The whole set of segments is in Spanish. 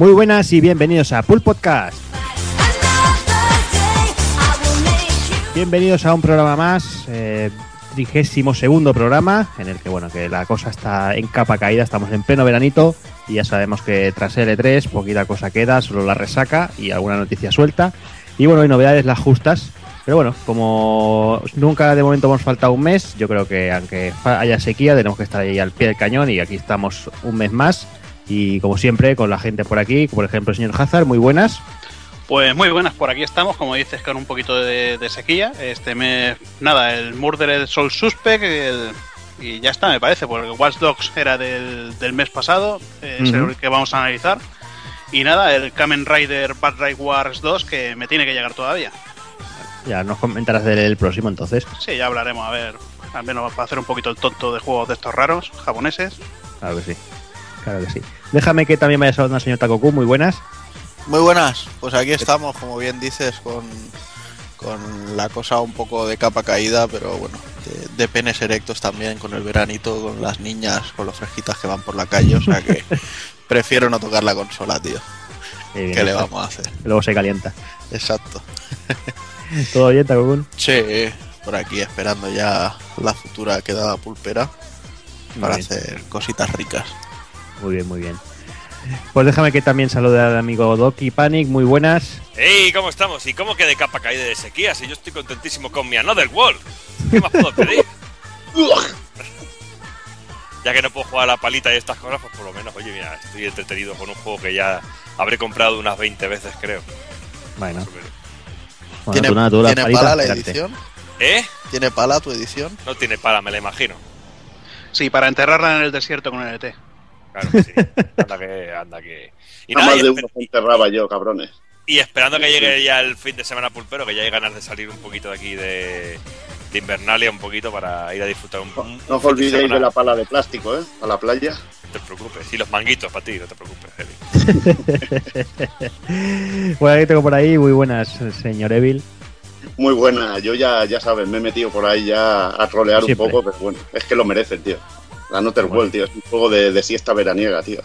Muy buenas y bienvenidos a Pool Podcast. Bienvenidos a un programa más, eh, trigésimo segundo programa, en el que bueno que la cosa está en capa caída, estamos en pleno veranito y ya sabemos que tras L3 poquita cosa queda, solo la resaca y alguna noticia suelta. Y bueno, hay novedades las justas, pero bueno, como nunca de momento hemos faltado un mes, yo creo que aunque haya sequía tenemos que estar ahí al pie del cañón y aquí estamos un mes más y como siempre con la gente por aquí, por ejemplo el señor Hazard, muy buenas. Pues muy buenas, por aquí estamos, como dices, con un poquito de, de sequía. Este mes, nada, el Murdered Soul Suspect, el, y ya está, me parece, porque Watch Dogs era del, del mes pasado, eh, es el que vamos a analizar. Y nada, el Kamen Rider Bad Ride Wars 2, que me tiene que llegar todavía. Ya nos comentarás del próximo entonces. Sí, ya hablaremos, a ver, al menos para hacer un poquito el tonto de juegos de estos raros, japoneses. Claro que sí. Claro que sí. Déjame que también vaya saludando al señor Takoku, muy buenas. Muy buenas, pues aquí estamos, como bien dices, con, con la cosa un poco de capa caída, pero bueno, de, de penes erectos también, con el veranito, con las niñas, con los fresquitas que van por la calle, o sea que prefiero no tocar la consola, tío. Eh, bien, ¿Qué le vamos a hacer? Luego se calienta. Exacto. ¿Todo bien, Takokun? Sí, por aquí esperando ya la futura quedada pulpera Muy para bien. hacer cositas ricas. Muy bien, muy bien. Pues déjame que también salude al amigo Doki Panic, muy buenas. ¡Ey! ¿Cómo estamos? ¿Y cómo que de capa caída de sequía? Si yo estoy contentísimo con mi Another World. ¿Qué más puedo pedir? ya que no puedo jugar a la palita y estas cosas, pues por lo menos, oye, mira, estoy entretenido con un juego que ya habré comprado unas 20 veces, creo. Bueno, ¿Tiene, tú nada, tú la ¿tiene palita, pala la edición? ¿Eh? ¿Tiene pala tu edición? No tiene para, me la imagino. Sí, para enterrarla en el desierto con el ET. Claro que sí. Anda que, anda que. Y, Nada más de uno se enterraba yo, cabrones. y esperando que llegue ya el fin de semana pulpero, que ya hay ganas de salir un poquito de aquí de, de Invernalia, un poquito para ir a disfrutar un, un- No os de olvidéis de la pala de plástico, ¿eh? A la playa. No te preocupes. Y los manguitos para ti, no te preocupes, Eli. Bueno, aquí tengo por ahí, muy buenas, señor Evil. Muy buena. Yo ya, ya sabes, me he metido por ahí ya a trolear Siempre. un poco, pero bueno, es que lo merecen, tío. La Noter Bueno. World, tío. Es un juego de, de siesta veraniega, tío.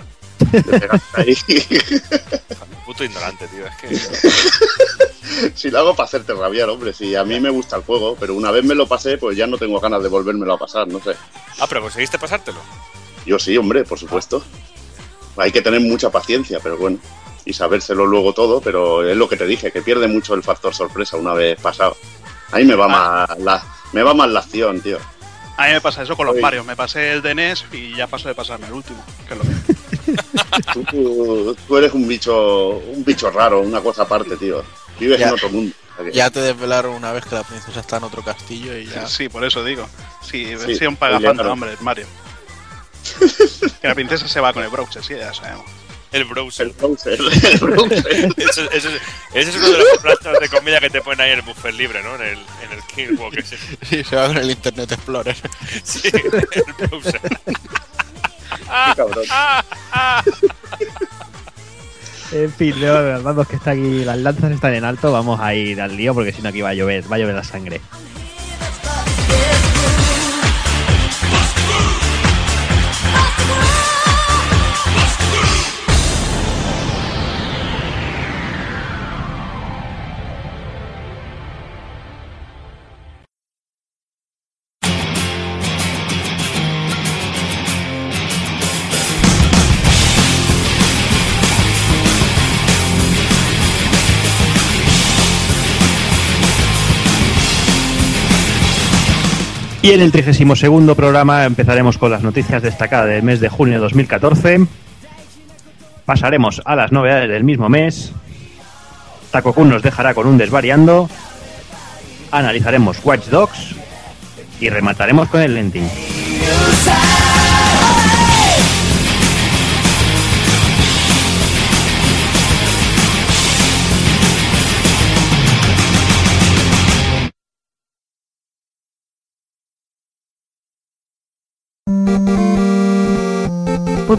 De ahí. Puto ignorante, tío. Es que. si lo hago para hacerte rabiar, hombre. Si a mí me gusta el juego, pero una vez me lo pasé, pues ya no tengo ganas de volvérmelo a pasar, no sé. Ah, pero conseguiste pasártelo. Yo sí, hombre, por supuesto. Hay que tener mucha paciencia, pero bueno. Y sabérselo luego todo, pero es lo que te dije, que pierde mucho el factor sorpresa una vez pasado. Ahí me va más la, me va más la acción, tío. A mí me pasa eso con los Oye. Mario. Me pasé el de NES y ya paso de pasarme el último. Que es lo mismo. Tú, tú eres un bicho, un bicho raro, una cosa aparte, tío. Vives Ya. en otro mundo. Ya te desvelaron una vez que la princesa está en otro castillo y ya... Sí, por eso digo. Sí, Sí, versión pagafanta, claro. hombre, Mario. que la princesa se va con el browser, sí, ya sabemos. El browser. El browser, el browser. Eso, eso, ese es uno de los plásticos de comida que te ponen ahí en el buffet libre, ¿no? En el, en el King Walk ese. Sí, se va con el Internet Explorer. Sí, el browser. Qué cabrón. En fin, Leo, vamos que está aquí, las lanzas están en alto, vamos a ir al lío porque si no aquí va a llover, va a llover la sangre. Y en el 32 segundo programa empezaremos con las noticias destacadas del mes de junio de 2014. Pasaremos a las novedades del mismo mes. Takokun nos dejará con un desvariando. Analizaremos Watch Dogs. Y remataremos con el Lenting.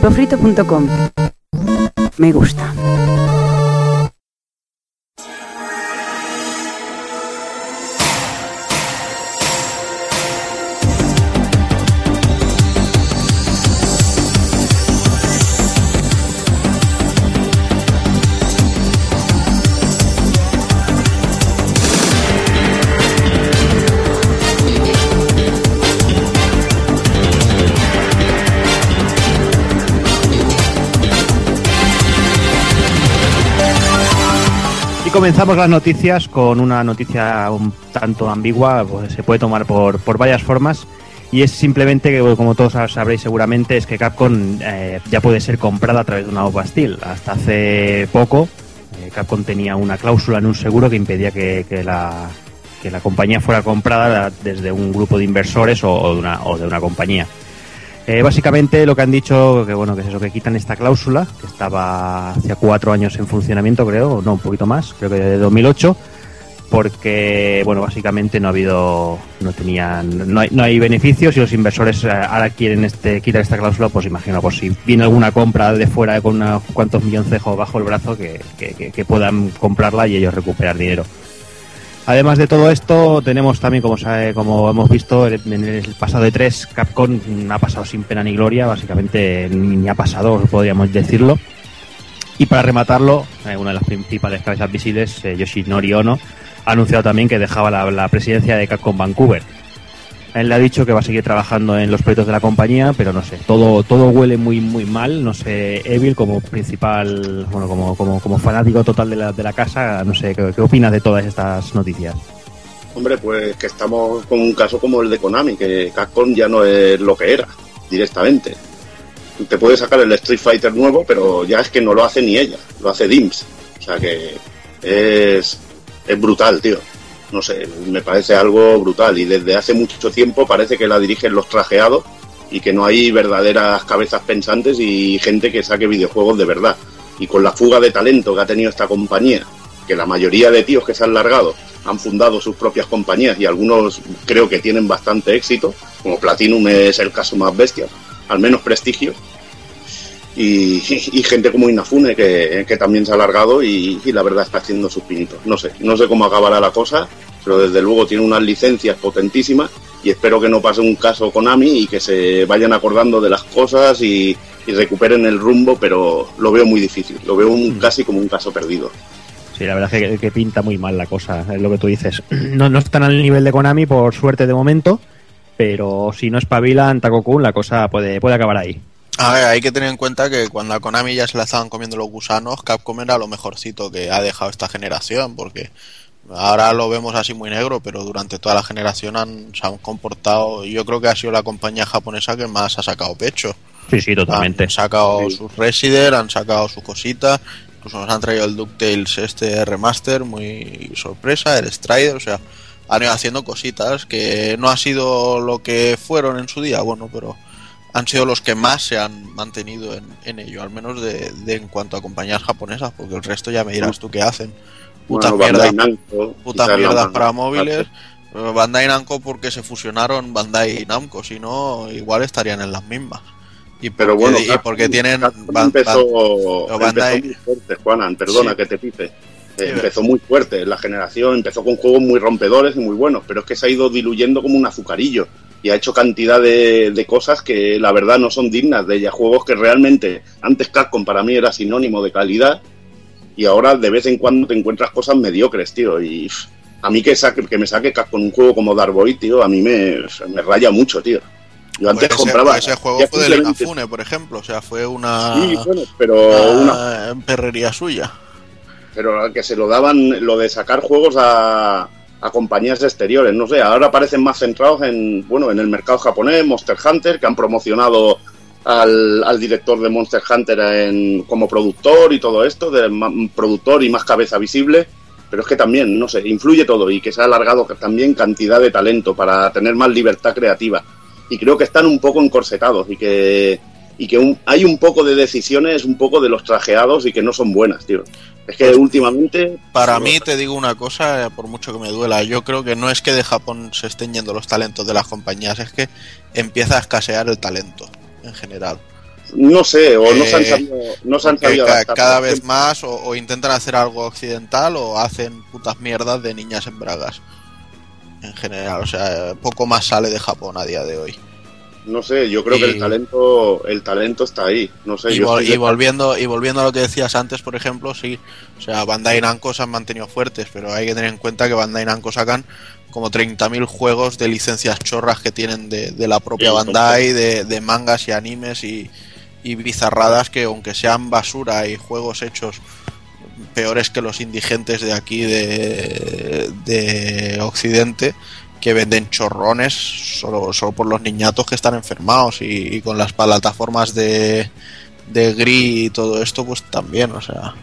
pulpofrito.com. Me gusta. Comenzamos las noticias con una noticia un tanto ambigua, pues se puede tomar por, por varias formas. Y es simplemente que, como todos sabréis seguramente, es que Capcom eh, ya puede ser comprada a través de una nuevo Bastille. Hasta hace poco, eh, Capcom tenía una cláusula en un seguro que impedía que, la, que la compañía fuera comprada desde un grupo de inversores o de, una, o de una compañía. Eh, básicamente lo que han dicho, que bueno, que es eso, que quitan esta cláusula, que estaba hace cuatro años en funcionamiento, creo, no, un poquito más, creo que de 2008, porque, bueno, básicamente no ha habido, no tenían, no hay, no hay beneficios y los inversores eh, ahora quieren este, quitar esta cláusula, pues imagino, por si viene alguna compra de fuera con unos cuantos milloncejos bajo el brazo, que- que puedan comprarla y ellos recuperar dinero. Además de todo esto, tenemos también, como, sabe- como hemos visto, en el pasado de 3 Capcom ha pasado sin pena ni gloria, básicamente ni, ha pasado, podríamos decirlo. Y para rematarlo, eh, una de las principales cabezas visibles, eh, Yoshinori Ono, ha anunciado también que dejaba la presidencia de Capcom Vancouver. Él le ha dicho que va a seguir trabajando en los proyectos de la compañía, pero no sé, todo, todo huele muy muy mal. No sé, Evil como principal, bueno, como, como, como fanático total de la, de la casa, no sé, ¿qué, qué opinas de todas estas noticias? Hombre, pues que estamos con un caso como el de Konami, que Capcom ya no es lo que era, directamente. Te puede sacar el Street Fighter nuevo, pero ya es que no lo hace ni ella, lo hace Dims. O sea que es, es brutal, tío. No sé, me parece algo brutal. Y desde hace mucho tiempo parece que la dirigen los trajeados y que no hay verdaderas cabezas pensantes y gente que saque videojuegos de verdad. Y con la fuga de talento que ha tenido esta compañía, que la mayoría de tíos que se han largado han fundado sus propias compañías y algunos creo que tienen bastante éxito, como Platinum es el caso más bestia, al menos prestigio. Y, y gente como Inafune que, que también se ha largado y, y la verdad está haciendo sus pinitos. No sé, no sé cómo acabará la cosa, pero desde luego tiene unas licencias potentísimas y espero que no pase un caso Konami y que se vayan acordando de las cosas y, y recuperen el rumbo, pero lo veo muy difícil, lo veo un- casi como un caso perdido. Sí, la verdad es que, que pinta muy mal la cosa, es lo que tú dices. No, no están al nivel de Konami, por suerte de momento, pero si no espabilan Takokun, la cosa puede, puede acabar ahí. A ver, hay que tener en cuenta que cuando a Konami ya se la estaban comiendo los gusanos, Capcom era lo mejorcito que ha dejado esta generación, porque ahora lo vemos así muy negro, pero durante toda la generación han, se han comportado, yo creo que ha sido la compañía japonesa que más ha sacado pecho. Sí, sí, totalmente. Han sacado Sí. sus Resident, han sacado sus cositas, incluso nos han traído el DuckTales este remaster, muy sorpresa, el Strider, o sea, han ido haciendo cositas que no ha sido lo que fueron en su día, bueno, pero han sido los que más se han mantenido en, en ello, al menos de, de en cuanto a compañías japonesas, porque el resto ya me dirás tú qué hacen. Putas Bueno, mierdas, Namco, putas mierdas para móviles. eh, Bandai Namco porque se fusionaron Bandai y Namco, si no, igual estarían en las mismas. Y porque, Pero bueno, y porque tienen empezó, Ban- Bandai- empezó muy fuerte, Juanan, perdona Sí. que te pipe. Eh, Sí, empezó muy fuerte, la generación empezó con juegos muy rompedores y muy buenos, pero es que se ha ido diluyendo como un azucarillo y ha hecho cantidad de, de cosas que la verdad no son dignas de ella. Juegos que realmente antes Capcom para mí era sinónimo de calidad y ahora de vez en cuando te encuentras cosas mediocres, tío. Y a mí que, saque, que me saque Capcom un juego como Dark Void, tío, a mí me, me raya mucho, tío. Yo antes Pues ese, compraba. ese juego fue simplemente- Inafune, por ejemplo, o sea, fue una, Sí, bueno, pero una una perrería suya. pero que se lo daban lo de sacar juegos a, a compañías exteriores no sé ahora parecen más centrados en bueno en el mercado japonés Monster Hunter que han promocionado al, al director de Monster Hunter en- como productor y todo esto de productor y más cabeza visible pero es que también no sé influye todo y que se ha alargado también cantidad de talento para tener más libertad creativa. Y creo que están un poco encorsetados y que y que un- hay un poco de decisiones un poco de los trajeados y que no son buenas tío es que últimamente Para mí, te digo una cosa, eh, por mucho que me duela, yo creo que no es que de Japón se estén yendo los talentos de las compañías, es que empieza a escasear el talento en general. no sé o no se han Eh, sabido no se han sabido ca- cada vez más o, o intentan hacer algo occidental o hacen putas mierdas de niñas en bragas. En general, o sea, poco más sale de Japón a día de hoy. No sé yo creo que el talento el talento está ahí no sé Y, yo vol- y volviendo y volviendo a lo que decías antes, por ejemplo, sí, o sea, Bandai Namco se han mantenido fuertes, pero hay que tener en cuenta que Bandai Namco sacan como 30.000 juegos de licencias chorras que tienen de, de la propia Sí, Bandai, de, de mangas y animes y, y bizarradas que aunque sean basura y juegos hechos peores que los indigentes de aquí de, de Occidente que venden chorrones solo, solo por los niñatos que están enfermados y, con las plataformas de, de Gris y todo esto pues también, o sea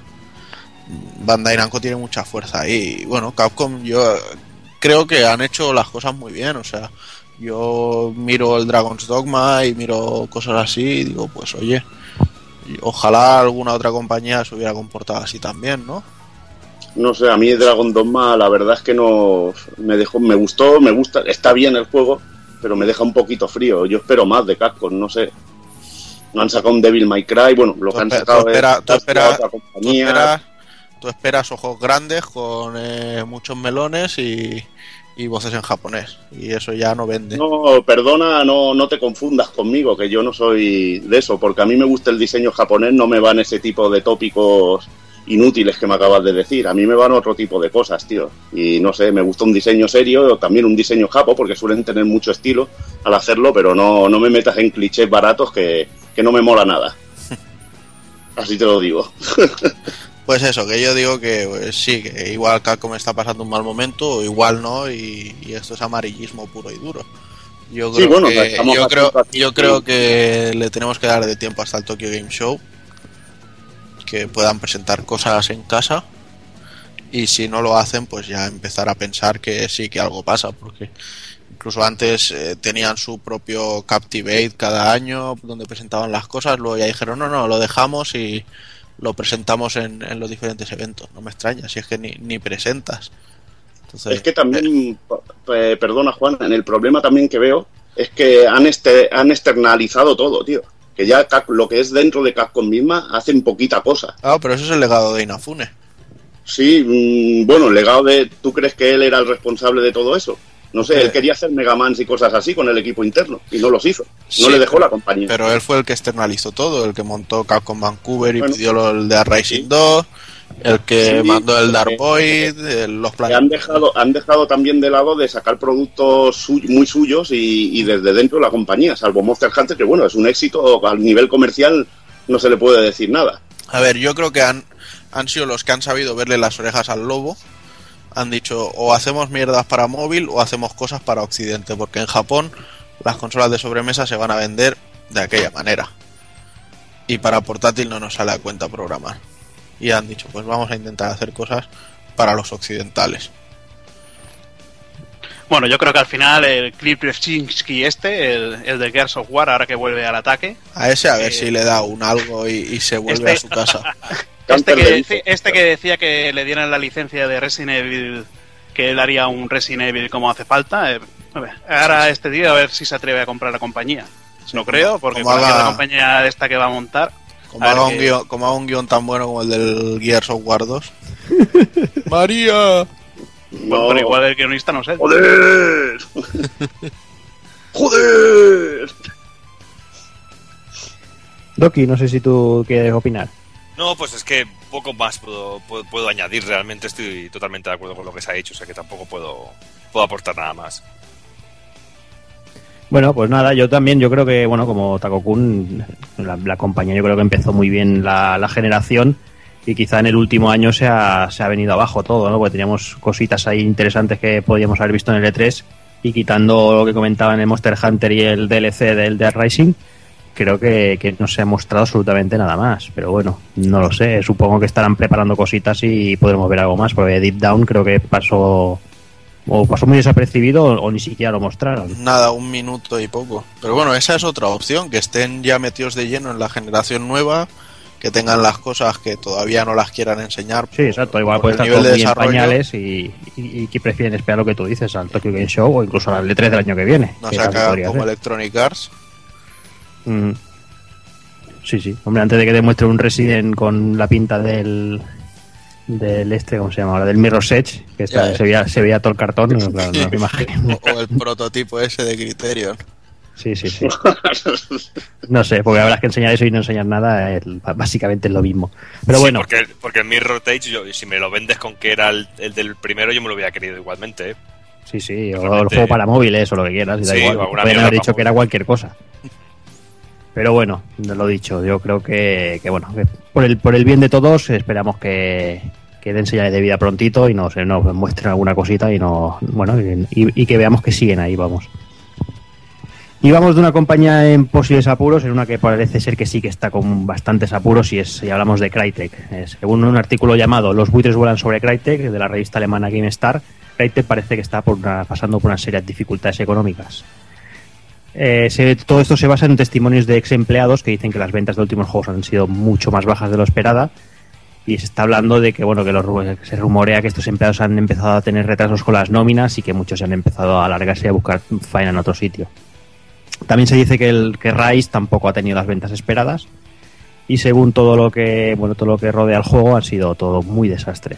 Bandai Namco tiene mucha fuerza y bueno, Capcom yo creo que han hecho las cosas muy bien, o sea yo miro el Dragon's Dogma y miro cosas así y digo pues oye ojalá alguna otra compañía se hubiera comportado así también, ¿no? No sé, a mí Dragon Dogma la verdad es que no me dejó, me gustó, me gusta, está bien el juego, pero me deja un poquito frío. Yo espero más de Capcom, no sé. No han sacado un Devil May Cry, bueno, lo que han sacado espera- es tú espera- otra Tú compañía. esperas, tú esperas ojos grandes con eh, muchos melones y, y voces en japonés. Y eso ya no vende. No, perdona, no, no te confundas conmigo, que yo no soy de eso, porque a mí me gusta el diseño japonés, no me van ese tipo de tópicos inútiles que me acabas de decir. A mí me van otro tipo de cosas, tío. Y no sé, me gusta un diseño serio, o también un diseño japo, porque suelen tener mucho estilo al hacerlo, pero no, no me metas en clichés baratos que, que no me mola nada. Así te lo digo. Pues eso, que yo digo que pues, sí, que igual Capcom está pasando un mal momento, o igual no, y, y esto es amarillismo puro y duro. Yo Sí, creo, bueno, que, yo, creo, yo creo que le tenemos que dar de tiempo hasta el Tokyo Game Show, que puedan presentar cosas en casa, y si no lo hacen, pues ya empezar a pensar que sí que algo pasa, porque incluso antes eh, tenían su propio Captivate cada año, donde presentaban las cosas, luego ya dijeron, no, no, lo dejamos y lo presentamos en, en los diferentes eventos. No me extraña, si es que ni, ni presentas. Entonces, Es que también, eh, perdona Juan, en el problema también que veo es que han, este, han externalizado todo, tío. Que ya lo que es dentro de Capcom misma hacen poquita cosa. Ah, pero eso es el legado de Inafune. Sí, mm, bueno, el legado de... ¿Tú crees que él era el responsable de todo eso? No sé, Eh. él quería hacer Megamans y cosas así con el equipo interno y no los hizo. No Sí, le dejó la compañía. Pero él fue el que externalizó todo, el que montó Capcom Vancouver y Bueno. pidió lo- el de Rising Sí. 2, el que Sí, mandó el Dark eh, Void, el- los Que planes. han dejado, han dejado también de lado de sacar productos suy- muy suyos y, y desde dentro de la compañía, salvo Monster Hunter, que bueno, es un éxito al nivel comercial, no se le puede decir nada. A ver, yo creo que han, han sido los que han sabido verle las orejas al lobo. Han dicho o hacemos mierdas para móvil o hacemos cosas para Occidente, porque en Japón las consolas de sobremesa se van a vender de aquella manera. Y para portátil no nos sale a cuenta programar. Y han dicho, pues vamos a intentar hacer cosas para los occidentales. Bueno, yo creo que al final el Clip Brzezinski este, el, el de Gears of War, ahora que vuelve al ataque, A ese a ver Eh, si le da un algo y, y se vuelve este- a su casa. este que, este que decía que le dieran la licencia de Resident Evil, que él haría un Resident Evil como hace falta, eh, a ver, ahora este tío a ver si se atreve a comprar la compañía. No creo, porque haga- compañía de esta que va a montar, Como haga, un guion, como haga un guion tan bueno como el del Gears of War 2. María. No. pero igual el guionista no sé. ¡Joder! ¡Joder! Doki, no sé si tú quieres opinar. No, pues es que poco más puedo, puedo, puedo añadir. Realmente estoy totalmente de acuerdo con lo que se ha dicho, o sea que tampoco puedo, puedo aportar nada más. Bueno, pues nada, yo también, yo creo que, bueno, como Takokun, la, compañía yo creo que empezó muy bien la, la generación y quizá en el último año se ha, se ha venido abajo todo, ¿no? Porque teníamos cositas ahí interesantes que podíamos haber visto en el E3 y quitando lo que comentaban el Monster Hunter y el DLC del Dead Rising, creo que, que no se ha mostrado absolutamente nada más. Pero bueno, no lo sé, supongo que estarán preparando cositas y podremos ver algo más, porque Deep Down creo que pasó o pasó muy desapercibido o, o ni siquiera lo mostraron. Nada, un minuto y poco. Pero bueno, esa es otra opción, que estén ya metidos de lleno en la generación nueva, que tengan las cosas que todavía no las quieran enseñar. Sí, exacto. Igual puede estar todo de muy en desarrollo. pañales y, y, y que prefieren esperar lo que tú dices al Tokyo Game Show o incluso al E3 del año que viene. No que podría como ser. Electronic Arts. Mm. Sí, sí. Hombre, antes de que demuestre un Resident con la pinta del del este, ¿cómo se llama ahora? Del Mirror's Edge, que está- se, veía, se veía todo el cartón. no, claro, no me imagino. o, o el prototipo ese de Criterion. Sí, sí, sí. No sé, porque habrás que enseñar eso y no enseñar nada, básicamente es lo mismo. Pero Sí, bueno, porque, porque el Mirror Edge, yo, si me lo vendes con que era el, el del primero, yo me lo hubiera querido igualmente. ¿eh? sí, sí, o el juego para móviles o lo que quieras, y da Sí, igual. Pueden haber dicho que era cualquier cosa. Pero bueno, lo dicho, yo creo que, que bueno, que por el, por el bien de todos esperamos que, que den señales de vida prontito y nos, nos muestren alguna cosita y no bueno y, y que veamos que siguen ahí, vamos. Y vamos de una compañía en posibles apuros, en una que parece ser que sí que está con bastantes apuros y es si hablamos de Crytek. Eh, según un artículo llamado Los buitres vuelan sobre Crytek de la revista alemana GameStar, Crytek parece que está por una- pasando por una serias dificultades económicas. Eh, todo esto se basa en testimonios de ex empleados que dicen que las ventas de últimos juegos han sido mucho más bajas de lo esperada y se está hablando de que bueno que se rumorea que estos empleados han empezado a tener retrasos con las nóminas y que muchos se han empezado a alargarse y a buscar faena en otro sitio. También se dice que el que Rise tampoco ha tenido las ventas esperadas y según todo lo que bueno todo lo que rodea al juego ha sido todo muy desastre.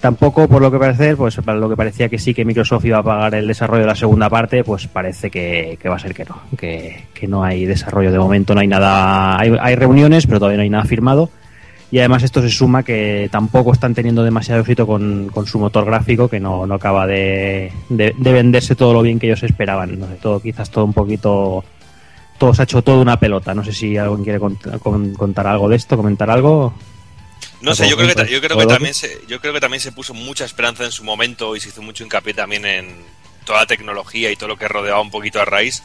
Tampoco por lo que parece, pues para lo que parecía que sí que Microsoft iba a pagar el desarrollo de la segunda parte, pues parece que, que va a ser que no, que, que no hay desarrollo de momento, no hay nada, hay, reuniones, pero todavía no hay nada firmado. Y además esto se suma que tampoco están teniendo demasiado éxito con, con su motor gráfico, que no, no acaba de, de- de venderse todo lo bien que ellos esperaban. No sé, todo quizás todo un poquito... Todo se ha hecho todo una pelota. No sé si alguien quiere cont- con- contar algo de esto, comentar algo. No sé, yo creo que, yo creo que también se, yo creo que también se puso mucha esperanza en su momento y se hizo mucho hincapié también en toda la tecnología y todo lo que rodeaba un poquito a Rise.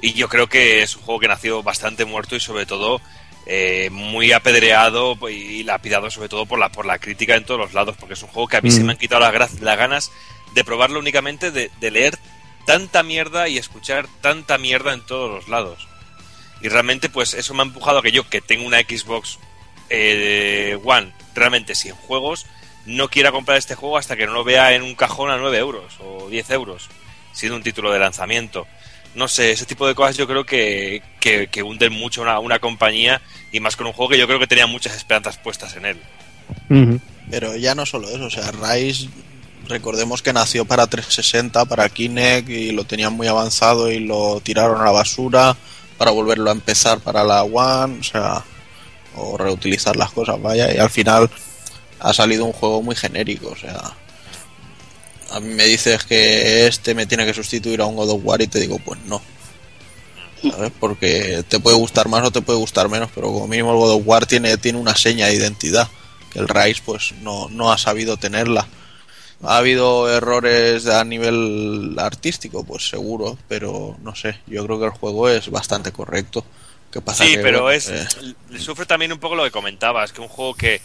Y yo creo que es un juego que nació bastante muerto y sobre todo eh, muy apedreado y lapidado sobre todo por la por la crítica en todos los lados, porque es un juego que a mí se Mm. me han quitado las, las ganas de probarlo únicamente de, de leer tanta mierda y escuchar tanta mierda en todos los lados. Y realmente, pues eso me ha empujado a que yo, que tengo una Xbox eh, One realmente sin juegos, no quiera comprar este juego hasta que no lo vea en un cajón a 9 euros o 10 euros, siendo un título de lanzamiento. No sé, ese tipo de cosas yo creo que, que, que hunden mucho una, una compañía y más con un juego que yo creo que tenía muchas esperanzas puestas en él. Pero ya no solo eso, o sea, Rise, recordemos que nació para 360, para Kinect y lo tenían muy avanzado y lo tiraron a la basura para volverlo a empezar para la One, o sea, o reutilizar las cosas, vaya, y al final ha salido un juego muy genérico, o sea, a mí me dices que este me tiene que sustituir a un God of War y te digo, pues no. ¿Sabes? Porque te puede gustar más o te puede gustar menos, pero como mínimo el God of War tiene, tiene una seña de identidad que el Rise pues no, no ha sabido tenerla. ¿Ha habido errores a nivel artístico? Pues seguro, pero no sé, yo creo que el juego es bastante correcto. ¿Qué pasa Sí, que, pero bueno, es eh, le sufre también un poco lo que comentabas, que un juego que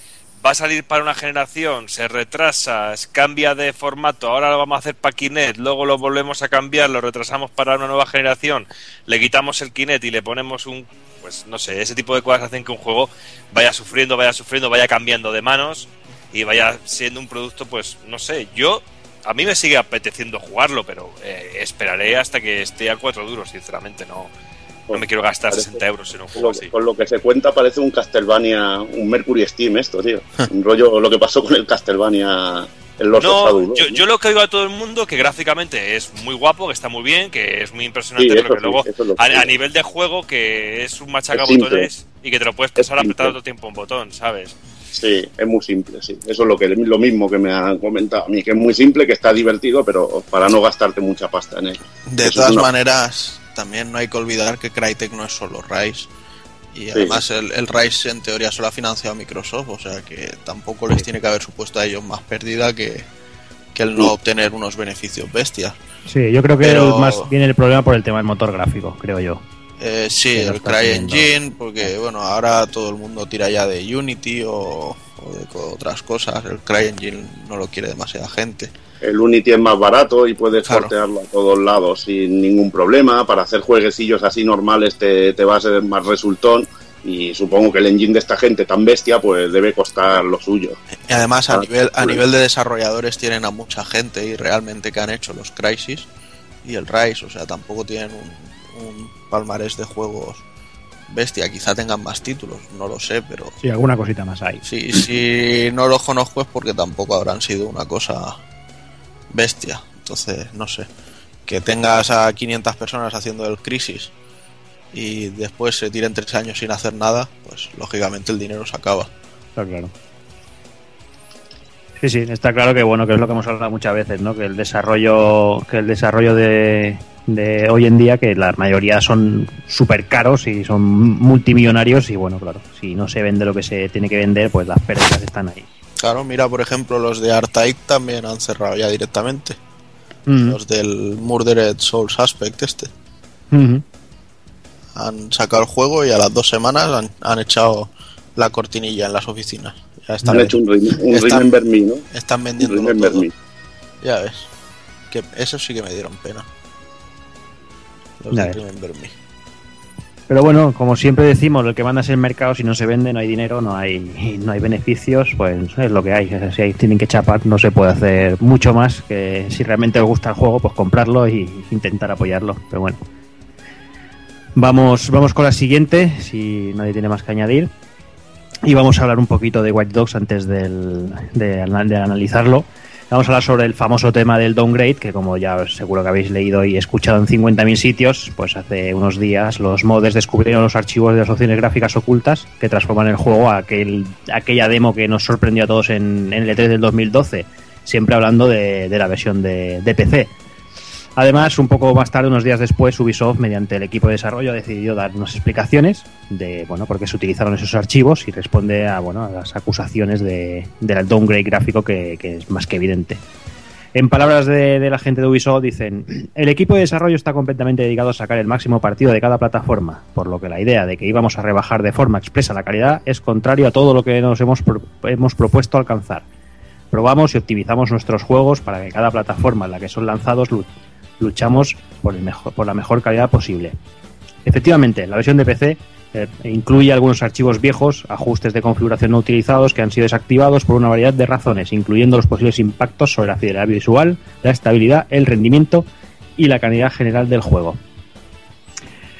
va a salir para una generación, se retrasa, cambia de formato, ahora lo vamos a hacer para Kinect, luego lo volvemos a cambiar, lo retrasamos para una nueva generación, le quitamos el Kinect y le ponemos un, pues no sé, ese tipo de cosas hacen que un juego vaya sufriendo, vaya sufriendo, vaya cambiando de manos y vaya siendo un producto, pues no sé, yo a mí me sigue apeteciendo jugarlo, pero eh, esperaré hasta que esté a cuatro duros, sinceramente, no, no me quiero gastar Parece- 60 euros en un juego Lo- así. con lo que se cuenta parece un Castlevania, un Mercury Steam esto, tío. un rollo lo que pasó con el Castlevania en los No, Shadow, yo, yo lo que oigo a todo el mundo que gráficamente es muy guapo, que está muy bien, que es muy impresionante, Sí, pero que sí, luego es que a, digo. a nivel de juego que es un Es machacabotones y que te lo puedes pasar simple. apretado todo el tiempo un botón, ¿sabes? Sí, es muy simple, sí. Eso es lo que lo mismo que me han comentado a mí, que es muy simple, que está divertido, pero para no gastarte mucha pasta en él. De Eso todas una- maneras, también no hay que olvidar que Crytek no es solo Rise. Y además el, el Rise en teoría solo ha financiado Microsoft, o sea que tampoco les tiene que haber supuesto a ellos más pérdida que, que el no obtener unos beneficios bestias. Sí, yo creo que Pero- más viene el problema por el tema del motor gráfico, creo yo. Eh, sí, el. CryEngine, porque bueno, ahora todo el mundo tira ya de Unity o, o de co- otras cosas. El CryEngine no lo quiere demasiada gente. El Unity es más barato y puedes Claro. portearlo a todos lados sin ningún problema. Para hacer jueguecillos así normales te, te va a ser más resultón. Y supongo que el engine de esta gente tan bestia pues debe costar lo suyo. Y además a Ah, nivel a bueno. nivel de desarrolladores tienen a mucha gente y realmente que han hecho los Crisis y el Rise, o sea, tampoco tienen un, un palmarés de juegos bestia. Quizá tengan más títulos, no lo sé, pero Sí, alguna cosita más hay. si, si no los conozco es porque tampoco habrán sido una cosa bestia. Entonces, no sé. Que tengas a 500 personas haciendo el Crisis y después se tiren tres años sin hacer nada, pues lógicamente el dinero se acaba. Está claro. Sí, sí, está claro que bueno, que es lo que hemos hablado muchas veces, ¿no? Que el desarrollo, que el desarrollo de, de hoy en día que la mayoría son súper caros y son multimillonarios y bueno, claro, si no se vende lo que se tiene que vender, pues las pérdidas están ahí. Claro, mira, por ejemplo, los de Artaik también han cerrado ya directamente. Mm. Los del Murdered Souls Aspect este. Ujú. Han sacado el juego y a las dos semanas han, han echado la cortinilla en las oficinas. Ya están, Han hecho un, un Están- Remember Me, ¿no? están vendiendo todo. Ya ves. Que eso sí que me dieron pena. Los. Pero bueno, como siempre decimos, el que manda es el mercado, si no se vende no hay dinero, no hay, no hay beneficios, pues es lo que hay. Si ahí tienen que chapar, no se puede hacer mucho más que si realmente os gusta el juego, pues comprarlo y intentar apoyarlo. Pero bueno. Vamos, vamos con la siguiente, si nadie tiene más que añadir. Y vamos a hablar un poquito de White Dogs antes del- de, de analizarlo. Vamos a hablar sobre el famoso tema del downgrade, que como ya seguro que habéis leído y escuchado en 50.000 sitios, pues hace unos días los modders descubrieron los archivos de las opciones gráficas ocultas que transforman el juego a aquel, aquella demo que nos sorprendió a todos en, en el E3 del 2012, siempre hablando de, de la versión de, de PC. Además, un poco más tarde, unos días después, Ubisoft, mediante el equipo de desarrollo, decidió dar unas explicaciones de bueno por qué se utilizaron esos archivos y responde a bueno a las acusaciones de, del downgrade gráfico que, es más que evidente. En palabras de, la gente de Ubisoft, dicen: El equipo de desarrollo está completamente dedicado a sacar el máximo partido de cada plataforma, por lo que la idea de que íbamos a rebajar de forma expresa la calidad es contrario a todo lo que nos hemos, pro- hemos propuesto alcanzar. Probamos y optimizamos nuestros juegos para que cada plataforma en la que son lanzados luchamos por, el mejor, por la mejor calidad posible. Efectivamente, la versión de PC eh, incluye algunos archivos viejos, ajustes de configuración no utilizados que han sido desactivados por una variedad de razones, incluyendo los posibles impactos sobre la fidelidad visual, la estabilidad, el rendimiento y la calidad general del juego.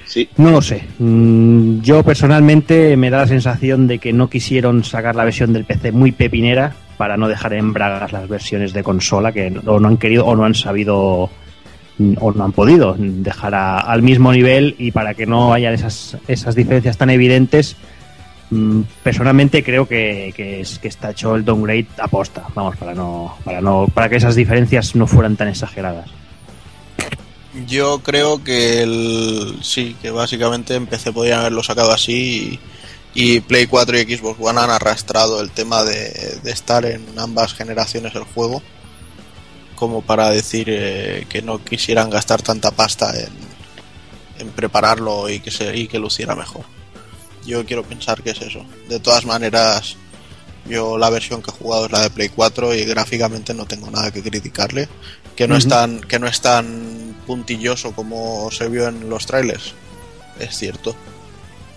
Sí, No lo sé. Mm, Yo personalmente me da la sensación de que no quisieron sacar la versión del PC muy pepinera para no dejar en bragas las versiones de consola que no- o no han querido o no han sabido o no han podido dejar al mismo nivel y para que no haya esas, esas diferencias tan evidentes. mm, Personalmente creo que, que, es, que está hecho el downgrade aposta, vamos, para no, para no, para que esas diferencias no fueran tan exageradas. Yo creo que el, sí, que básicamente en PC podrían haberlo sacado así y, Play 4 y Xbox One han arrastrado el tema de estar en ambas generaciones el juego como para decir eh, que no quisieran gastar tanta pasta en, en prepararlo y que, se, y que luciera mejor. Yo quiero pensar que es eso. De todas maneras, yo la versión que he jugado es la de Play 4 y gráficamente no tengo nada que criticarle. Que no, es, tan, que no es tan puntilloso como se vio en los trailers, es cierto.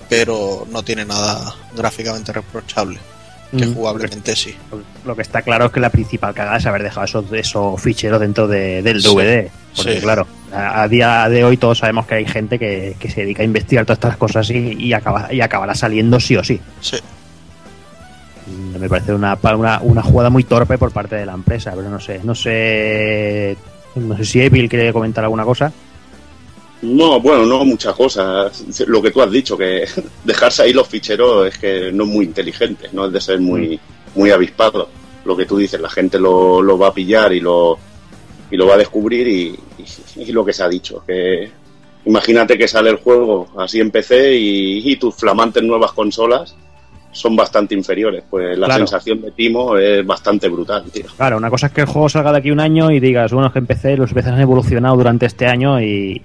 Pero no tiene nada gráficamente reprochable. Que Mm. jugablemente sí. Lo que está claro es que la principal cagada es haber dejado esos, esos ficheros dentro de- del Sí. DVD. Porque, Sí. claro, a, a día de hoy todos sabemos que hay gente que, que se dedica a investigar todas estas cosas y, y, acaba, y acabará saliendo sí o sí. Sí. Mm, Me parece una, una, una jugada muy torpe por parte de la empresa, pero no sé, no sé. No sé si Evil quiere comentar alguna cosa. No, bueno, no muchas cosas. Lo que tú has dicho, que dejarse ahí los ficheros es que no es muy inteligente, no es de ser muy, muy avispado. Lo que tú dices, la gente lo, lo va a pillar y lo, y lo va a descubrir y, y- y lo que se ha dicho, que imagínate que sale el juego así en PC y, y tus flamantes nuevas consolas son bastante inferiores. Pues la Claro. sensación de timo es bastante brutal, tío. Claro, una cosa es que el juego salga de aquí un año y digas, bueno, es que empecé, los PCs han evolucionado durante este año y,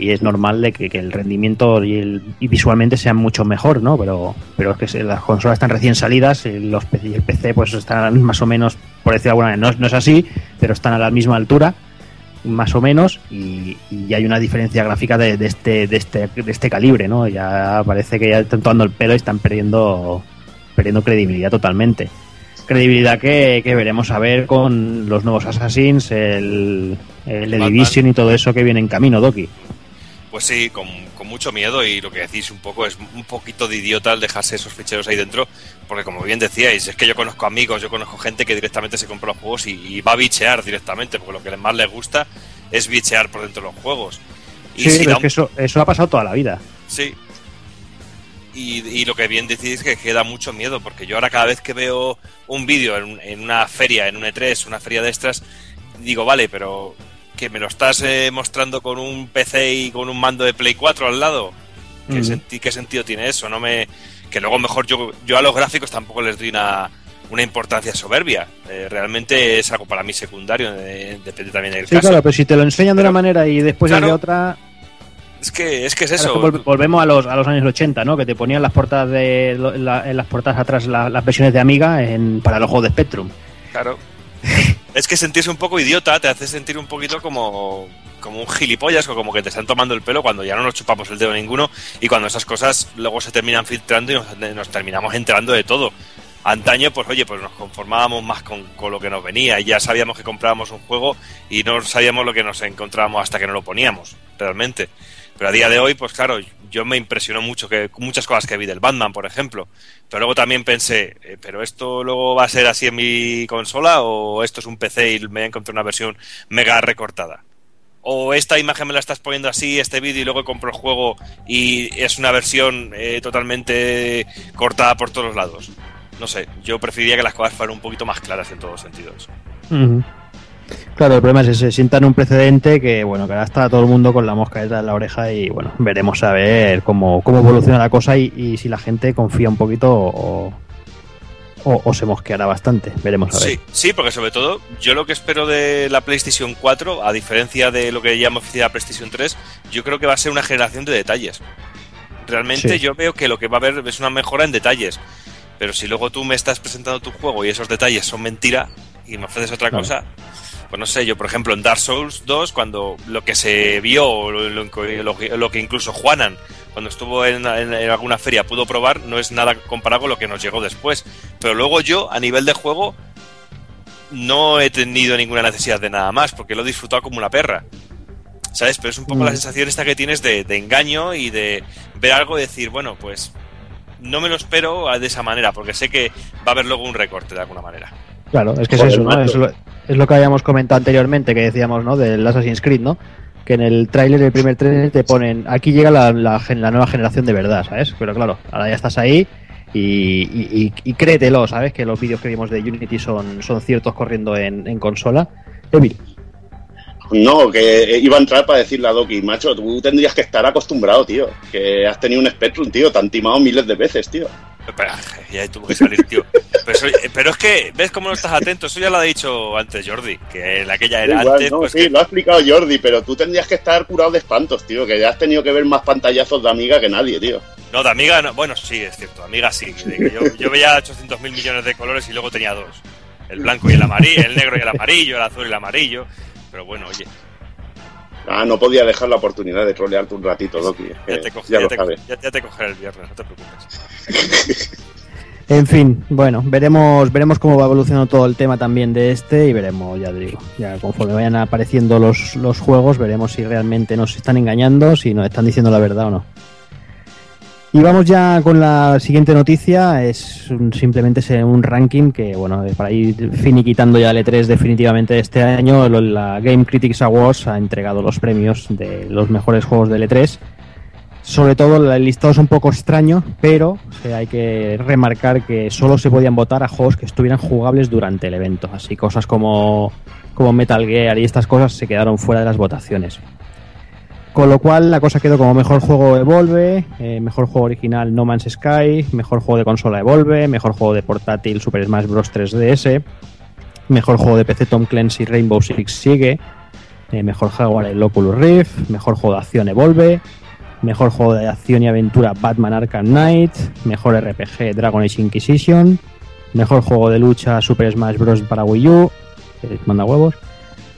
y es normal de que, que el rendimiento y, el, y visualmente sean mucho mejor, ¿no? Pero, pero es que las consolas están recién salidas y, los, PC y el PC pues están más o menos, por decirlo de alguna manera, no, es- no es así, pero están a la misma altura más o menos y, y hay una diferencia gráfica de, de este, de, este, de este calibre, ¿no? Ya parece que ya están tomando el pelo y están perdiendo, perdiendo credibilidad totalmente credibilidad que, que veremos a ver con los nuevos Assassins, el, el The. Division y todo eso que viene en camino, Doki. Pues sí, con, con mucho miedo y lo que decís un poco es un poquito de idiota el dejarse esos ficheros ahí dentro, porque como bien decíais, es que yo conozco amigos, yo conozco gente que directamente se compra los juegos y, y va a bichear directamente, porque lo que más les gusta es bichear por dentro de los juegos. Y Sí, si pero da es que eso, eso ha pasado toda la vida. Sí. Y, y lo que bien decís es que queda mucho miedo, porque yo ahora cada vez que veo un vídeo en, en una feria, en un E3, una feria de extras, digo, vale, pero que me lo estás eh, mostrando con un PC y con un mando de Play 4 al lado. ¿Qué, Mm. senti- qué sentido tiene eso? No me que luego mejor yo yo a los gráficos tampoco les doy una, una importancia soberbia. Eh, realmente es algo para mí secundario, eh, depende también del Sí, caso. claro, pero si te lo enseñan de Pero- una manera y después es Claro. de otra, Es que es que es Claro, eso. es que vol- volvemos a los, a los años 80, ¿no? Que te ponían las portadas de la- en las portadas atrás la- las versiones de Amiga en, para los juegos de Spectrum. Claro. es que sentirse un poco idiota te hace sentir un poquito como, como un gilipollas o como que te están tomando el pelo cuando ya no nos chupamos el dedo ninguno y cuando esas cosas luego se terminan filtrando y nos, terminamos enterando de todo. Antaño, pues oye, pues nos conformábamos más con, con lo que nos venía y ya sabíamos que comprábamos un juego y no sabíamos lo que nos encontrábamos hasta que no lo poníamos, realmente. Pero a día de hoy, pues claro, yo me impresionó mucho que muchas cosas que vi del Batman, por ejemplo. Pero luego también pensé, eh, ¿pero esto luego va a ser así en mi consola o esto es un PC y me encontré una versión mega recortada? O esta imagen me la estás poniendo así, este vídeo, y luego compro el juego y es una versión eh, totalmente cortada por todos lados. No sé, yo preferiría que las cosas fueran un poquito más claras en todos los sentidos. Claro, el problema es ese, sientan un precedente que, bueno, que ahora está todo el mundo con la mosca detrás de la oreja y, bueno, veremos a ver cómo, cómo evoluciona la cosa y, y si la gente confía un poquito o, o, o se mosqueará bastante. Veremos a ver. Sí, sí, porque sobre todo yo lo que espero de la PlayStation 4, a diferencia de lo que llama oficial la PlayStation 3, yo creo que va a ser una generación de detalles. Realmente Sí. yo veo que lo que va a haber es una mejora en detalles. Pero si luego tú me estás presentando tu juego y esos detalles son mentira y me ofreces otra Claro. cosa, pues no sé, yo por ejemplo en Dark Souls 2, cuando lo que se vio, lo, lo- que incluso Juanan, cuando estuvo en, en- en alguna feria, pudo probar, no es nada comparado con lo que nos llegó después. Pero luego yo, a nivel de juego, no he tenido ninguna necesidad de nada más, porque lo he disfrutado como una perra. ¿Sabes? Pero es un poco Mm. la sensación esta que tienes de, de engaño y de ver algo y decir, bueno, pues no me lo espero de esa manera, porque sé que va a haber luego un recorte de alguna manera. Claro, es que es eso, ¿no? Es lo, es lo que habíamos comentado anteriormente, que decíamos, ¿no? Del Assassin's Creed, ¿no? Que en el tráiler, el primer tráiler, te ponen, aquí llega la, la, gen- la nueva generación de verdad, ¿sabes? Pero claro, ahora ya estás ahí y, y, y- y créetelo, ¿sabes? Que los vídeos que vimos de Unity son, son ciertos corriendo en, en consola. No, que iba a entrar para decirle a Doki, macho, tú tendrías que estar acostumbrado, tío. Que has tenido un Spectrum, tío, te han timado miles de veces, tío. Pero, ya tuvo que salir, tío. Pero, eso- pero es que, ¿ves cómo no estás atento? Eso ya lo ha dicho antes Jordi, que en aquella era Igual, antes, no, pues sí, que- lo ha explicado Jordi, pero tú tendrías que estar curado de espantos, tío, que ya has tenido que ver más pantallazos de amiga que nadie, tío. No, de amiga, no. bueno, sí, es cierto, de amiga sí. de que yo, yo veía 800 mil millones de colores y luego tenía dos. El blanco y el amarillo, el negro y el amarillo, el azul y el amarillo. Pero bueno, oye, Ah, no podía dejar la oportunidad de trolearte un ratito, Doki. que ya te, coge- ya ya lo te- sabes. ya- ya te cogeré el viernes, no te preocupes. En fin, bueno, veremos, veremos cómo va evolucionando todo el tema también de este y veremos, ya te digo, ya conforme vayan apareciendo los, los juegos, veremos si realmente nos están engañando, si nos están diciendo la verdad o no. Y vamos ya con la siguiente noticia, es un- simplemente un ranking que, bueno, eh, para ir finiquitando ya el E3 definitivamente este año, la Game Critics Awards ha entregado los premios de los mejores juegos del E3 sobre todo el listado es un poco extraño, pero sea, hay que remarcar que solo se podían votar a juegos que estuvieran jugables durante el evento. Así cosas como, como Metal Gear y estas cosas se quedaron fuera de las votaciones. Con lo cual la cosa quedó como mejor juego Evolve, eh, mejor juego original No Man's Sky, mejor juego de consola Evolve, mejor juego de portátil Super Smash Bros. 3DS, mejor juego de PC Tom Clancy Rainbow Six Siege, eh, mejor hardware el Oculus Rift, mejor juego de acción Evolve, Mejor juego de acción y aventura Batman Arkham Knight. Mejor RPG Dragon Age Inquisition. Mejor juego de lucha Super Smash Bros. para Wii U. que manda huevos.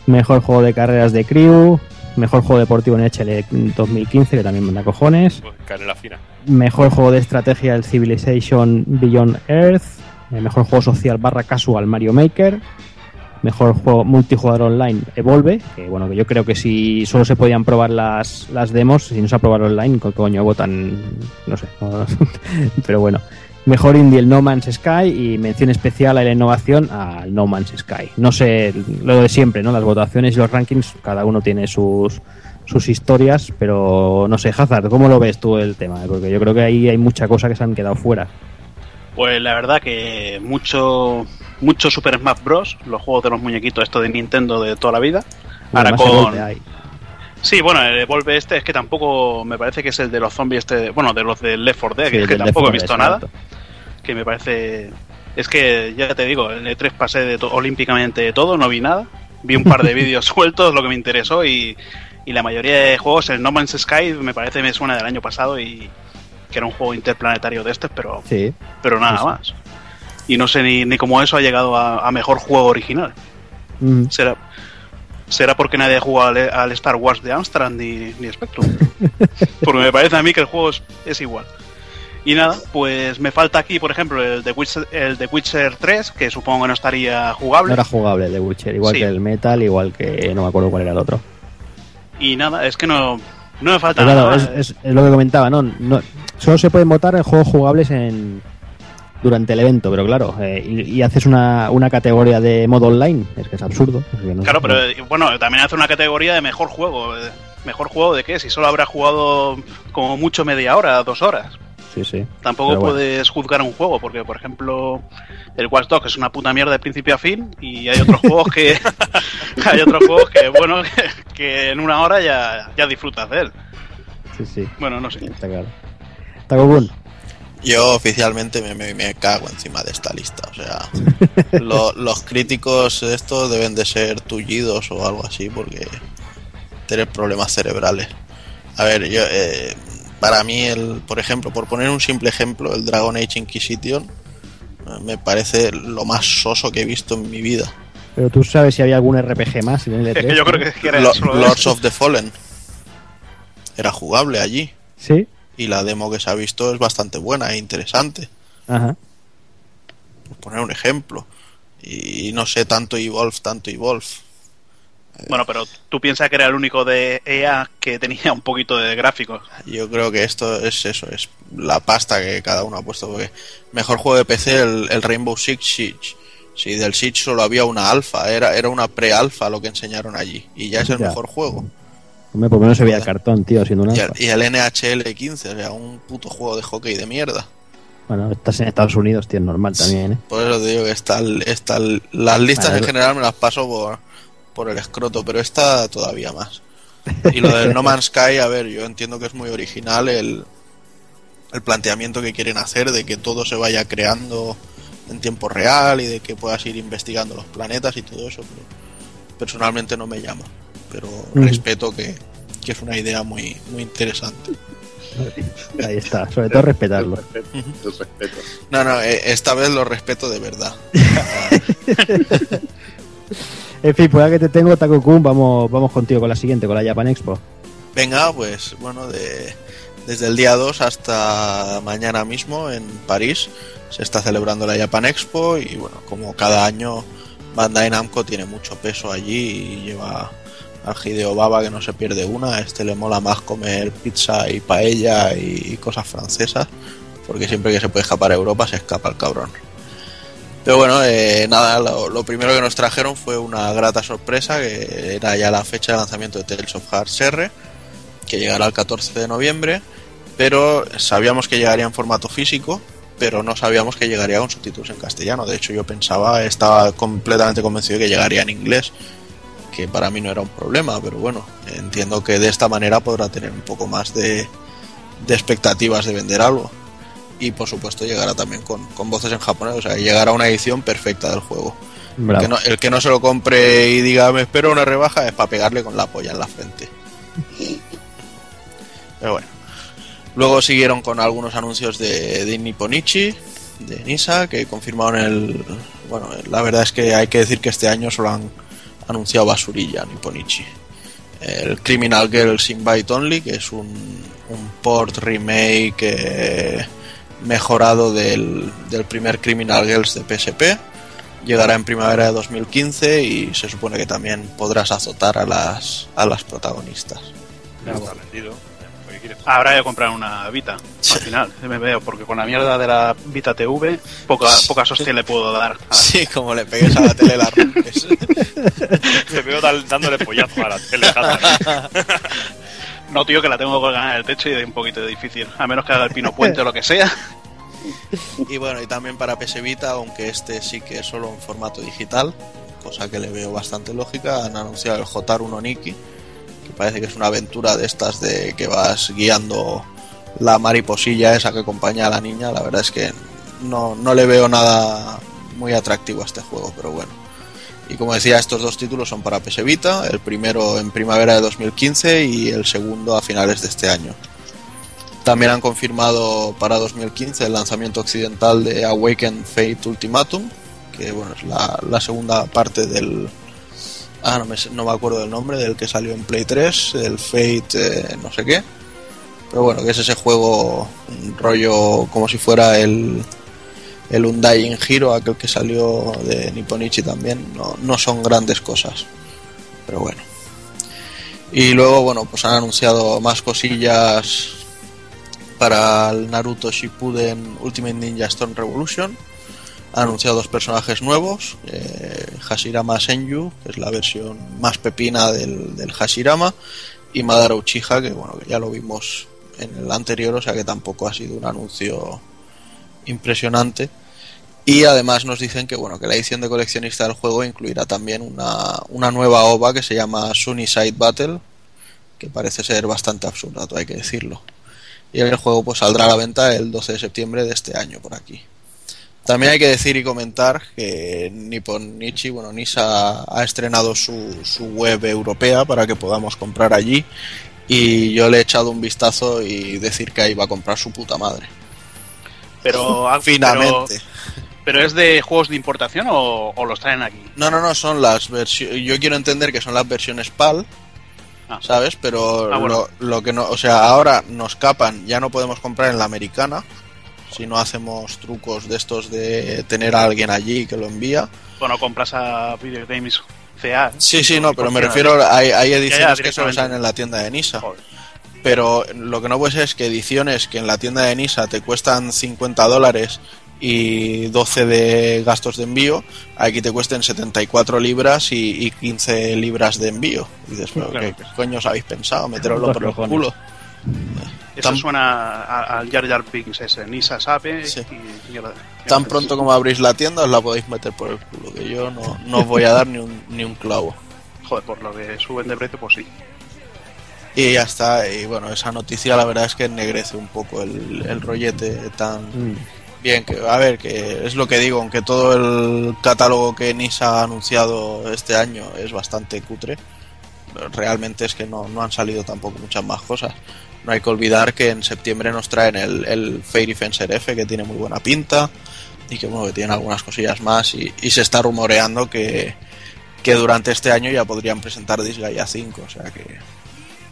Mejor juego de carreras de Crew. Mejor juego deportivo en HL 2015, que también manda cojones. Pues, Canela fina. Mejor juego de estrategia el Civilization Beyond Earth. Eh, Mejor juego social barra casual Mario Maker. Mejor juego multijugador online Evolve, que bueno, que yo creo que si solo se podían probar las, las demos, si no se aprobaron online, ¿qué coño votan? No sé. Pero bueno. Mejor indie el No Man's Sky y mención especial a la innovación al No Man's Sky. No sé, lo de siempre, ¿no? Las votaciones y los rankings, cada uno tiene sus, sus historias, pero no sé, Hazard, ¿cómo lo ves tú el tema? Porque yo creo que ahí hay mucha cosa que se han quedado fuera. Pues la verdad que mucho, mucho Super Smash Bros. Los juegos de los muñequitos, esto de Nintendo de toda la vida. Ahora con-. Sí, bueno, el Evolve este es que tampoco me parece que es el de los zombies este, bueno, de los del Left 4 Dead, Sí, que es que tampoco he visto 4 Dead, nada, que me parece es que ya te digo, el E3 pasé de to- olímpicamente de todo, no vi nada. Vi un par de vídeos sueltos, lo que me interesó y, y la mayoría de juegos, el No Man's Sky me parece me suena del año pasado y que era un juego interplanetario de estos, pero Sí. pero nada sí. más. Y no sé ni, ni cómo eso ha llegado a, a mejor juego original. Mm. Será será porque nadie ha jugado al, al Star Wars de Amstrad ni, ni Spectrum. porque me parece a mí que el juego es, es igual. Y nada, pues me falta aquí, por ejemplo, el de Witcher, el de Witcher 3, que supongo que no estaría No jugable. era jugable el de Witcher, igual Sí. que el Metal, igual que no me acuerdo cuál era el otro. Y nada, es que no, no me falta nada. es- es lo que comentaba, ¿no? no solo se pueden votar en juegos jugables en durante el evento, pero claro, eh, y, y haces una, una categoría de modo online, es que es absurdo. es que no- Claro, pero eh, bueno, también hace una categoría de mejor juego. eh, ¿Mejor juego de qué? Si solo habrá jugado como mucho media hora, dos horas. Sí, sí. Tampoco bueno. puedes juzgar un juego, porque por ejemplo, el Watch Dogs es una puta mierda de principio a fin, y hay otros juegos que. hay otros juegos que, bueno, que, que en una hora ya, ya disfrutas de él. Sí, sí, Bueno, no sé. está claro. Takokun, Yo oficialmente me, me- me cago encima de esta lista. O sea, lo- los críticos de esto deben de ser tullidos o algo así porque tienen problemas cerebrales. A ver, yo, eh, para mí, el, por ejemplo, por poner un simple ejemplo, el Dragon Age Inquisition eh, me parece lo más soso que he visto en mi vida. pero tú sabes si había algún RPG más en el Es E3. que yo creo que, que era solo Lords of the Fallen era jugable allí Sí, y la demo que se ha visto es bastante buena e interesante. ajá. por poner un ejemplo. Y no sé, tanto Evolve, tanto Evolve. Bueno, pero tú piensas que era el único de EA que tenía un poquito de gráficos. Yo creo que esto es eso, es la pasta que cada uno ha puesto. Porque mejor juego de PC, el, el Rainbow Six Siege. Si del Siege solo había una alfa, era, era una pre-alfa lo que enseñaron allí. Y ya es el Ya. mejor juego. Hombre, por lo menos se veía el cartón, tío, siendo una. Y el, y el NHL 15, o sea, un puto juego de hockey de mierda. Bueno, estás en Estados Unidos, tío, es normal también, ¿eh? Por eso te digo que está, está las listas Vale, en general me las paso por, por el escroto, pero esta todavía más. Y lo del No Man's Sky, a ver, yo entiendo que es muy original el, el planteamiento que quieren hacer de que todo se vaya creando en tiempo real y de que puedas ir investigando los planetas y todo eso, pero personalmente no me llama. Pero respeto que, que es una idea muy, muy interesante. Ahí está, sobre todo respetarlo. El respeto, el respeto. No, no, eh, esta vez lo respeto de verdad. En fin, pues ya que te tengo, Takokun, vamos, vamos contigo con la siguiente, con la Japan Expo. Venga, pues bueno, de, desde el día 2 hasta mañana mismo en París se está celebrando la Japan Expo y bueno, como cada año Bandai Namco tiene mucho peso allí y lleva al Hideo Baba que no se pierde una, a este le mola más comer pizza y paella y cosas francesas porque siempre que se puede escapar a Europa se escapa el cabrón. Pero bueno, eh, nada, lo, lo primero que nos trajeron fue una grata sorpresa, que era ya la fecha de lanzamiento de Tales of Hearts R, que llegará el 14 de noviembre, pero sabíamos que llegaría en formato físico, pero no sabíamos que llegaría con subtítulos en castellano. De hecho, yo pensaba, estaba completamente convencido de que llegaría en inglés, que para mí no era un problema, pero bueno, entiendo que de esta manera podrá tener un poco más de, de expectativas de vender algo. Y por supuesto llegará también con, con voces en japonés, o sea, llegará una edición perfecta del juego. El Bravo. que, no, el que no se lo compre y diga me espero una rebaja es para pegarle con la polla en la frente. Pero bueno. Luego siguieron con algunos anuncios de, de Nipponichi, de Nisa, que confirmaron el... Bueno, la verdad es que hay que decir que este año solo han anunciado basurilla Nipponichi. El Criminal Girls Invite Only, que es un, un port remake eh, mejorado del, del primer Criminal Girls de PSP llegará en primavera de 2015 y se supone que también podrás azotar a las, a las protagonistas. Establecido. ¿Qué quieres? Habrá que comprar una Vita al final, me veo, porque con la mierda de la Vita TV, poca, poca hostia le puedo dar. a- Sí, como le pegues a la tele la rompes. Te veo dándole pollazo a la tele. No, tío, que la tengo colgada en el techo y es un poquito difícil. A menos que haga el pino puente o lo que sea. y bueno, y también para PS Vita, aunque este sí que es solo en formato digital, cosa que le veo bastante lógica. Han anunciado el Jotaru no Niki, que parece que es una aventura de estas de que vas guiando la mariposilla esa que acompaña a la niña. La verdad es que no, no le veo nada muy atractivo a este juego, pero bueno. Y como decía, estos dos títulos son para PS Vita, el primero en primavera de 2015 y el segundo a finales de este año. También han confirmado para 2015 el lanzamiento occidental de Awaken Fate Ultimatum, que bueno, es la, segunda parte del... Ah, no me, no me acuerdo del nombre, del que salió en Play 3, el Fate eh, no sé qué. Pero bueno, que es ese juego, un rollo como si fuera el, el Undying Hero, aquel que salió de Nipponichi también. No, no son grandes cosas, pero bueno. Y luego, bueno, pues han anunciado más cosillas para el Naruto Shippuden Ultimate Ninja Storm Revolution. Han anunciado dos personajes nuevos, eh, Hashirama Senju, que es la versión más pepina del, Hashirama, y Madara Uchiha, que bueno, que ya lo vimos en el anterior, o sea que tampoco ha sido un anuncio impresionante. Y además nos dicen que bueno, que la edición de coleccionista del juego incluirá también una, una nueva OVA que se llama Sunnyside Battle, que parece ser bastante absurda, hay que decirlo. Y el juego pues saldrá a la venta el 12 de septiembre de este año por aquí. También hay que decir y comentar que Nipponichi, bueno, Nisa ha estrenado su, su web europea para que podamos comprar allí y yo le he echado un vistazo y decir que ahí va a comprar su puta madre. Pero, Finamente. pero, pero es de juegos de importación o, o los traen aquí. No, no, no, son las versiones. Yo quiero entender que son las versiones PAL, Ah. ¿sabes? Pero Ah, bueno. lo, lo que no. O sea, ahora nos capan, ya no podemos comprar en la americana. Si no hacemos trucos de estos de tener a alguien allí que lo envía. Bueno, compras a Video Games CA. ¿eh? Sí, sí, no, pero me refiero. Hay, hay ediciones que solo salen en la tienda de Nisa. Joder. Pero lo que no puede ser es que ediciones que en la tienda de Nisa te cuestan 50 dólares y 12 de gastos de envío, aquí te cuesten 74 libras y, y 15 libras de envío. Y dices, pero Claro. ¿qué coño os habéis pensado? Meteroslo por el culo. Eso Tan- suena a- al Jar Jar Binks ese. Nisa sabe Sí. y mierda. Tan pronto como abrís la tienda os la podéis meter por el culo, que yo no, no os voy a dar ni un, ni un clavo. Joder, por lo que suben de precio, pues sí. Y ya está, y bueno, esa noticia la verdad es que ennegrece un poco el, el rollete tan, Mm. Bien, que a ver, que es lo que digo, aunque todo el catálogo que NISA ha anunciado este año es bastante cutre, realmente es que no, no han salido tampoco muchas más cosas. No hay que olvidar que en septiembre nos traen el, el Fairy Fencer F, que tiene muy buena pinta, y que bueno, que tiene algunas cosillas más, y, se está rumoreando que, que durante este año ya podrían presentar Disgaea 5, o sea que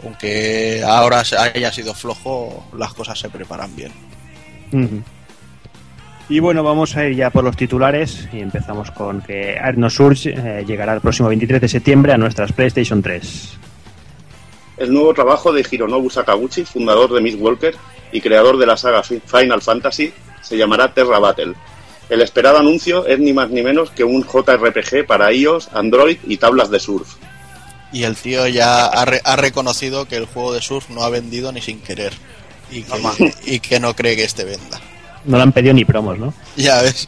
aunque ahora haya sido flojo, las cosas se preparan bien. Y bueno, vamos a ir ya por los titulares y empezamos con que Arno Surge eh, llegará el próximo 23 de septiembre a nuestras PlayStation 3. El nuevo trabajo de Hironobu Sakaguchi, fundador de Miss Walker y creador de la saga Fi- Final Fantasy, se llamará Terra Battle. El esperado anuncio es ni más ni menos que un JRPG para iOS, Android y tablas de surf. Y el tío ya ha, re- ha reconocido que el juego de surf no ha vendido ni sin querer. Y que, y que no cree que este venda. No le han pedido ni promos, ¿no? Ya ves.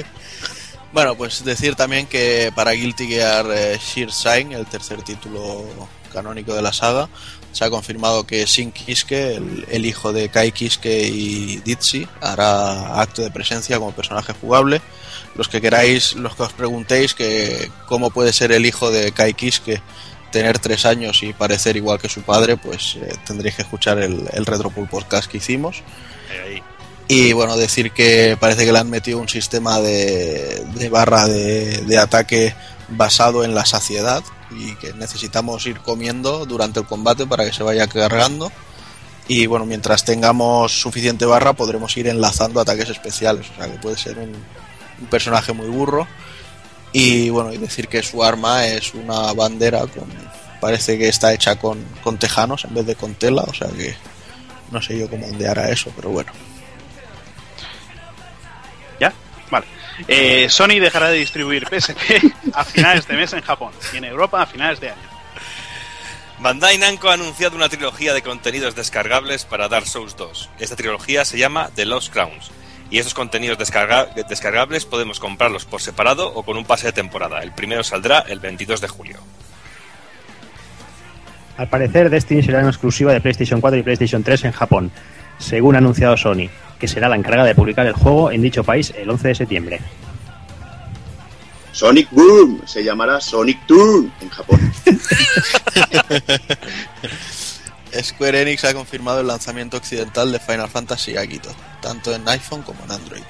bueno, pues decir también que para Guilty Gear eh, Sheer Sign, el tercer título canónico de la saga, se ha confirmado que Shin Kiske, el, el hijo de Kai Kiske y Ditzy, hará acto de presencia como personaje jugable. Los que queráis, los que os preguntéis que cómo puede ser el hijo de Kai Kiske tener tres años y parecer igual que su padre, pues eh, tendréis que escuchar el, el Retropool podcast que hicimos. Ahí. Y bueno, decir que parece que le han metido un sistema de, de barra de, de ataque basado en la saciedad y que necesitamos ir comiendo durante el combate para que se vaya cargando. Y bueno, mientras tengamos suficiente barra podremos ir enlazando ataques especiales. O sea que puede ser un, personaje muy burro. Y bueno, y decir que su arma es una bandera con. Parece que está hecha con, con tejanos en vez de con tela. O sea que no sé yo cómo ondeará eso, pero bueno. Eh, Sony dejará de distribuir PSP a finales de mes en Japón y en Europa a finales de año. Bandai Namco ha anunciado una trilogía de contenidos descargables para Dark Souls 2. Esta trilogía se llama The Lost Crowns y estos contenidos descarga- descargables podemos comprarlos por separado o con un pase de temporada. El primero saldrá el 22 de julio. Al parecer, Destiny será una exclusiva de PlayStation 4 y PlayStation 3 en Japón, según ha anunciado Sony, que será la encargada de publicar el juego en dicho país el 11 de septiembre. Sonic Boom se llamará Sonic Toon en Japón. Square Enix ha confirmado el lanzamiento occidental de Final Fantasy Agito, tanto en iPhone como en Android.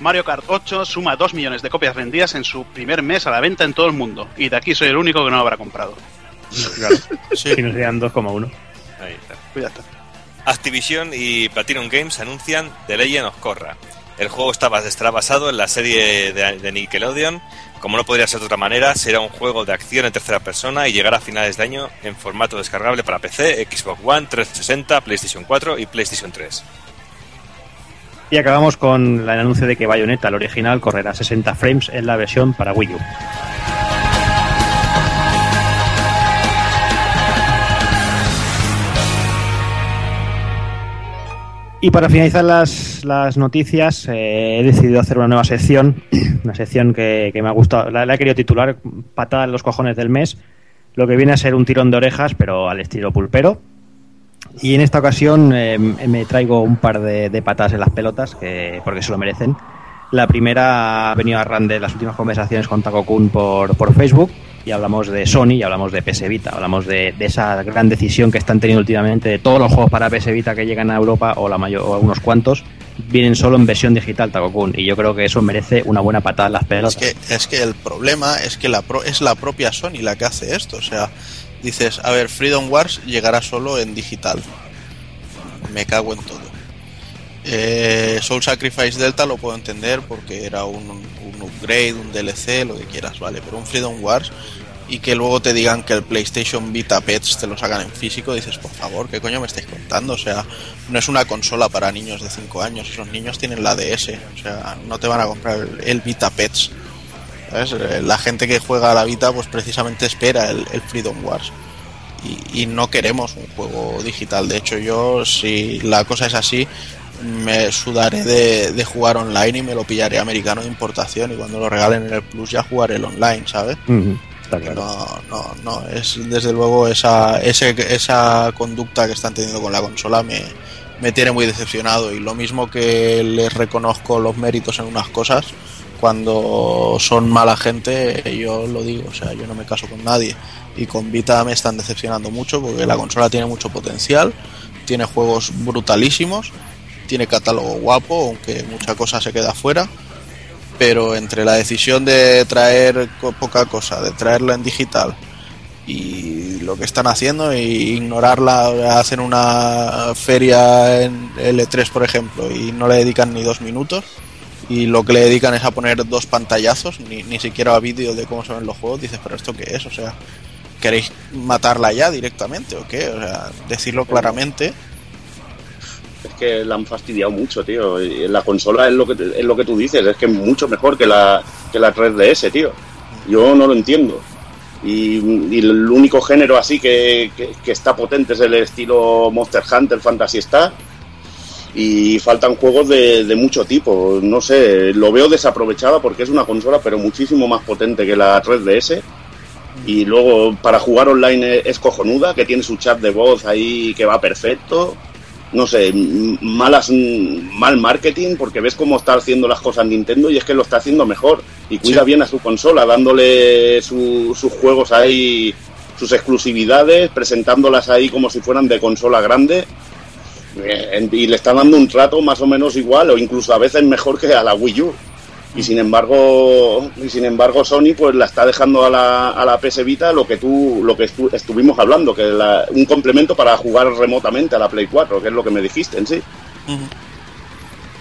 Mario Kart 8 suma 2 millones de copias vendidas en su primer mes a la venta en todo el mundo. Y de aquí soy el único que no lo habrá comprado. Claro, Sí, si no serían 2,1. Ahí está. Pues ya está. Activision y Platinum Games anuncian The Legend of Korra. El juego estará basado en la serie de, de Nickelodeon. Como no podría ser de otra manera, será un juego de acción en tercera persona y llegará a finales de año en formato descargable para PC, Xbox One, 360, PlayStation 4 y PlayStation 3. Y acabamos con el anuncio de que Bayonetta, el original, correrá a 60 frames en la versión para Wii U. Y para finalizar las, las noticias, eh, he decidido hacer una nueva sección, una sección que, que me ha gustado, la, he querido titular Patada en los cojones del mes, lo que viene a ser un tirón de orejas, pero al estilo pulpero. Y en esta ocasión eh, me traigo un par de, de patadas en las pelotas, que, porque se lo merecen. La primera ha venido a ran de las últimas conversaciones con Taco Kun por, por Facebook y hablamos de Sony y hablamos de PS Vita, hablamos de, esa gran decisión que están teniendo últimamente de todos los juegos para PS Vita que llegan a Europa o la mayor o unos cuantos vienen solo en versión digital Taco Kun y yo creo que eso merece una buena patada en las es pelotas. que, es que el problema es que la pro- es la propia Sony la que hace esto. O sea, dices, a ver, Freedom Wars llegará solo en digital. Me cago en todo. Eh, Soul Sacrifice Delta lo puedo entender porque era un, upgrade, un DLC, lo que quieras, vale. Pero un Freedom Wars y que luego te digan que el PlayStation Vita Pets te lo sacan en físico, dices, por favor, ¿qué coño me estáis contando? O sea, no es una consola para niños de 5 años, esos niños tienen la DS, o sea, no te van a comprar el, Vita Pets. ¿sabes? Eh, La gente que juega a la Vita, pues precisamente espera el, el Freedom Wars. Y, y no queremos un juego digital. De hecho, yo, si la cosa es así, me sudaré de, de jugar online y me lo pillaré americano de importación. Y cuando lo regalen en el Plus, ya jugaré el online, ¿sabes? Está claro. No, no, no, es desde luego esa, ese, esa conducta que están teniendo con la consola me, me tiene muy decepcionado y lo mismo que les reconozco los méritos en unas cosas, cuando son mala gente yo lo digo, o sea, yo no me caso con nadie y con Vita me están decepcionando mucho porque la consola tiene mucho potencial, tiene juegos brutalísimos, tiene catálogo guapo, aunque mucha cosa se queda fuera pero entre la decisión de traer poca cosa, de traerla en digital y lo que están haciendo e ignorarla, hacen una feria en L3 por ejemplo y no le dedican ni dos minutos y lo que le dedican es a poner dos pantallazos, ni, ni siquiera vídeo de cómo se ven los juegos, dices, pero esto qué es, o sea, ¿queréis matarla ya directamente o qué? O sea, decirlo claramente. Es que la han fastidiado mucho, tío. Y La consola es lo que es lo que tú dices, es que es mucho mejor que la, que la 3DS, tío. Yo no lo entiendo. Y, el único género así que, que- está potente es el estilo Monster Hunter, Fantasy Star. Y faltan juegos de, de mucho tipo. No sé, lo veo desaprovechada porque es una consola, pero muchísimo más potente que la 3DS. Y luego para jugar online es cojonuda, que tiene su chat de voz ahí que va perfecto no sé, malas, mal marketing, porque ves cómo está haciendo las cosas Nintendo y es que lo está haciendo mejor. Y cuida Sí. bien a su consola, dándole su- sus juegos ahí, sus exclusividades, presentándolas ahí como si fueran de consola grande. Eh, Y le está dando un trato más o menos igual, o incluso a veces mejor que a la Wii U. Y sin embargo, y sin embargo Sony pues la está dejando a la, a la PS Vita lo que tú, lo que estu- estuvimos hablando, que la- un complemento para jugar remotamente a la Play 4, que es lo que me dijiste en sí.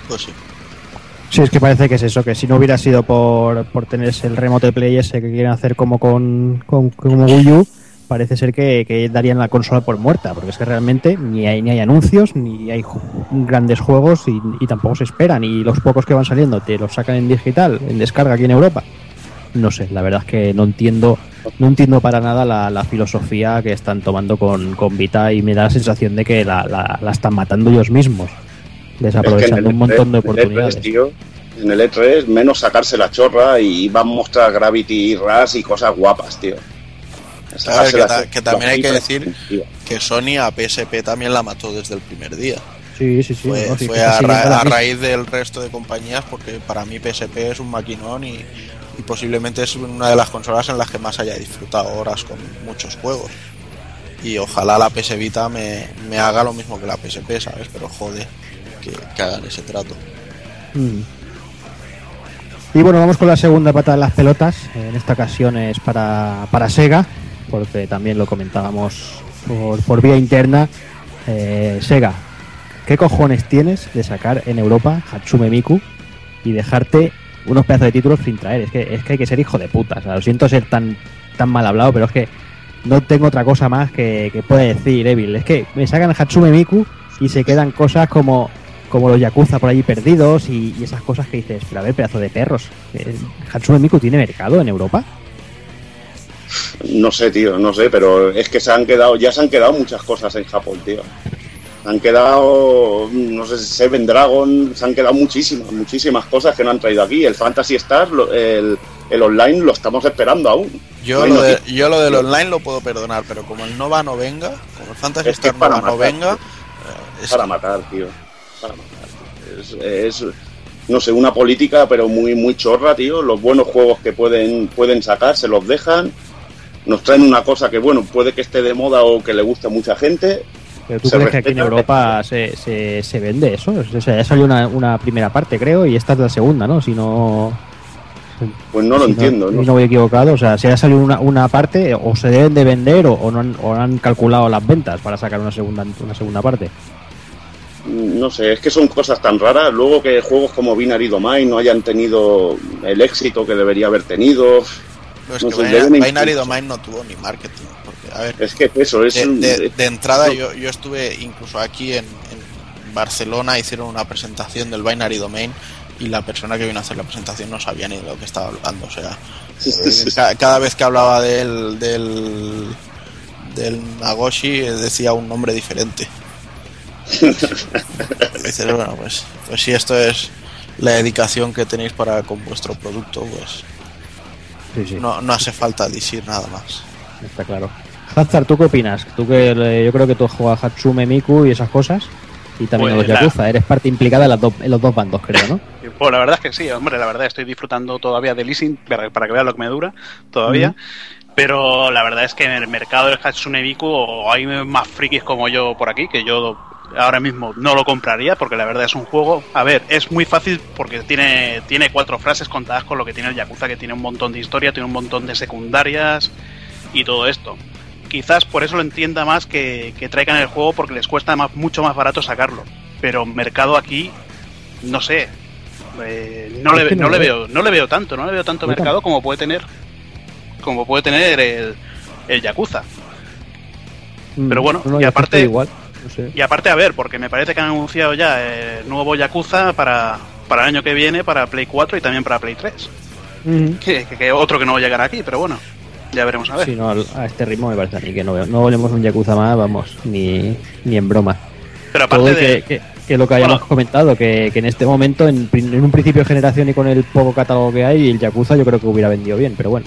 Pues sí. Sí, es que parece que es eso, que si no hubiera sido por, por tener ese- el remote play ese que quieren hacer como con, con como Wii U, parece ser que, que darían la consola por muerta, porque es que realmente ni hay, ni hay anuncios, ni hay grandes juegos y, y tampoco se esperan, y los pocos que van saliendo te los sacan en digital, en descarga aquí en Europa. No sé, la verdad es que no entiendo, no entiendo para nada la, la filosofía que están tomando con, con Vita y me da la sensación de que la, la- la están matando ellos mismos. desaprovechando Es que un montón de E3, oportunidades. tío, en el E3 menos sacarse la chorra y van a mostrar Gravity Rush y cosas guapas, tío. Que la- ta- que también hay que decir que Sony a PSP también la mató desde el primer día. Sí, sí, sí. fue no, sí, fue que está a, ra- a raíz del resto de compañías porque para mí PSP es un maquinón y, y posiblemente es una de las consolas en las que más haya disfrutado horas con muchos juegos. Y ojalá la PS Vita me, me haga lo mismo que la PSP, ¿sabes? Pero jode que, que hagan ese trato. Mm. Y bueno, vamos con la segunda pata de las pelotas. En esta ocasión es para, para Sega, porque también lo comentábamos por, por vía interna. Eh, Sega, ¿qué cojones tienes de sacar en Europa Hatsume Miku y dejarte unos pedazos de títulos sin traer? Es que, es que hay que ser hijo de puta. O sea, lo siento ser tan, tan mal hablado, pero es que no tengo otra cosa más que, que pueda decir, Evil. Es que me sacan Hatsume Miku y se quedan cosas como como los Yakuza por ahí perdidos y, y esas cosas que dices, pero a ver, pedazo de perros. Eh, ¿Hatsume Miku tiene mercado en Europa? No sé, tío, no sé, pero es que se han quedado, ya se han quedado muchas cosas en Japón, tío. Se han quedado, no sé, Seven Dragon, se han quedado muchísimas, muchísimas cosas que no han traído aquí. El Fantasy Star, el, el online lo estamos esperando aún. Yo, No lo, de- yo lo del online lo puedo perdonar, pero como el Nova no venga, como el Fantasy Es que Star para Nova no venga, eh, es- para matar, tío. Para matar. tío. Es, es, no sé, una política, pero muy, muy chorra, tío. Los buenos juegos que pueden, pueden sacar se los dejan. Nos traen una cosa que, bueno, puede que esté de moda o que le guste a mucha gente. ¿Pero tú crees que aquí en. Europa se, se, se vende eso? O sea, ya salió una, una primera parte, creo, y esta es la segunda, ¿no? Si no... Pues no lo si entiendo. si ¿no? no voy equivocado. O sea, si ha salido una, una parte, o se deben de vender o, o no han, o no han calculado las ventas para sacar una segunda, una segunda parte. No sé, es que son cosas tan raras. Luego que juegos como Binary Domain no hayan tenido el éxito que debería haber tenido. Pero es que Binary, Domain no tuvo ni marketing. Porque, a ver, Es que eso es. de, un- de- de entrada no. yo, yo estuve incluso aquí en, en Barcelona, hicieron una presentación del Binary Domain y la persona que vino a hacer la presentación no sabía ni de lo que estaba hablando. O sea, eh, ca- cada vez que hablaba del, del, del Nagoshi eh, decía un nombre diferente. Dices, bueno, pues, pues si esto es la dedicación que tenéis para con vuestro producto, pues Sí, sí, no, no hace falta decir nada más. está claro. Hazard, ¿tú qué opinas? Tú que yo creo que tú juegas Hatsume Miku y esas cosas. Y también Pues los la- Yakuza. Eres parte implicada en, las dos- en los dos bandos, creo, ¿no? Pues la verdad es que sí, hombre, la verdad estoy disfrutando todavía de leasing para, para que vean lo que me dura todavía. Pero la verdad es que en el mercado del Hatsune Miku o hay más frikis como yo por aquí, que yo ahora mismo no lo compraría porque la verdad es un juego, a ver, es muy fácil porque tiene, tiene cuatro frases contadas con lo que tiene el Yakuza, que tiene un montón de historia, tiene un montón de secundarias y todo esto. Quizás por eso lo entienda más que, que traigan el juego porque les cuesta más, mucho más barato sacarlo. Pero mercado aquí, no sé, eh, no, le, no, le veo. no le veo tanto, no le veo tanto mercado como puede tener, como puede tener el, el Yakuza. Pero bueno, No, no, y aparte- igual. Y aparte, a ver, porque me parece que han anunciado ya el nuevo Yakuza para, para el año que viene, para Play 4 y también para Play 3. Ujú. Que, que- que otro que no va a llegar aquí, pero bueno, ya veremos a ver. Sí, no, a este ritmo me parece a mí que no veo. No volvemos un Yakuza más, vamos, ni, ni en broma. pero Todo aparte de, que, lo que hayamos Bueno. comentado, que, que en este momento, en, en un principio de generación y con el poco catálogo que hay, el Yakuza yo creo que hubiera vendido bien, pero bueno.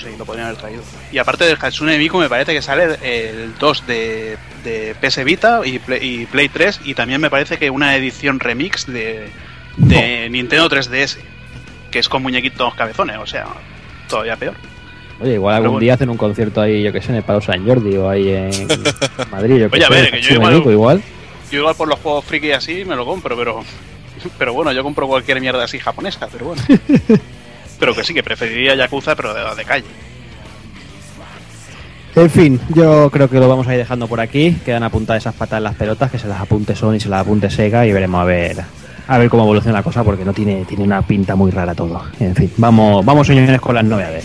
Pues sí, lo podrían haber traído. Y aparte del Hatsune Miku, me parece que sale el 2 de, de PS Vita y Play, y Play 3. Y también me parece que una edición remix de, de Nintendo 3DS. Que es con muñequitos cabezones, o sea, todavía peor. Oye, igual algún bueno. día hacen un concierto ahí, yo que sé, en el Palo San Jordi o ahí en Madrid. Yo que Oye, a ver, que yo Hatsune igual- Miku igual. Yo igual por los juegos friki así me lo compro, pero. Pero bueno, yo compro cualquier mierda así japonesa, pero bueno. Pero que sí, que preferiría Yakuza, pero de, de calle. En fin, yo creo que lo vamos a ir dejando por aquí. Quedan apuntadas esas patas en las pelotas, que se las apunte Sony, se las apunte Sega y veremos a ver a ver cómo evoluciona la cosa porque no tiene, tiene una pinta muy rara todo. En fin, vamos, vamos señores con las novedades.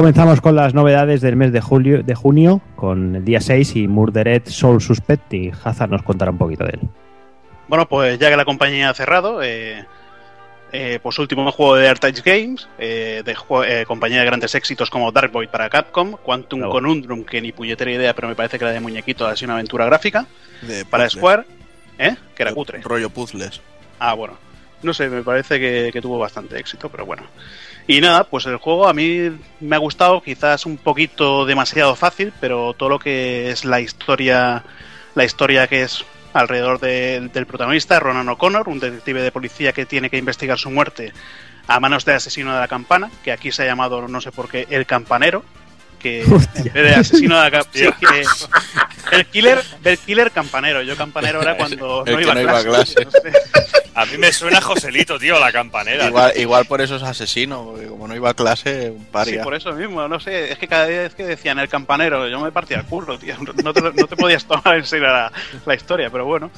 Comenzamos con las novedades del mes de julio, de junio, con el día 6 y Murdered Soul Suspect y Hazard nos contará un poquito de él. Bueno, pues ya que la compañía ha cerrado, eh, eh, pues último juego de Artage Games, eh, de eh, compañía de grandes éxitos como Dark Void para Capcom, Quantum Bravo. Conundrum, que ni puñetera idea, pero me parece que era de muñequito, así una aventura gráfica, De para puzzles. Square, ¿eh? que era cutre. Rollo puzzles. Ah, bueno. No sé, me parece que, tuvo bastante éxito, pero bueno. Y nada, pues el juego a mí me ha gustado, quizás un poquito demasiado fácil, pero todo lo que es la historia, la historia que es alrededor de- del protagonista, Ronan O'Connor, un detective de policía que tiene que investigar su muerte a manos del asesino de la campana, que aquí se ha llamado, no sé por qué, el campanero, que en vez de asesino de la campana, el killer, del killer campanero. Yo campanero era cuando El no que iba, no a iba a clase. clase. no sé. A mí me suena Joselito, tío, la campanera. Igual, igual por eso es asesino, porque como no iba a clase, un Sí, paria. por eso mismo, no sé, es que cada vez que decían el campanero, yo me partía el culo, tío, no te, no te podías tomar en serio la, la historia, pero bueno.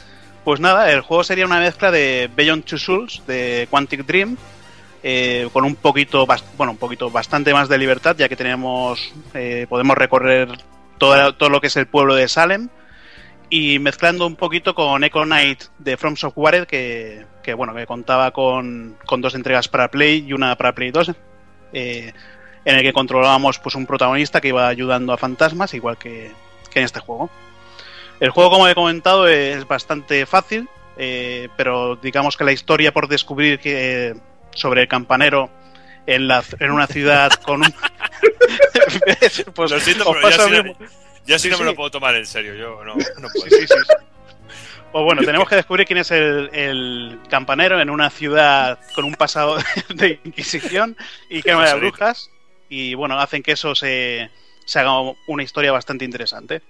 Pues nada, el juego sería una mezcla de Beyond Two Souls, de Quantic Dream, eh, con un poquito, bueno, un poquito bastante más de libertad, ya que tenemos, eh, podemos recorrer todo, todo lo que es el pueblo de Salem, y mezclando un poquito con Echo Knight de From Software, que, que bueno, que contaba con, con dos entregas para Play y una para Play 2, eh, en el que controlábamos pues un protagonista que iba ayudando a fantasmas, igual que, que en este juego. El juego, como he comentado, es bastante fácil, pero digamos que la historia por descubrir que sobre el campanero en, la, en una ciudad con un... pues, Lo siento, pero ya sí, mismo. ya sí Sí, no me lo puedo tomar en serio. Yo no, no puedo. Sí, sí, sí, sí. Pues bueno, tenemos que descubrir quién es el, el campanero en una ciudad con un pasado de Inquisición y quema de brujas. Y bueno, hacen que eso se, se haga una historia bastante interesante.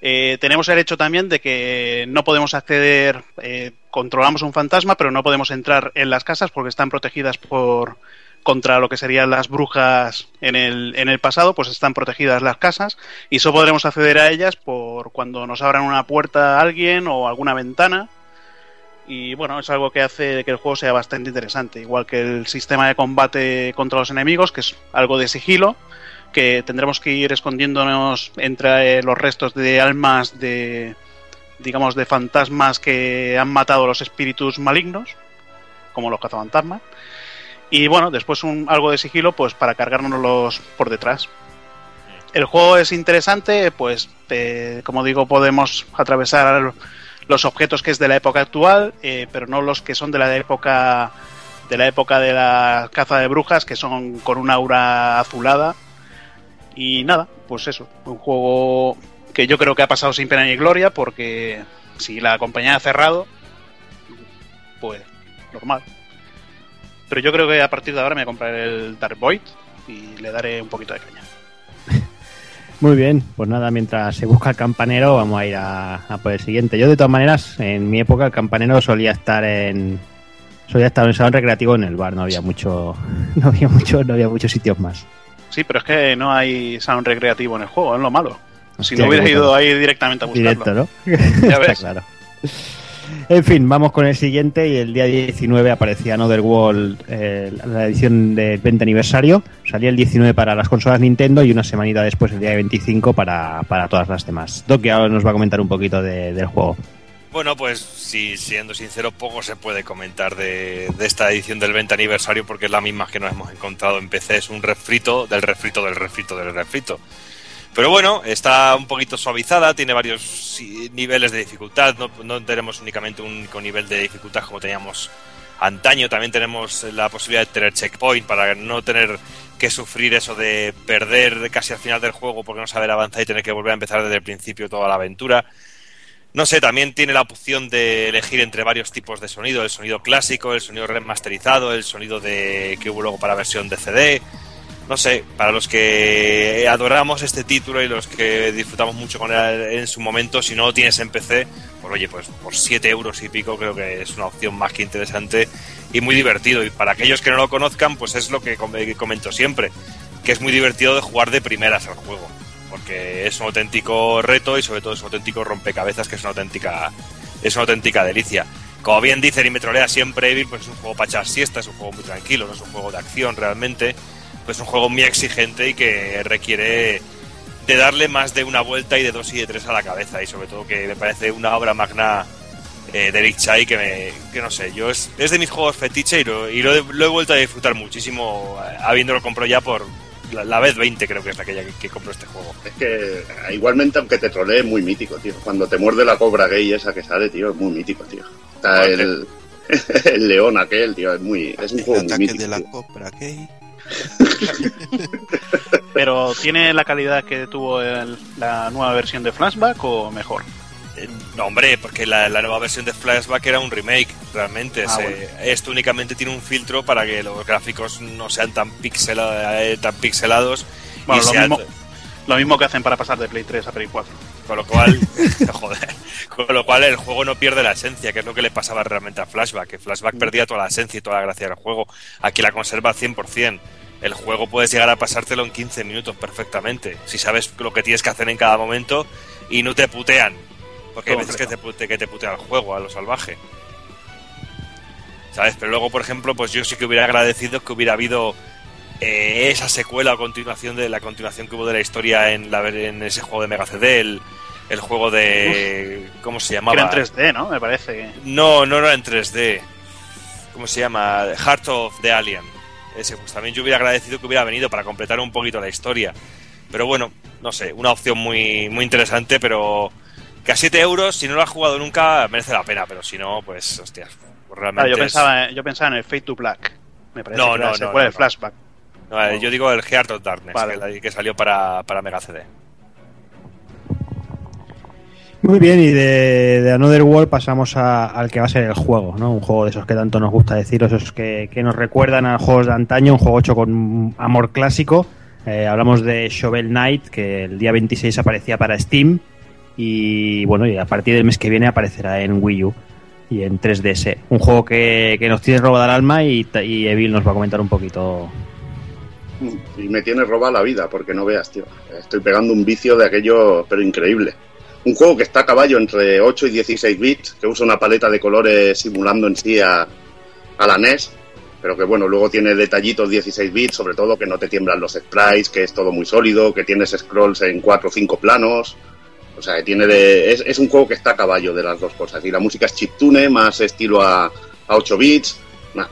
Eh, tenemos el hecho también de que no podemos acceder, eh, controlamos un fantasma, pero no podemos entrar en las casas porque están protegidas por contra lo que serían las brujas en el, en el pasado, pues están protegidas las casas y solo podremos acceder a ellas por cuando nos abran una puerta a alguien o alguna ventana. Y bueno, es algo que hace que el juego sea bastante interesante, igual que el sistema de combate contra los enemigos, que es algo de sigilo, que tendremos que ir escondiéndonos entre los restos de almas de digamos de fantasmas que han matado los espíritus malignos, como los cazafantasmas. Y bueno, después un, algo de sigilo pues para cargárnoslos por detrás. El juego es interesante, pues eh, como digo, podemos atravesar los objetos que es de la época actual, eh, pero no los que son de la época de la época de la caza de brujas, que son con una aura azulada. Y nada, pues eso, un juego que yo creo que ha pasado sin pena ni gloria, porque si la compañía ha cerrado, pues normal. Pero yo creo que a partir de ahora me compraré el Dark Void y le daré un poquito de caña. Muy bien, pues nada, mientras se busca el campanero, vamos a ir a, a por el siguiente. Yo, de todas maneras, en mi época, el campanero solía estar en. Solía estar en el salón recreativo en el bar, no había mucho. No había mucho, no había muchos sitios más. Sí, pero es que no hay sound recreativo en el juego, es lo malo. Si no hubiera qué ido ahí directamente a buscarlo. Directo, ¿no? Ya Está ves. claro. En fin, vamos con el siguiente y el día 19 aparecía Another World, eh, la edición del 20 aniversario. Salía el 19 para las consolas Nintendo y una semanita después, el día 25, para, para todas las demás. Doc que ahora nos va a comentar un poquito de- del juego. Bueno, pues sí, siendo sincero, poco se puede comentar de, de esta edición del 20 aniversario porque es la misma que nos hemos encontrado en PC. Es un refrito del refrito del refrito del refrito. Pero bueno, está un poquito suavizada, tiene varios niveles de dificultad. No, no tenemos únicamente un único nivel de dificultad como teníamos antaño. También tenemos la posibilidad de tener checkpoint para no tener que sufrir eso de perder casi al final del juego porque no saber avanzar y tener que volver a empezar desde el principio toda la aventura. No sé, también tiene la opción de elegir entre varios tipos de sonido, el sonido clásico, el sonido remasterizado, el sonido de que hubo luego para versión de CD. No sé, para los que adoramos este título y los que disfrutamos mucho con él en su momento, si no tienes en PC, pues oye, pues por 7 euros y pico creo que es una opción más que interesante y muy divertido. Y para aquellos que no lo conozcan, pues es lo que comento siempre, que es muy divertido de jugar de primeras al juego, porque es un auténtico reto y sobre todo es un auténtico rompecabezas que es una auténtica, es una auténtica delicia. Como bien dice y me trolea siempre Evil, pues es un juego para echar siesta, es un juego muy tranquilo, no es un juego de acción realmente es un juego muy exigente y que requiere de darle más de una vuelta y de dos y de tres a la cabeza y sobre todo que me parece una obra magna eh, de Eric Chai que, me, que no sé, yo es, es de mis juegos fetiche y, lo, y lo, he, vuelto a disfrutar muchísimo eh, habiéndolo comprado ya por la, vez 20 creo que es la que, que compró este juego. Es que igualmente aunque te trolee es muy mítico, tío. Cuando te muerde la cobra gay esa que sale, tío, es muy mítico, tío. Está el, el, león aquel, tío, es muy es un juego muy mítico. de la cobra gay. Pero ¿tiene la calidad que tuvo la nueva versión de Flashback o mejor? Eh, no, hombre, porque la, nueva versión de Flashback era un remake, realmente. Ah, esto únicamente tiene un filtro para que los gráficos no sean tan, eh, tan pixelados. Bueno, lo, mismo, lo mismo que hacen para pasar de Play 3 a Play 4. Con lo cual, joder, con lo cual el juego no pierde la esencia, que es lo que le pasaba realmente a Flashback, que Flashback mm. perdía toda la esencia y toda la gracia del juego. Aquí la conserva al 100% el juego puedes llegar a pasártelo en 15 minutos perfectamente, si sabes lo que tienes que hacer en cada momento y no te putean. Porque hay veces que te, que te putea el juego, a lo salvaje. ¿Sabes? Pero luego, por ejemplo, pues yo sí que hubiera agradecido que hubiera habido eh, esa secuela o continuación de la continuación que hubo de la historia en, la, en ese juego de Mega CD, el, juego de. ¿Cómo se llamaba? Era en 3D, ¿no? Me parece. No, no era en 3D. ¿Cómo se llama? Heart of the Alien ese, pues también yo hubiera agradecido que hubiera venido para completar un poquito la historia. Pero bueno, no sé, una opción muy, muy interesante, pero que a 7 euros, si no lo has jugado nunca, merece la pena, pero si no, pues, hostias, pues realmente. yo, pensaba, yo pensaba en el Fate to Black, me parece no, que no, no, el flashback. Eh, yo digo el Heart of Darkness, que, que, salió para, para Mega CD. Muy bien, y de, Another World pasamos al que va a ser el juego, ¿no? Un juego de esos que tanto nos gusta decir, esos que, nos recuerdan a juegos de antaño, un juego hecho con amor clásico. Eh, hablamos de Shovel Knight, que el día 26 aparecía para Steam, y bueno, y a partir del mes que viene aparecerá en Wii U y en 3DS. Un juego que, nos tiene robada el alma y, y Evil nos va a comentar un poquito y me tiene robada la vida, porque no veas, tío. Estoy pegando un vicio de aquello, pero increíble. Un juego que está a caballo entre 8 y 16 bits, que usa una paleta de colores simulando en sí a, la NES, pero que bueno, luego tiene detallitos 16 bits, sobre todo que no te tiemblan los sprites, que es todo muy sólido, que tienes scrolls en 4 o 5 planos. O sea, tiene de, es, un juego que está a caballo de las dos cosas. Y la música es chiptune, más estilo a, a 8 bits.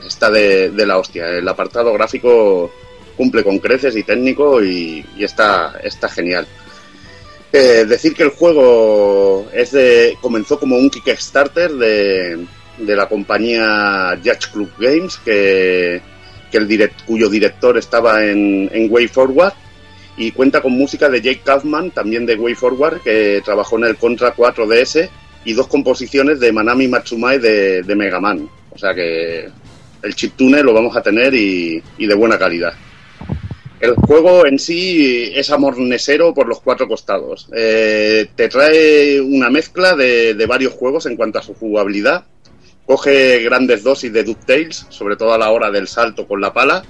está de, la hostia. El apartado gráfico cumple con creces y técnico y, está, está genial. Eh, decir que el juego es de, comenzó como un Kickstarter de, de la compañía Judge Club Games, que, el cuyo director estaba en, en Way Forward y cuenta con música de Jake Kaufman, también de Way Forward, que trabajó en el Contra 4DS y dos composiciones de Manami Matsumae de, de Mega Man. O sea que el chiptune lo vamos a tener y de buena calidad. El juego en sí es amornesero por los cuatro costados. Eh, te trae una mezcla de, varios juegos en cuanto a su jugabilidad. Coge grandes dosis de DuckTales, sobre todo a la hora del salto con la pala.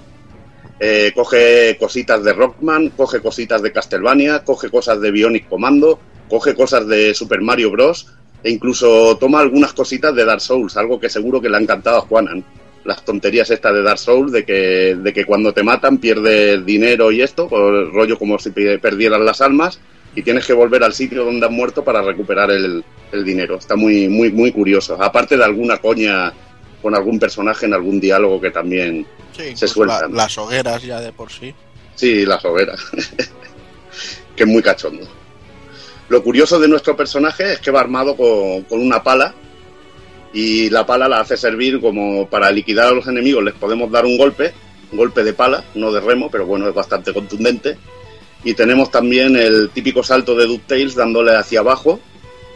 Eh, coge cositas de Rockman, coge cositas de Castlevania, coge cosas de Bionic Commando, coge cosas de Super Mario Bros. E incluso toma algunas cositas de Dark Souls, algo que seguro que le ha encantado a Juanan las tonterías estas de Dark Souls, de que, de que cuando te matan pierdes dinero y esto, el rollo como si perdieran las almas, y tienes que volver al sitio donde has muerto para recuperar el, dinero. Está muy, muy, muy curioso. Aparte de alguna coña con algún personaje en algún diálogo que también se sueltan. las hogueras ya de por sí. Sí, las hogueras. que es muy cachondo. Lo curioso de nuestro personaje es que va armado con, con una pala y la pala la hace servir como para liquidar a los enemigos. Les podemos dar un golpe, un golpe de pala, no de remo, pero bueno, es bastante contundente. Y tenemos también el típico salto de DuckTales dándole hacia abajo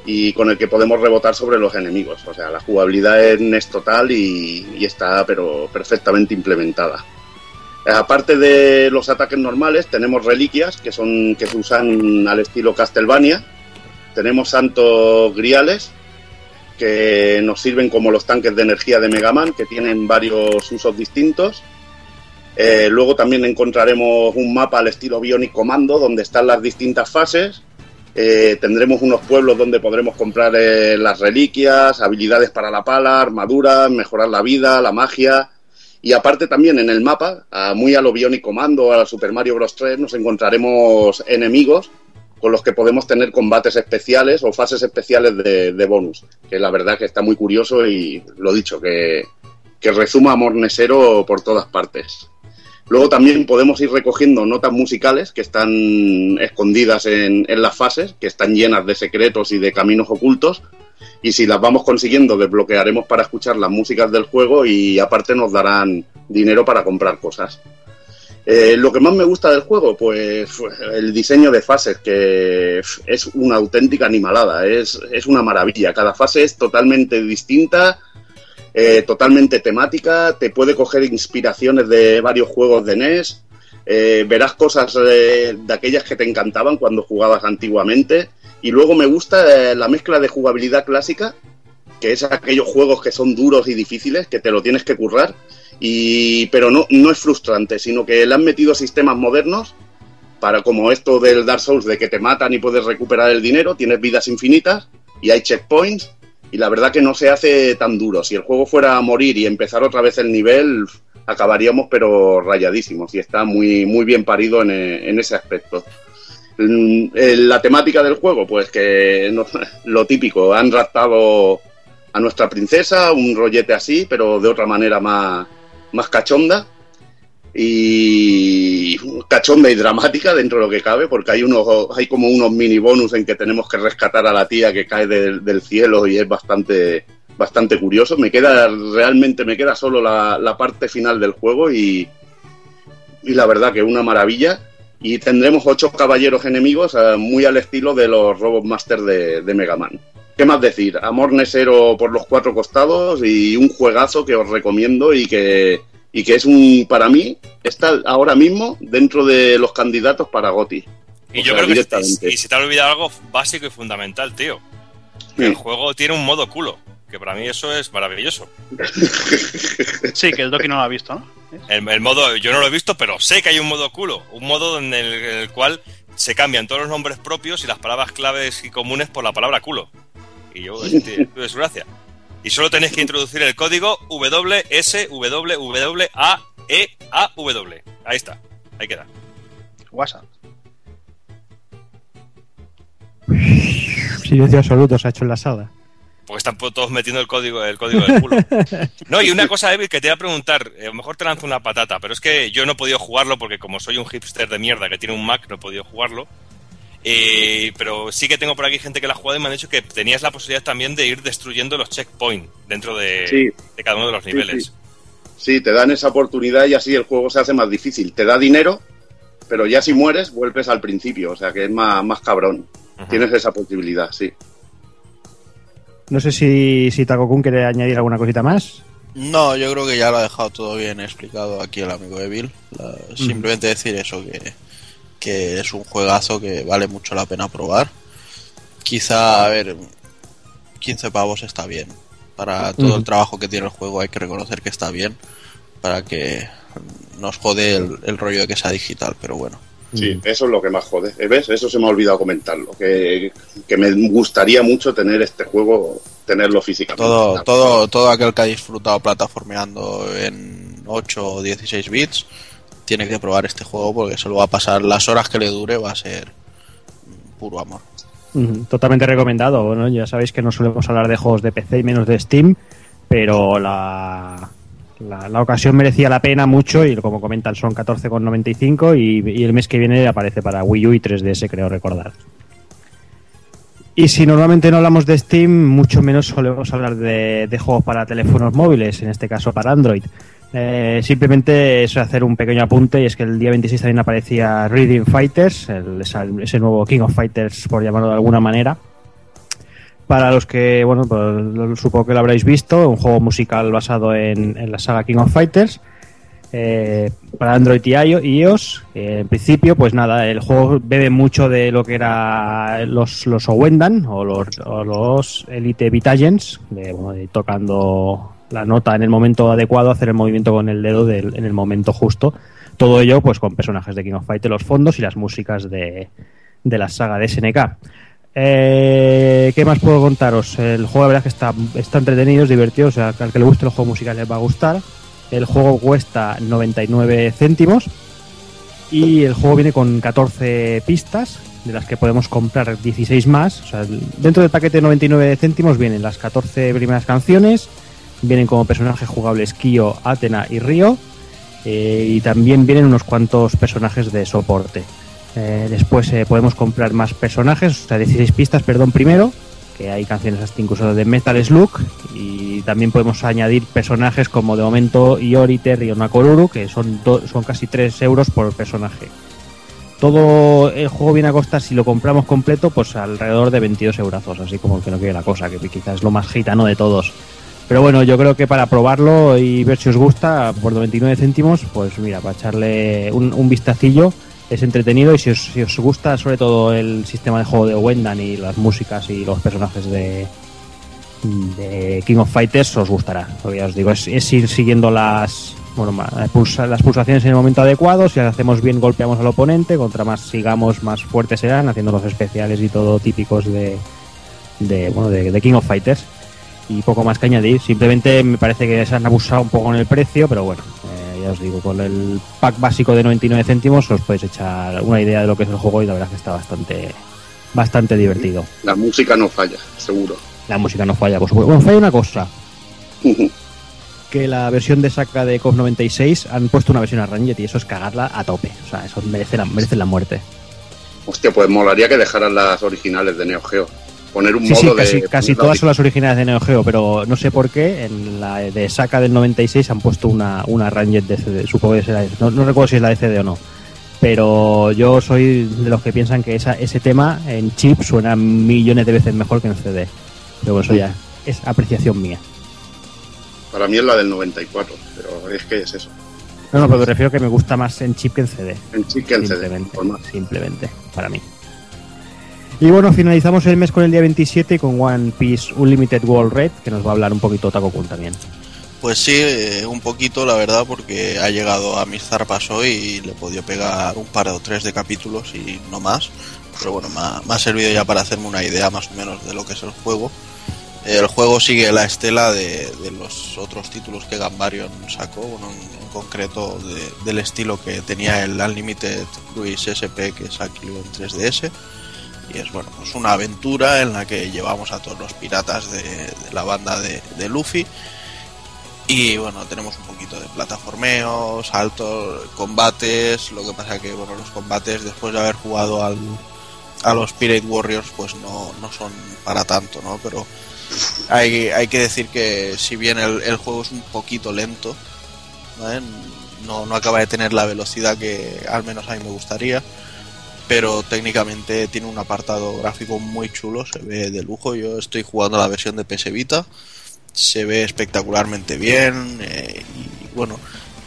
y con el que podemos rebotar sobre los enemigos. O sea, la jugabilidad es total y, está pero perfectamente implementada. Aparte de los ataques normales, tenemos reliquias que son que se usan al estilo Castlevania. Tenemos santos griales que nos sirven como los tanques de energía de Mega Man, que tienen varios usos distintos. Eh, luego también encontraremos un mapa al estilo Bionic Commando, donde están las distintas fases. Eh, tendremos unos pueblos donde podremos comprar eh, las reliquias, habilidades para la pala, armaduras, mejorar la vida, la magia. Y aparte también en el mapa, muy a lo Bionic Commando, a la Super Mario Bros. 3, nos encontraremos enemigos con los que podemos tener combates especiales o fases especiales de, bonus. Que la verdad que está muy curioso y lo dicho, que, que rezuma amor nesero por todas partes. Luego también podemos ir recogiendo notas musicales que están escondidas en las fases, que están llenas de secretos y de caminos ocultos. Y si las vamos consiguiendo, desbloquearemos para escuchar las músicas del juego y aparte nos darán dinero para comprar cosas. Eh, lo que más me gusta del juego, pues el diseño de fases, que es una auténtica animalada, es, es una maravilla. Cada fase es totalmente distinta, eh, totalmente temática, te puede coger inspiraciones de varios juegos de NES, eh, verás cosas eh, de aquellas que te encantaban cuando jugabas antiguamente. Y luego me gusta la mezcla de jugabilidad clásica, que es aquellos juegos que son duros y difíciles, que te lo tienes que currar, y, pero no, no es frustrante, sino que le han metido sistemas modernos para como esto del Dark Souls de que te matan y puedes recuperar el dinero, tienes vidas infinitas y hay checkpoints y la verdad que no se hace tan duro. Si el juego fuera a morir y empezar otra vez el nivel, acabaríamos pero rayadísimos y está muy, muy bien parido en, en ese aspecto. Mm, eh, La temática del juego, pues que no- lo típico, han raptado a nuestra princesa, un rollete así, pero de otra manera más, más cachonda y cachonda y dramática dentro de lo que cabe, porque hay unos, hay como unos mini bonus en que tenemos que rescatar a la tía que cae del, cielo y es bastante, bastante curioso. Me queda, realmente me queda solo la, la parte final del juego y, y la verdad que una maravilla. Y tendremos ocho caballeros enemigos eh, muy al estilo de los Robot Master de, de Mega Man. ¿Qué más decir? Amor Nesero por los cuatro costados y un juegazo que os recomiendo y que, y que es un, para mí, está ahora mismo dentro de los candidatos para GOTI. Y O yo sea, creo que directamente. y, y se te ha olvidado algo básico y fundamental, tío. El juego tiene un modo culo, que para mí eso es maravilloso. Sí, que el Doki no lo ha visto, ¿no? El, el modo, yo no lo he visto, pero sé que hay un modo culo, un modo en el, en el cual se cambian todos los nombres propios y las palabras claves y comunes por la palabra culo. Y yo, es, es gracia. Y solo tenéis que introducir el código WSWWAEAW. Ahí está, ahí queda. WhatsApp. Silencio absoluto se ha hecho en la sala. Porque están todos metiendo el código, el código del culo. No, y una cosa, Evil, que te voy a preguntar, eh, a lo mejor te lanzo una patata, pero es que yo no he podido jugarlo porque como soy un hipster de mierda que tiene un Mac, no he podido jugarlo. Eh, pero sí que tengo por aquí gente que la ha jugado y me han dicho que tenías la posibilidad también de ir destruyendo los checkpoints dentro de, Sí. de cada uno de los niveles. sí. Sí, te dan esa oportunidad y así el juego se hace más difícil. Te da dinero, pero ya si mueres, vuelves al principio, o sea que es más, más cabrón. Tienes esa posibilidad, sí. No sé si, si Takokun quiere añadir alguna cosita más. No, yo creo que ya lo ha dejado todo bien explicado aquí el amigo Evil. La- Simplemente decir eso, que, que es un juegazo que vale mucho la pena probar. Quizá, a ver, 15 pavos está bien. Para todo el trabajo que tiene el juego hay que reconocer que está bien. Para que nos jode el, el rollo de que sea digital, pero bueno. Sí, eso es lo que más jode. ¿Eh, ¿Ves? Eso se me ha olvidado comentarlo. Que, que me gustaría mucho tener este juego, tenerlo físicamente. Todo, todo, todo aquel que ha disfrutado plataformeando en 8 o 16 bits tiene que probar este juego porque se lo va a pasar las horas que le dure, va a ser puro amor. Totalmente recomendado. Bueno, ya sabéis que no solemos hablar de juegos de PC y menos de Steam, pero la, la, ocasión merecía la pena mucho y como comentan son 14,95 y, y el mes que viene aparece para Wii U y 3DS, creo recordar. Y si normalmente no hablamos de Steam, mucho menos solemos hablar de juegos para teléfonos móviles, en este caso para Android. Eh, simplemente es hacer un pequeño apunte y es que el día 26 también aparecía Reading Fighters, el- ese nuevo King of Fighters por llamarlo de alguna manera. Para los que, bueno, pues, supongo que lo habréis visto, un juego musical basado en, la saga King of Fighters. eh, para Android y iOS. Eh, en principio, pues nada, el juego bebe mucho de lo que era los, los Owendan o los, o los Elite Vitagens, de, bueno, tocando la nota en el momento adecuado, hacer el movimiento con el dedo del- en el momento justo. Todo ello, pues con personajes de King of Fighters, los fondos y las músicas de, de la saga de SNK. Eh, ¿Qué más puedo contaros? El juego, la verdad, es que está, está entretenido, es divertido. O sea, al que le guste el juego musical les va a gustar. El juego cuesta 99 céntimos. Y el juego viene con 14 pistas, de las que podemos comprar 16 más. O sea, dentro del paquete de 99 céntimos vienen las 14 primeras canciones. Vienen como personajes jugables Kyo, Atena y Ryo. eh, y también vienen unos cuantos personajes de soporte. Eh, después eh, podemos comprar más personajes, o sea, 16 pistas, perdón, primero, que hay canciones hasta incluso de Metal Slug, y también podemos añadir personajes como de momento Ioriter y Onakoruru, que son, son casi 3 euros por personaje. Todo el juego viene a costar, si lo compramos completo, pues alrededor de 22 eurazos, así como que no quiere la cosa, que quizás es lo más gitano de todos. Pero bueno, yo creo que para probarlo y ver si os gusta, por 29 céntimos, pues mira, para echarle un, un vistacillo, es entretenido y si os, si os gusta sobre todo el sistema de juego de Wendan y las músicas y los personajes de, King of Fighters, os gustará. Ya os digo, es, ir siguiendo las bueno, las pulsaciones en el momento adecuado. Si las hacemos bien, golpeamos al oponente. Contra más sigamos, más fuertes serán, haciendo los especiales y todo típicos de, de, bueno, de King of Fighters y poco más que añadir. Simplemente me parece que se han abusado un poco en el precio, pero bueno, eh, ya os digo, con el pack básico de 99 céntimos os podéis echar una idea de lo que es el juego y la verdad es que está bastante bastante divertido. La música no falla, seguro. La música no falla, por supuesto. Bueno, falla una cosa, que la versión de saca de COF 96 han puesto una versión arranged y eso es cagarla a tope. O sea, eso merece la, merece la muerte. Hostia, pues molaría que dejaran las originales de Neo Geo. Poner un Sí, modo sí, de. casi, casi todas son las originales de Neo Geo, pero no sé por qué en la de Saca del 96 han puesto una, una Ranger de CD. Supongo que será, no, no recuerdo si es la de CD o no. Pero yo soy de los que piensan que esa, ese tema en chip suena millones de veces mejor que en CD. Pero eso ya es apreciación mía. Para mí es la del 94, pero es que es eso. No, no, pero me refiero que me gusta más en chip que en CD. En chip que en CD. Simplemente, para mí. Y bueno, finalizamos el mes con el día 27 con One Piece Unlimited World Red, que nos va a hablar un poquito Taco Kun también. Pues sí, eh, un poquito la verdad, porque ha llegado a mis zarpas hoy y le he podido pegar un par o tres de capítulos y no más. Pero bueno, me ha, servido ya para hacerme una idea más o menos de lo que es el juego. El juego sigue la estela de, de los otros títulos que Gambarion sacó, bueno, en, concreto de- del estilo que tenía el Unlimited Cruise SP que salió en 3DS. Y es bueno, pues una aventura en la que llevamos a todos los piratas de, la banda de, Luffy. Y bueno, tenemos un poquito de plataformeo, saltos, combates. Lo que pasa que bueno, los combates después de haber jugado al, a los Pirate Warriors, pues no, no son para tanto, ¿no? Pero hay, hay que decir que si bien el, el juego es un poquito lento, no, no acaba de tener la velocidad que al menos a mí me gustaría, pero técnicamente tiene un apartado gráfico muy chulo, se ve de lujo. Yo estoy jugando la versión de PS Vita, se ve espectacularmente bien eh, y bueno,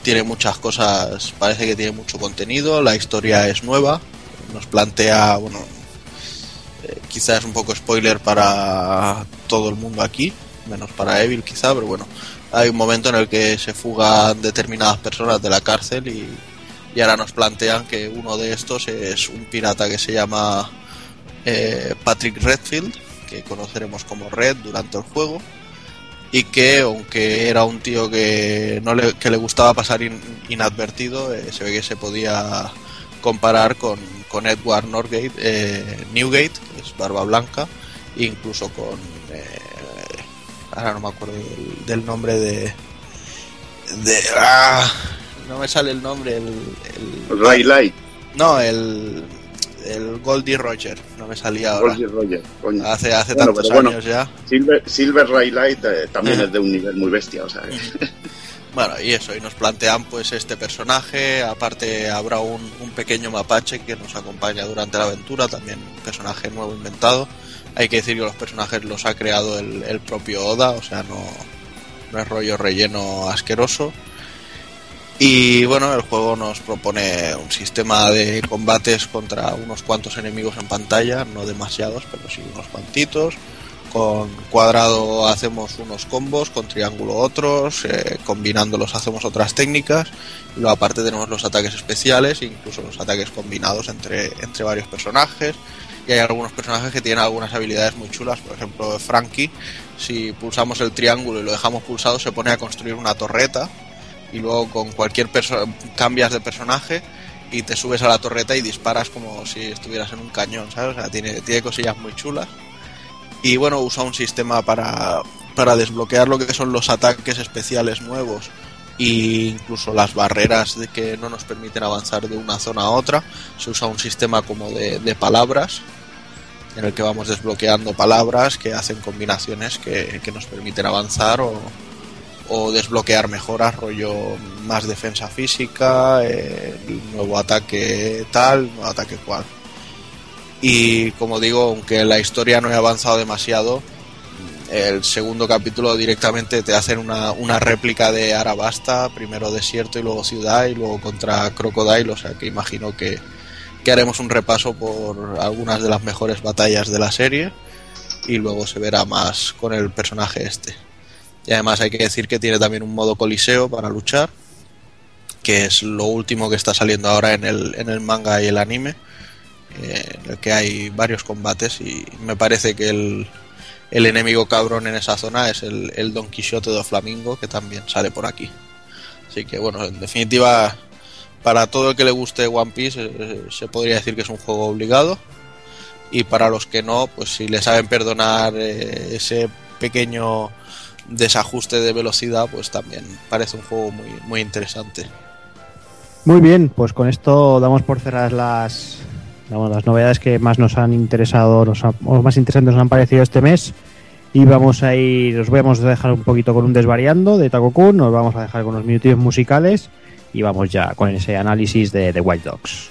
tiene muchas cosas, parece que tiene mucho contenido, la historia es nueva, nos plantea, bueno, eh, quizás un poco spoiler para todo el mundo aquí, menos para Evil quizá, pero bueno, hay un momento en el que se fugan determinadas personas de la cárcel y, y ahora nos plantean que uno de estos es un pirata que se llama eh, Patrick Redfield, que conoceremos como Red durante el juego, y que aunque era un tío que no le, que le gustaba pasar in- inadvertido, eh, se ve que se podía comparar con, con Edward Norgate, eh, Newgate, que es Barba Blanca, incluso con eh, ahora no me acuerdo del, del nombre de de ah, no me sale el nombre el, el- Ray Light, no el el Goldie Roger no me salía ahora Roger Roger, coño. hace hace Bueno, tantos bueno. años ya Silver, Silver Ray Light eh, también es de un nivel muy bestia, o sea. que- Bueno, y eso, y nos plantean pues este personaje, aparte habrá un, un pequeño mapache que nos acompaña durante la aventura, también un personaje nuevo inventado. Hay que decir que los personajes los ha creado el, el propio Oda, o sea, no, no es rollo relleno asqueroso. Y bueno, el juego nos propone un sistema de combates contra unos cuantos enemigos en pantalla, no demasiados, pero sí unos cuantitos. Con cuadrado hacemos unos combos, con triángulo otros, eh, combinándolos hacemos otras técnicas. Y luego aparte tenemos los ataques especiales, incluso los ataques combinados entre, entre varios personajes. Y hay algunos personajes que tienen algunas habilidades muy chulas, por ejemplo Frankie, si pulsamos el triángulo y lo dejamos pulsado se pone a construir una torreta y luego con cualquier persona cambias de personaje y te subes a la torreta y disparas como si estuvieras en un cañón, ¿sabes? O sea, tiene, tiene cosillas muy chulas. Y bueno, usa un sistema para, para desbloquear lo que son los ataques especiales nuevos e incluso las barreras de que no nos permiten avanzar de una zona a otra. Se usa un sistema como de, palabras en el que vamos desbloqueando palabras que hacen combinaciones que, que nos permiten avanzar o, o desbloquear mejoras, rollo más defensa física, nuevo ataque tal, nuevo ataque cual. Y como digo, aunque la historia no he avanzado demasiado, el segundo capítulo directamente te hacen una, una réplica de Arabasta, primero desierto y luego ciudad y luego contra Crocodile, o sea que imagino que, que haremos un repaso por algunas de las mejores batallas de la serie y luego se verá más con el personaje este. Y además hay que decir que tiene también un modo coliseo para luchar, que es lo último que está saliendo ahora en el, en el manga y el anime, eh, en el que hay varios combates y me parece que el, el enemigo cabrón en esa zona es el, el Don Quixote de Flamingo, que también sale por aquí. Así que bueno, en definitiva, para todo el que le guste One Piece, eh, se podría decir que es un juego obligado. Y para los que no, pues si le saben perdonar eh, ese pequeño desajuste de velocidad, pues también parece un juego muy, muy interesante. Muy bien, pues con esto damos por cerradas las, las novedades que más nos han interesado, nos ha- o más interesantes nos han parecido este mes. Y vamos a ir, os vamos a dejar un poquito con un desvariando de Takokun, nos vamos a dejar con unos minutillos musicales y vamos ya con ese análisis de The White Dogs.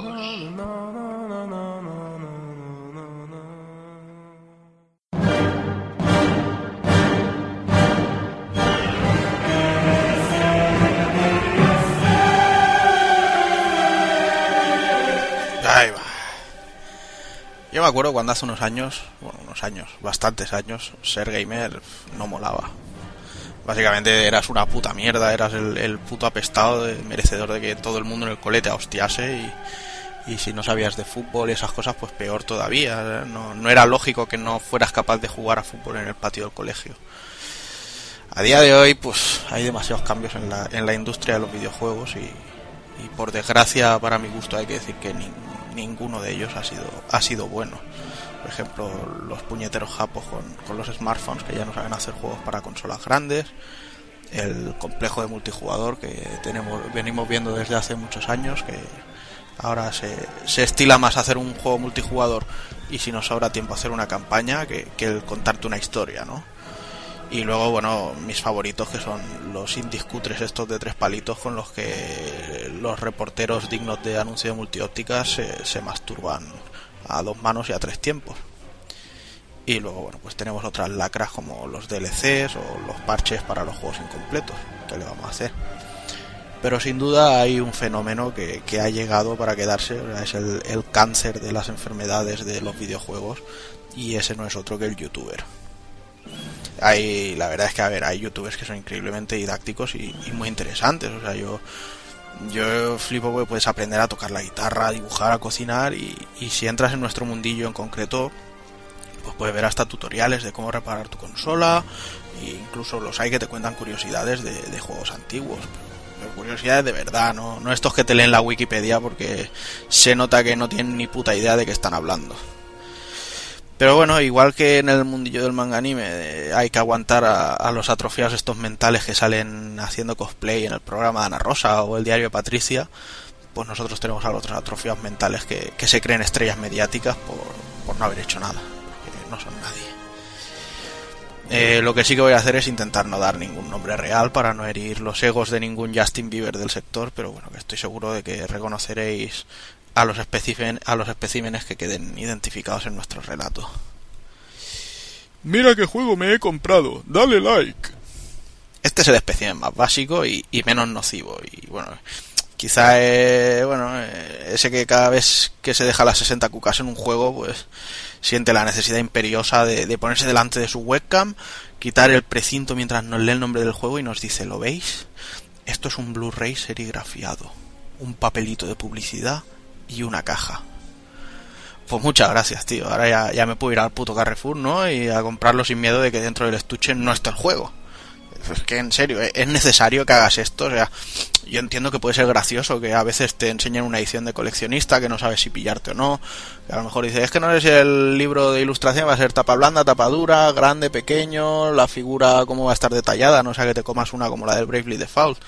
Me acuerdo cuando hace unos años, bueno, unos años, bastantes años, ser gamer no molaba. Básicamente eras una puta mierda, eras el, el puto apestado, de- merecedor de que todo el mundo en el cole te hostiase y, y si no sabías de fútbol y esas cosas, pues peor todavía. ¿eh? No, no era lógico que no fueras capaz de jugar a fútbol en el patio del colegio. A día de hoy, pues hay demasiados cambios en la, en la industria de los videojuegos y, y por desgracia, para mi gusto, hay que decir que nin- ninguno de ellos ha sido, ha sido bueno. Por ejemplo, los puñeteros japos con, con los smartphones que ya no saben hacer juegos para consolas grandes, el complejo de multijugador que tenemos, venimos viendo desde hace muchos años, que ahora se, se estila más hacer un juego multijugador y si nos sobra tiempo hacer una campaña que, que el contarte una historia, ¿no? Y luego, bueno, mis favoritos que son los indies cutres estos de tres palitos con los que los reporteros dignos de anuncio de multiópticas se, se masturban a dos manos y a tres tiempos. Y luego, bueno, pues tenemos otras lacras como los DLCs o los parches para los juegos incompletos. ¿Qué le vamos a hacer? Pero sin duda hay un fenómeno que, que ha llegado para quedarse, es el, el cáncer de las enfermedades de los videojuegos y ese no es otro que el youtuber hay la verdad es que a ver hay youtubers que son increíblemente didácticos y, muy interesantes o sea yo yo flipo porque puedes aprender a tocar la guitarra a dibujar a cocinar y, si entras en nuestro mundillo en concreto pues puedes ver hasta tutoriales de cómo reparar tu consola, e incluso los hay que te cuentan curiosidades de, de juegos antiguos. Curiosidades de verdad, ¿no? no estos que te leen la Wikipedia porque se nota que no tienen ni puta idea de qué están hablando. Pero bueno, igual que en el mundillo del manga anime eh, hay que aguantar a, los atrofiados estos mentales que salen haciendo cosplay en el programa de Ana Rosa o el diario Patricia, pues nosotros tenemos a los otros atrofiados mentales que, que se creen estrellas mediáticas por, por, no haber hecho nada, porque no son nadie. Eh, lo que sí que voy a hacer es intentar no dar ningún nombre real para no herir los egos de ningún Justin Bieber del sector, pero bueno, que estoy seguro de que reconoceréis a los, a los especímenes que queden identificados en nuestro relato. Mira qué juego me he comprado, dale like. Este es el espécimen más básico y, y menos nocivo. Y bueno, quizá eh, bueno, eh, ese que cada vez que se deja las 60 cucas en un juego, pues siente la necesidad imperiosa de, de ponerse delante de su webcam, quitar el precinto mientras nos lee el nombre del juego y nos dice, ¿lo veis? Esto es un Blu-ray serigrafiado, un papelito de publicidad y una caja. Pues muchas gracias, tío. Ahora ya, ya, me puedo ir al puto Carrefour, ¿no? Y a comprarlo sin miedo de que dentro del estuche no esté el juego. Es que en serio, es necesario que hagas esto. O sea, yo entiendo que puede ser gracioso que a veces te enseñen una edición de coleccionista que no sabes si pillarte o no. Que a lo mejor dices, es que no es el libro de ilustración, va a ser tapa blanda, tapa dura, grande, pequeño, la figura cómo va a estar detallada, no sea que te comas una como la del Bravely Default.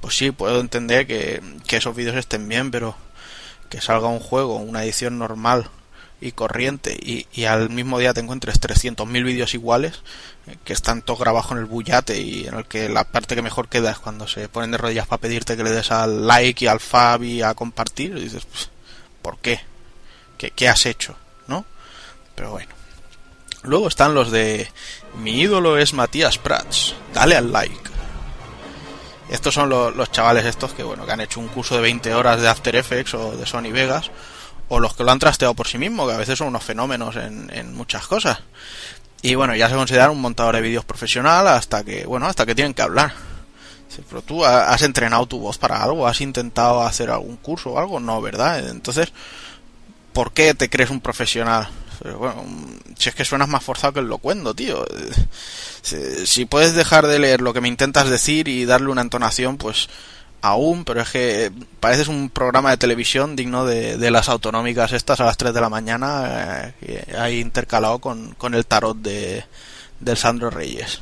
Pues sí, puedo entender que, que esos vídeos estén bien, pero que salga un juego, una edición normal y corriente y, al mismo día te encuentres 300.000 vídeos iguales eh, que están todos grabados en el bullate y en el que la parte que mejor queda es cuando se ponen de rodillas para pedirte que le des al like y al fab y a compartir y dices pues, ¿por qué? qué? ¿qué has hecho? ¿no? pero bueno luego están los de mi ídolo es Matías Prats dale al like estos son los, chavales estos que bueno que han hecho un curso de 20 horas de After Effects o de Sony Vegas o los que lo han trasteado por sí mismo que a veces son unos fenómenos en, en muchas cosas. Y bueno ya se consideran un montador de vídeos profesional hasta que bueno hasta que tienen que hablar. Pero tú has entrenado tu voz para algo has intentado hacer algún curso o algo no verdad entonces ¿por qué te crees un profesional pero bueno, si es que suenas más forzado que el locuendo, tío. Si, puedes dejar de leer lo que me intentas decir y darle una entonación, pues aún, pero es que pareces un programa de televisión digno de, de las autonómicas estas a las 3 de la mañana, eh, ahí intercalado con, con el tarot de, del Sandro Reyes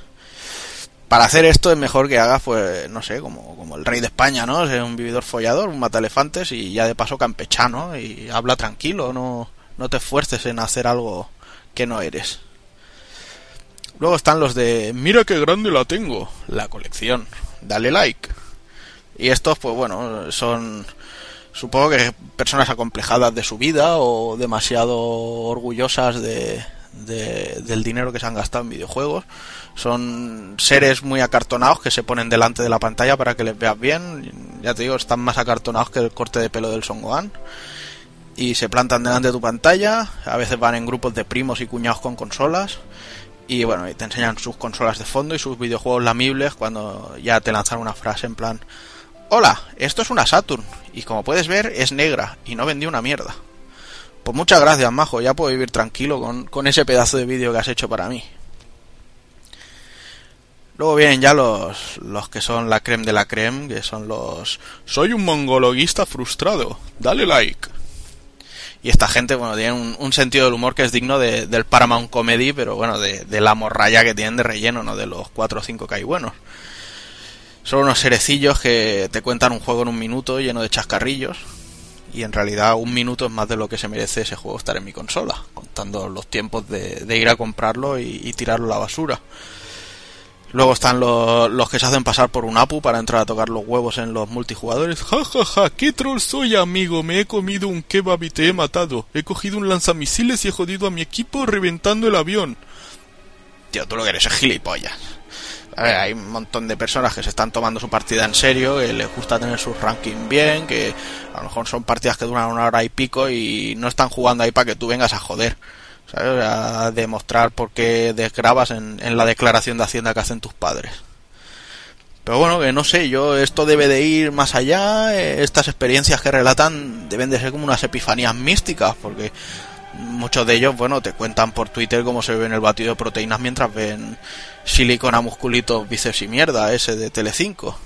para hacer esto es mejor que hagas, pues, no sé, como, como el rey de España, ¿no? Sea, un vividor follador, un mata elefantes y ya de paso campechano y habla tranquilo, no, no te esfuerces en hacer algo que no eres. Luego están los de Mira qué grande la tengo, la colección. Dale like. Y estos, pues bueno, son supongo que personas acomplejadas de su vida o demasiado orgullosas de, de, del dinero que se han gastado en videojuegos. Son seres muy acartonados que se ponen delante de la pantalla para que les veas bien. Ya te digo, están más acartonados que el corte de pelo del Son Gohan y se plantan delante de tu pantalla, a veces van en grupos de primos y cuñados con consolas y bueno, y te enseñan sus consolas de fondo y sus videojuegos lamibles cuando ya te lanzan una frase en plan Hola, esto es una Saturn y como puedes ver es negra y no vendí una mierda. Pues muchas gracias, majo, ya puedo vivir tranquilo con, con ese pedazo de vídeo que has hecho para mí. Luego vienen ya los, los que son la creme de la creme, que son los... Soy un mongologuista frustrado, dale like y esta gente, bueno, tiene un, sentido del humor que es digno de, del Paramount Comedy, pero bueno, de, de, la morralla que tienen de relleno, no de los 4 o 5 que hay buenos. Son unos serecillos que te cuentan un juego en un minuto lleno de chascarrillos. Y en realidad un minuto es más de lo que se merece ese juego estar en mi consola, contando los tiempos de, de ir a comprarlo y, y tirarlo a la basura. Luego están los, los, que se hacen pasar por un APU para entrar a tocar los huevos en los multijugadores. Ja, ja, ja, qué troll soy, amigo. Me he comido un kebab y te he matado. He cogido un lanzamisiles y he jodido a mi equipo reventando el avión. Tío, tú lo que eres es gilipollas. A ver, hay un montón de personas que se están tomando su partida en serio, que les gusta tener su ranking bien, que a lo mejor son partidas que duran una hora y pico y no están jugando ahí para que tú vengas a joder. A demostrar por qué desgrabas en, en, la declaración de Hacienda que hacen tus padres. Pero bueno, que no sé, yo esto debe de ir más allá, estas experiencias que relatan deben de ser como unas epifanías místicas, porque Muchos de ellos, bueno, te cuentan por Twitter cómo se ven el batido de proteínas mientras ven silicona musculitos, bíceps y mierda, ese de Telecinco.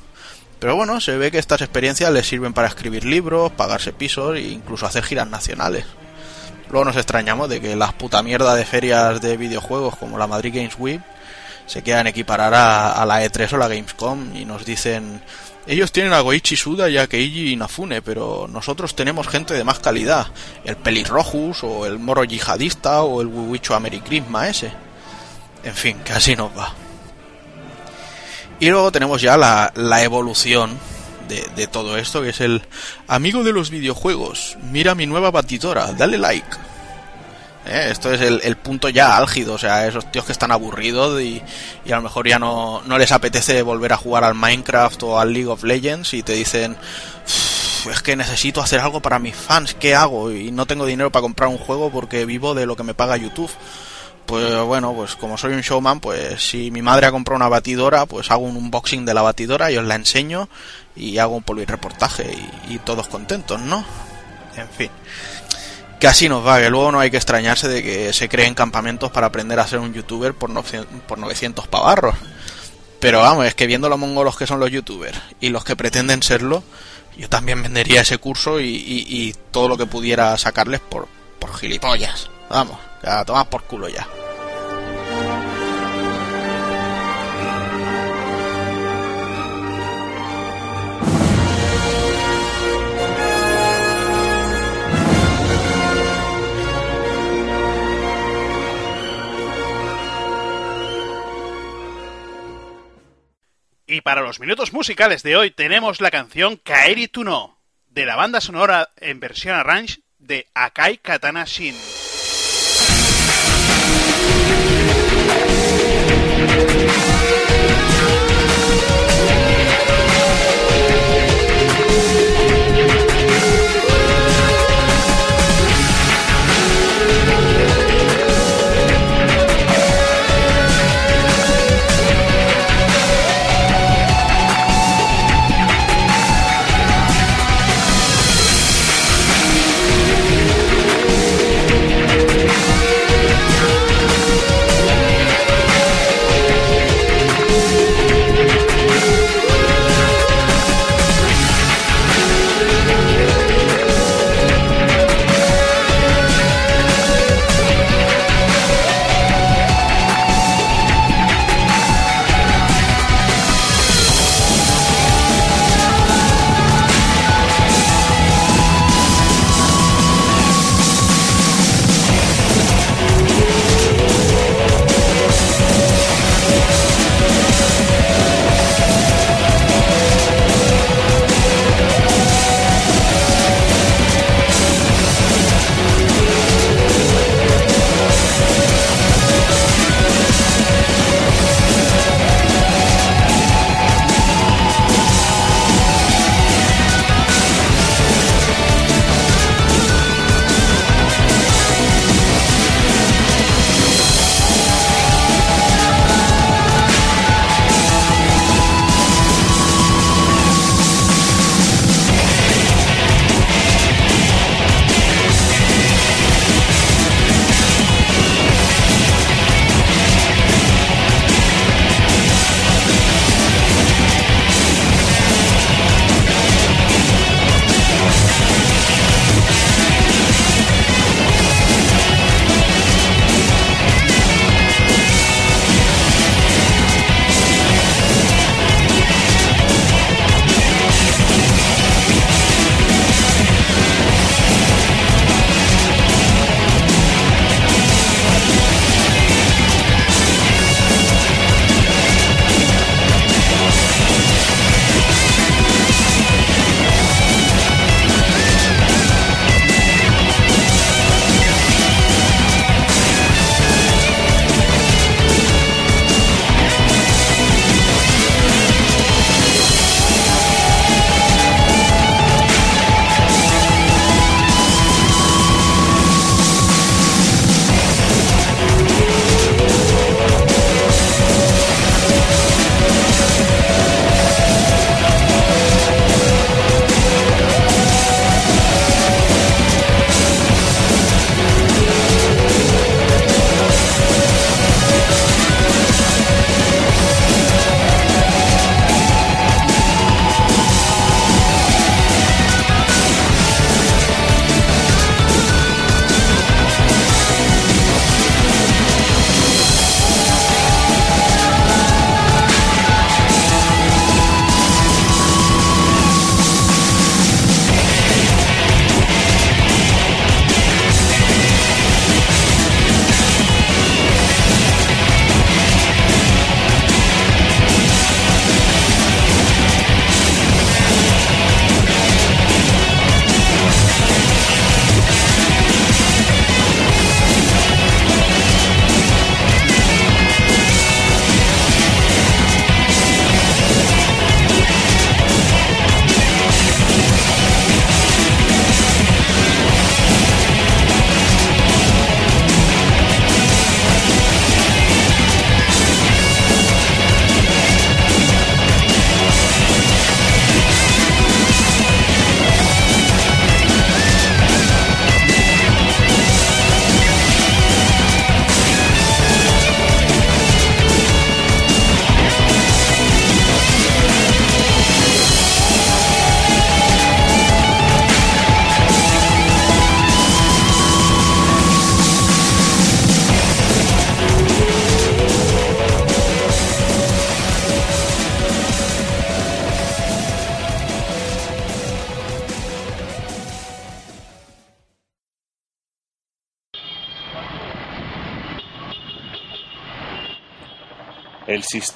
Pero bueno, se ve que estas experiencias les sirven para escribir libros, pagarse pisos e incluso hacer giras nacionales. Luego nos extrañamos de que las puta mierda de ferias de videojuegos como la Madrid Games Week se quieran equiparar a, la E3 o la Gamescom y nos dicen ellos tienen a Goichi Suda y a Keiji Inafune, pero nosotros tenemos gente de más calidad. El Pelirrojus, o el Moro Yihadista, o el Wiwicho Americrisma ese. En fin, así nos va. Y luego tenemos ya la, la evolución de, todo esto, que es el amigo de los videojuegos. Mira mi nueva batidora, dale like. ¿eh? Esto es el, punto ya álgido, o sea, esos tíos que están aburridos y, y a lo mejor ya no, no les apetece volver a jugar al Minecraft o al League of Legends y te dicen, "Uf, es que necesito hacer algo para mis fans, ¿qué hago? Y no tengo dinero para comprar un juego porque vivo de lo que me paga YouTube. Pues bueno, pues como soy un showman, pues si mi madre ha comprado una batidora, pues hago un unboxing de la batidora y os la enseño y hago un reportaje y, y todos contentos, ¿no? En fin que así nos va, que luego no hay que extrañarse de que se creen campamentos para aprender a ser un youtuber por, no, por 900 pavarros. Pero vamos, es que viendo los mongolos que son los youtubers y los que pretenden serlo, yo también vendería ese curso y, y- y todo lo que pudiera sacarles por, por gilipollas. Vamos, a tomar por culo ya. Y para los minutos musicales de hoy tenemos la canción Kaeri to No, de la banda sonora en versión arrange de Akai Katana Shin.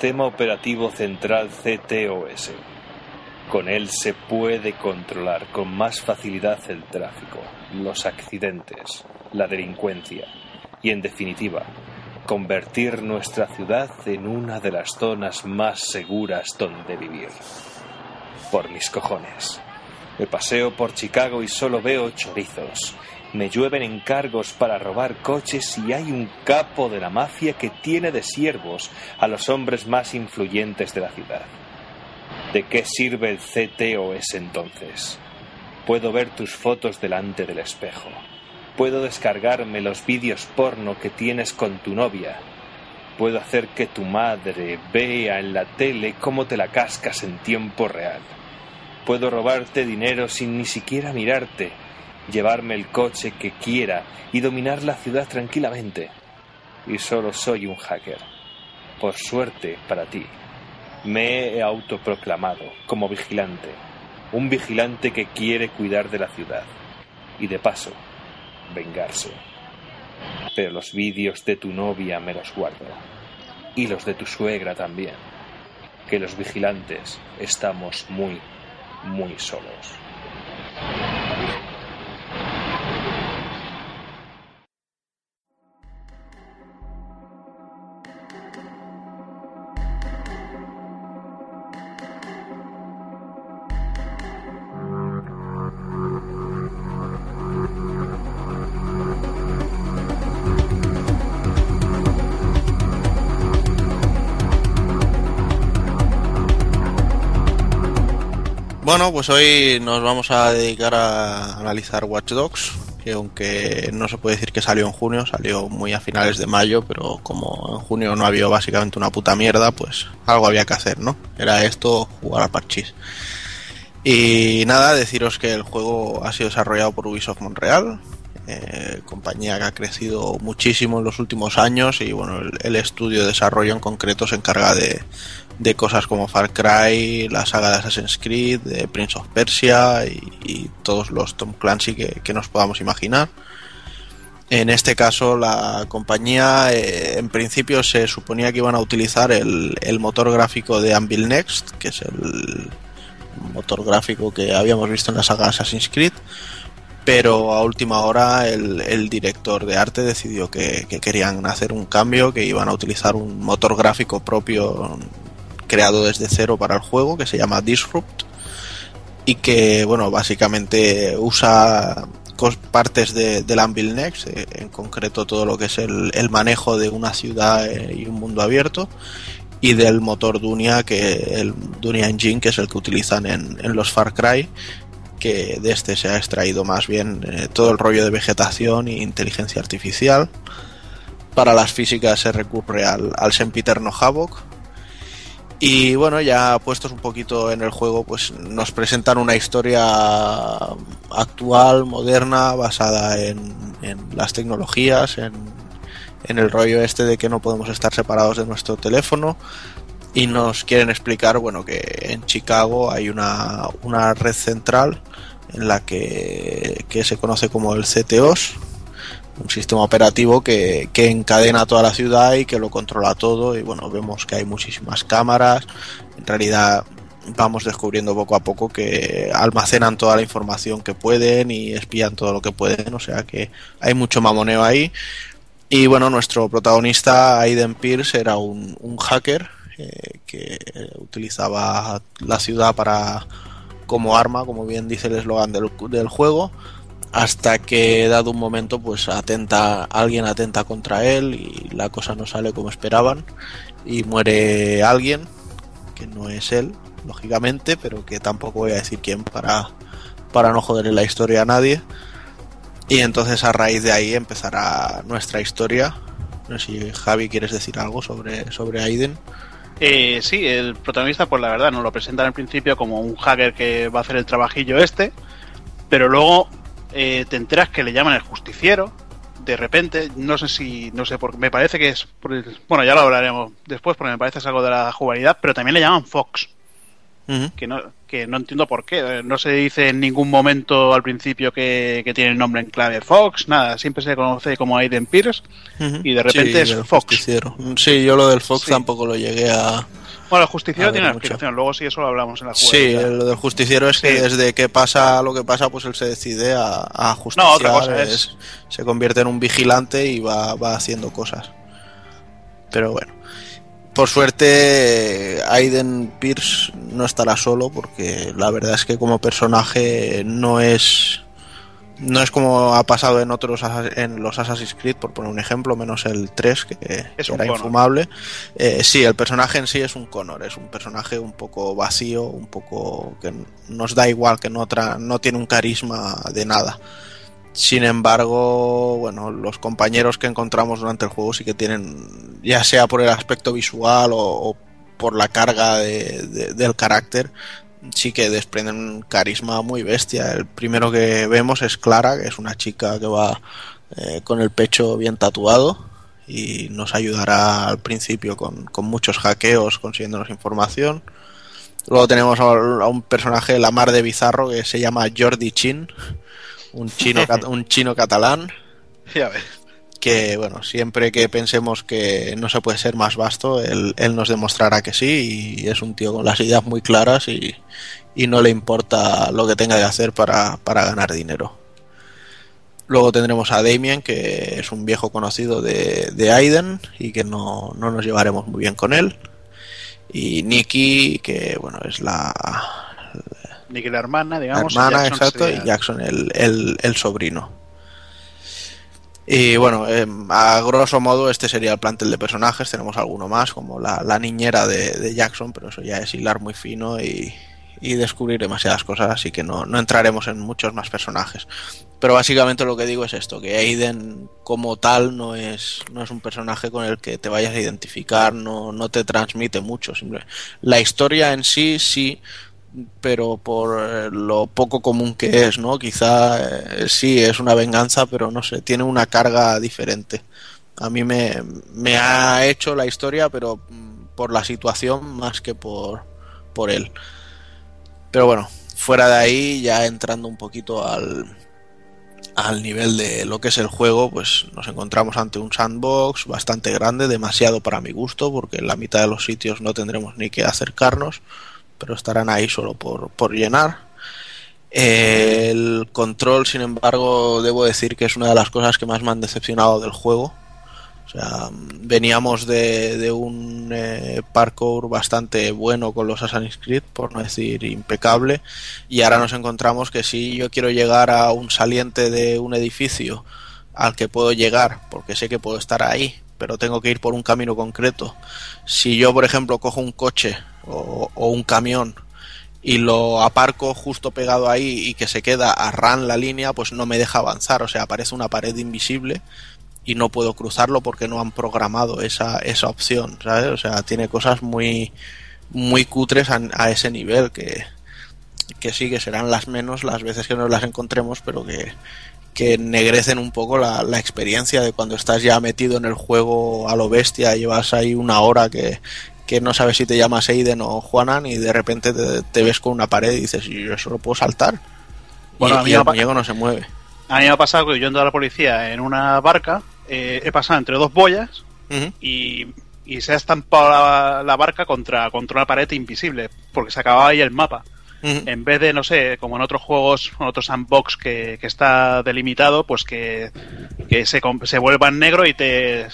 Sistema Operativo Central CTOS. Con él se puede controlar con más facilidad el tráfico, los accidentes, la delincuencia y, en definitiva, convertir nuestra ciudad en una de las zonas más seguras donde vivir. Por mis cojones. Me paseo por Chicago y solo veo chorizos. Me llueven encargos para robar coches y hay un capo de la mafia que tiene de siervos a los hombres más influyentes de la ciudad. ¿De qué sirve el CTOS entonces? Puedo ver tus fotos delante del espejo. Puedo descargarme los vídeos porno que tienes con tu novia. Puedo hacer que tu madre vea en la tele cómo te la cascas en tiempo real. Puedo robarte dinero sin ni siquiera mirarte, llevarme el coche que quiera y dominar la ciudad tranquilamente. Y solo soy un hacker. Por suerte para ti, me he autoproclamado como vigilante, un vigilante que quiere cuidar de la ciudad y de paso vengarse. Pero los vídeos de tu novia me los guardo y los de tu suegra también, que los vigilantes estamos muy, muy solos. Bueno, pues hoy nos vamos a dedicar a analizar Watch Dogs, que aunque no se puede decir que salió en junio, salió muy a finales de mayo, pero como en junio no había básicamente una puta mierda, pues algo había que hacer, ¿no? Era esto, jugar a parchís. Y nada, deciros que el juego ha sido desarrollado por Ubisoft Montreal, eh, compañía que ha crecido muchísimo en los últimos años y bueno, el, el estudio de desarrollo en concreto se encarga de, de cosas como Far Cry, la saga de Assassin's Creed, de Prince of Persia y, y todos los Tom Clancy que, que, nos podamos imaginar. En este caso, la compañía eh, en principio se suponía que iban a utilizar el, el, motor gráfico de Anvil Next, que es el motor gráfico que habíamos visto en la saga Assassin's Creed, pero a última hora el, el director de arte decidió que, que, querían hacer un cambio, que iban a utilizar un motor gráfico propio creado desde cero para el juego que se llama Disrupt y que bueno básicamente usa partes de, del Anvil Next, eh, en concreto todo lo que es el, manejo de una ciudad eh, y un mundo abierto y del motor Dunia que el Dunia Engine que es el que utilizan en, en los Far Cry que de este se ha extraído más bien eh, todo el rollo de vegetación e inteligencia artificial. Para las físicas se recurre al, al sempiterno Havoc y bueno, ya puestos un poquito en el juego, pues nos presentan una historia actual, moderna, basada en, en las tecnologías, en, en, el rollo este de que no podemos estar separados de nuestro teléfono. Y nos quieren explicar, bueno, que en Chicago hay una, una red central en la que, que se conoce como el CTOS, un sistema operativo que, que, encadena toda la ciudad y que lo controla todo. Y bueno vemos que hay muchísimas cámaras. En realidad vamos descubriendo poco a poco que almacenan toda la información que pueden y espían todo lo que pueden. O sea que hay mucho mamoneo ahí. Y bueno nuestro protagonista Aiden Pierce era un, hacker eh, que utilizaba la ciudad para como arma como bien dice el eslogan del, del juego hasta que dado un momento pues atenta alguien atenta contra él y la cosa no sale como esperaban y muere alguien que no es él lógicamente pero que tampoco voy a decir quién para para no joderle la historia a nadie. Y entonces a raíz de ahí empezará nuestra historia. No sé si Javi quieres decir algo sobre sobre Aiden. Eh, sí, el protagonista, pues la verdad, nos lo presentan al principio como un hacker que va a hacer el trabajillo este, pero luego eh, te enteras que le llaman el justiciero. De repente, no sé si, no sé, por, me parece que es, por el, bueno, ya lo hablaremos después porque me parece que es algo de la jugabilidad, pero también le llaman Fox. Que no, que no entiendo por qué. Eh, No se dice en ningún momento al principio que, que tiene el nombre en clave Fox, nada, siempre se le conoce como Aiden Pierce y de repente es Fox. justiciero. Sí, yo lo del Fox Sí. tampoco lo llegué a... Bueno, el justiciero tiene una mucho. explicación, luego sí eso lo hablamos en la Sí, jugabilidad. lo del justiciero es que Sí. desde que pasa lo que pasa, pues él se decide a, a justiciar. No, otra cosa es- Se convierte en un vigilante y va, va haciendo cosas. Pero bueno. Por suerte, Aiden Pierce no estará solo porque la verdad es que como personaje no es no es como ha pasado en otros en los Assassin's Creed por poner un ejemplo menos el 3 que, Es era infumable. Eh, sí el personaje en sí es un Connor es un personaje un poco vacío un poco que nos da igual que no tra- no tiene un carisma de nada. Sin embargo, bueno, los compañeros que encontramos durante el juego sí que tienen, ya sea por el aspecto visual o, o por la carga de- de- del carácter, sí que desprenden un carisma muy bestia. El primero que vemos es Clara, que es una chica que va eh, con el pecho bien tatuado y nos ayudará al principio con, con muchos hackeos consiguiéndonos información. Luego tenemos a a un personaje, la mar de bizarro, que se llama Jordi Chin, un chino, un chino catalán, Ya ves. Que bueno, siempre que pensemos que no se puede ser más vasto, él, él nos demostrará que sí, y es un tío con las ideas muy claras y, y no le importa lo que tenga que hacer para, para ganar dinero. Luego tendremos a Damien, que es un viejo conocido de, de Aiden y que no, no nos llevaremos muy bien con él. Y Nikki, que bueno, es la, Nicky la hermana, la digamos. y hermana, Jackson exacto, sería- y Jackson el, el, el sobrino. Y bueno, eh, a grosso modo este sería el plantel de personajes, tenemos alguno más, como la, la niñera de, Jackson, pero eso ya es hilar muy fino y, y descubrir demasiadas cosas, así que no, no entraremos en muchos más personajes. Pero básicamente lo que digo es esto, que Aiden como tal no es, no es un personaje con el que te vayas a identificar, no, no te transmite mucho. La historia en sí, sí, pero por eh, lo poco común que es, ¿no? Quizá eh, sí es una venganza, pero no sé, tiene una carga diferente. A mí me, me ha hecho la historia, pero mm, por la situación más que por, por él. Pero bueno, fuera de ahí, ya entrando un poquito al, al nivel de lo que es el juego, pues nos encontramos ante un sandbox bastante grande, demasiado para mi gusto, porque en la mitad de los sitios no tendremos ni que acercarnos pero estarán ahí solo por, por llenar. El control, sin embargo, debo decir que es una de las cosas que más me han decepcionado del juego. O sea, veníamos de, de un eh, parkour bastante bueno con los Assassin's Creed, por no decir impecable, y ahora nos encontramos que si yo quiero llegar a un saliente de un edificio al que puedo llegar, porque sé que puedo estar ahí, pero tengo que ir por un camino concreto. Si yo, por ejemplo, cojo un coche o, un camión y lo aparco justo pegado ahí y que se queda a ran la línea, pues no me deja avanzar, o sea, aparece una pared invisible y no puedo cruzarlo porque no han programado esa, esa opción, ¿sabes? O sea, tiene cosas muy muy cutres a, a ese nivel que, que sí que serán las menos las veces que nos las encontremos, pero que, que ennegrecen un poco la, la experiencia de cuando estás ya metido en el juego a lo bestia, llevas ahí una hora que, que no sabes si te llamas Aiden o Juanan y de repente te, te ves con una pared y dices, ¿y yo solo puedo saltar? Bueno, y, a mí y el muñeco no se mueve. A mí me ha pasado que yo ando a la policía en una barca, eh, he pasado entre dos boyas y, y se ha estampado la, la barca contra, contra una pared invisible, porque se acababa ahí el mapa. En vez de, no sé, como en otros juegos, en otros sandbox que, que está delimitado, pues que, que se, se vuelva en negro y te,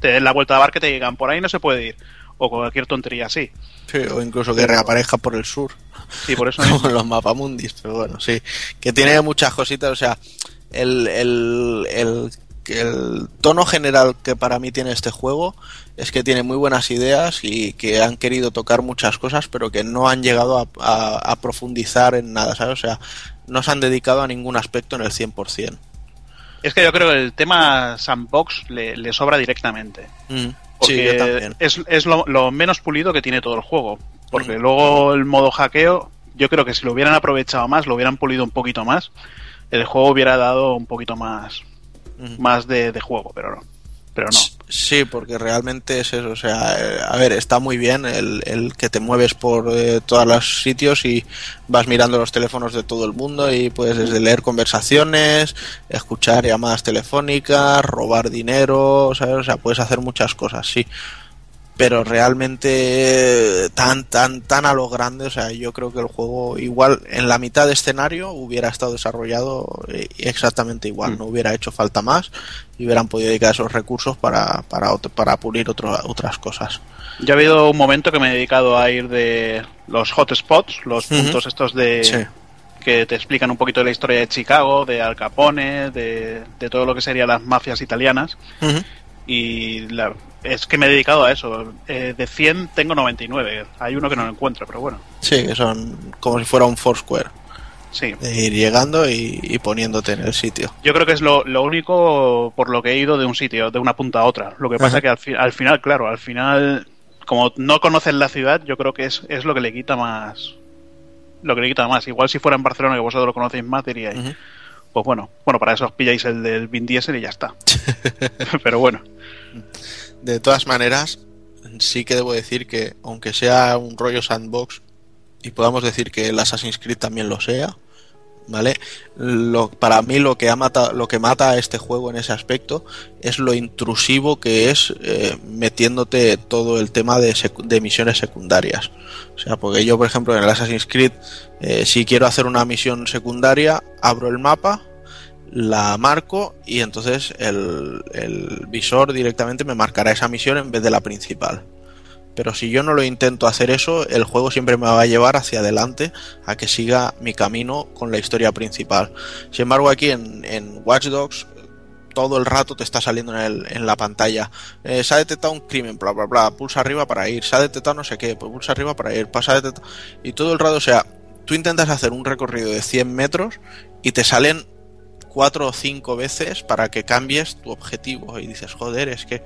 te den la vuelta a la barca y te digan, por ahí no se puede ir. O cualquier tontería así. Sí, o incluso que reaparezca por el sur. Sí, por eso como los mapamundis, pero bueno, sí. Que tiene muchas cositas, o sea, el, el, el, el tono general que para mí tiene este juego es que tiene muy buenas ideas y que han querido tocar muchas cosas, pero que no han llegado a, a- a profundizar en nada, ¿sabes? O sea, no se han dedicado a ningún aspecto en el 100%. Es que yo creo que el tema sandbox le, le sobra directamente. Mm. Porque Sí, es, es lo, lo menos pulido que tiene todo el juego. Porque Ujú. luego el modo hackeo, yo creo que si lo hubieran aprovechado más, lo hubieran pulido un poquito más, el juego hubiera dado un poquito más, Ujú. más de, de juego, pero no. Pero no. Sí, porque realmente es eso. O sea, eh, a ver, está muy bien el, el que te mueves por eh, todos los sitios y vas mirando los teléfonos de todo el mundo y puedes desde leer conversaciones, escuchar llamadas telefónicas, robar dinero, ¿sabes? O sea, puedes hacer muchas cosas, sí. Pero realmente eh, tan, tan, tan a lo grande, o sea, yo creo que el juego igual en la mitad de escenario hubiera estado desarrollado eh, exactamente igual, no hubiera hecho falta más y hubieran podido dedicar esos recursos para, para, para pulir otro- otras cosas. Yo ha habido un momento que me he dedicado a ir de los hotspots, los puntos estos de Sí. que te explican un poquito de la historia de Chicago, de Al Capone, de, de todo lo que serían las mafias italianas. Y la- es que me he dedicado a eso. Eh, de 100 tengo 99. Hay uno que no lo encuentro, pero bueno. Sí, que son como si fuera un Foursquare, Sí. de ir llegando y, y poniéndote en el sitio. Yo creo que es lo, lo único por lo que he ido de un sitio, de una punta a otra. Lo que pasa Ajá. que al, fi- al final, claro, al final, como no conoces la ciudad, yo creo que es, es lo que le quita más. Lo que le quita más. Igual si fuera en Barcelona, que vosotros lo conocéis más, diríais, Ujú. Pues bueno, bueno, para eso os pilláis el del Vin Diesel y ya está. Pero bueno, De todas maneras, sí que debo decir que, aunque sea un rollo sandbox, y podamos decir que el Assassin's Creed también lo sea, ¿vale? Lo, para mí lo que, ha mata, lo que mata a este juego en ese aspecto es lo intrusivo que es eh, metiéndote todo el tema de, de misiones secundarias. O sea, porque yo, por ejemplo, en el Assassin's Creed, eh, si quiero hacer una misión secundaria, abro el mapa, la marco y entonces el, el visor directamente me marcará esa misión en vez de la principal. Pero si yo no lo intento hacer eso, el juego siempre me va a llevar hacia adelante a que siga mi camino con la historia principal. Sin embargo, aquí en, Watch Dogs todo el rato te está saliendo en, el- en la pantalla. Eh, se ha detectado un crimen, bla, bla, bla. Pulsa arriba para ir. Se ha detectado no sé qué, pues pulsa arriba para ir. Pasa a detectar- Y todo el rato, o sea, tú intentas hacer un recorrido de 100 metros y te salen cuatro o cinco veces para que cambies tu objetivo y dices, joder, es que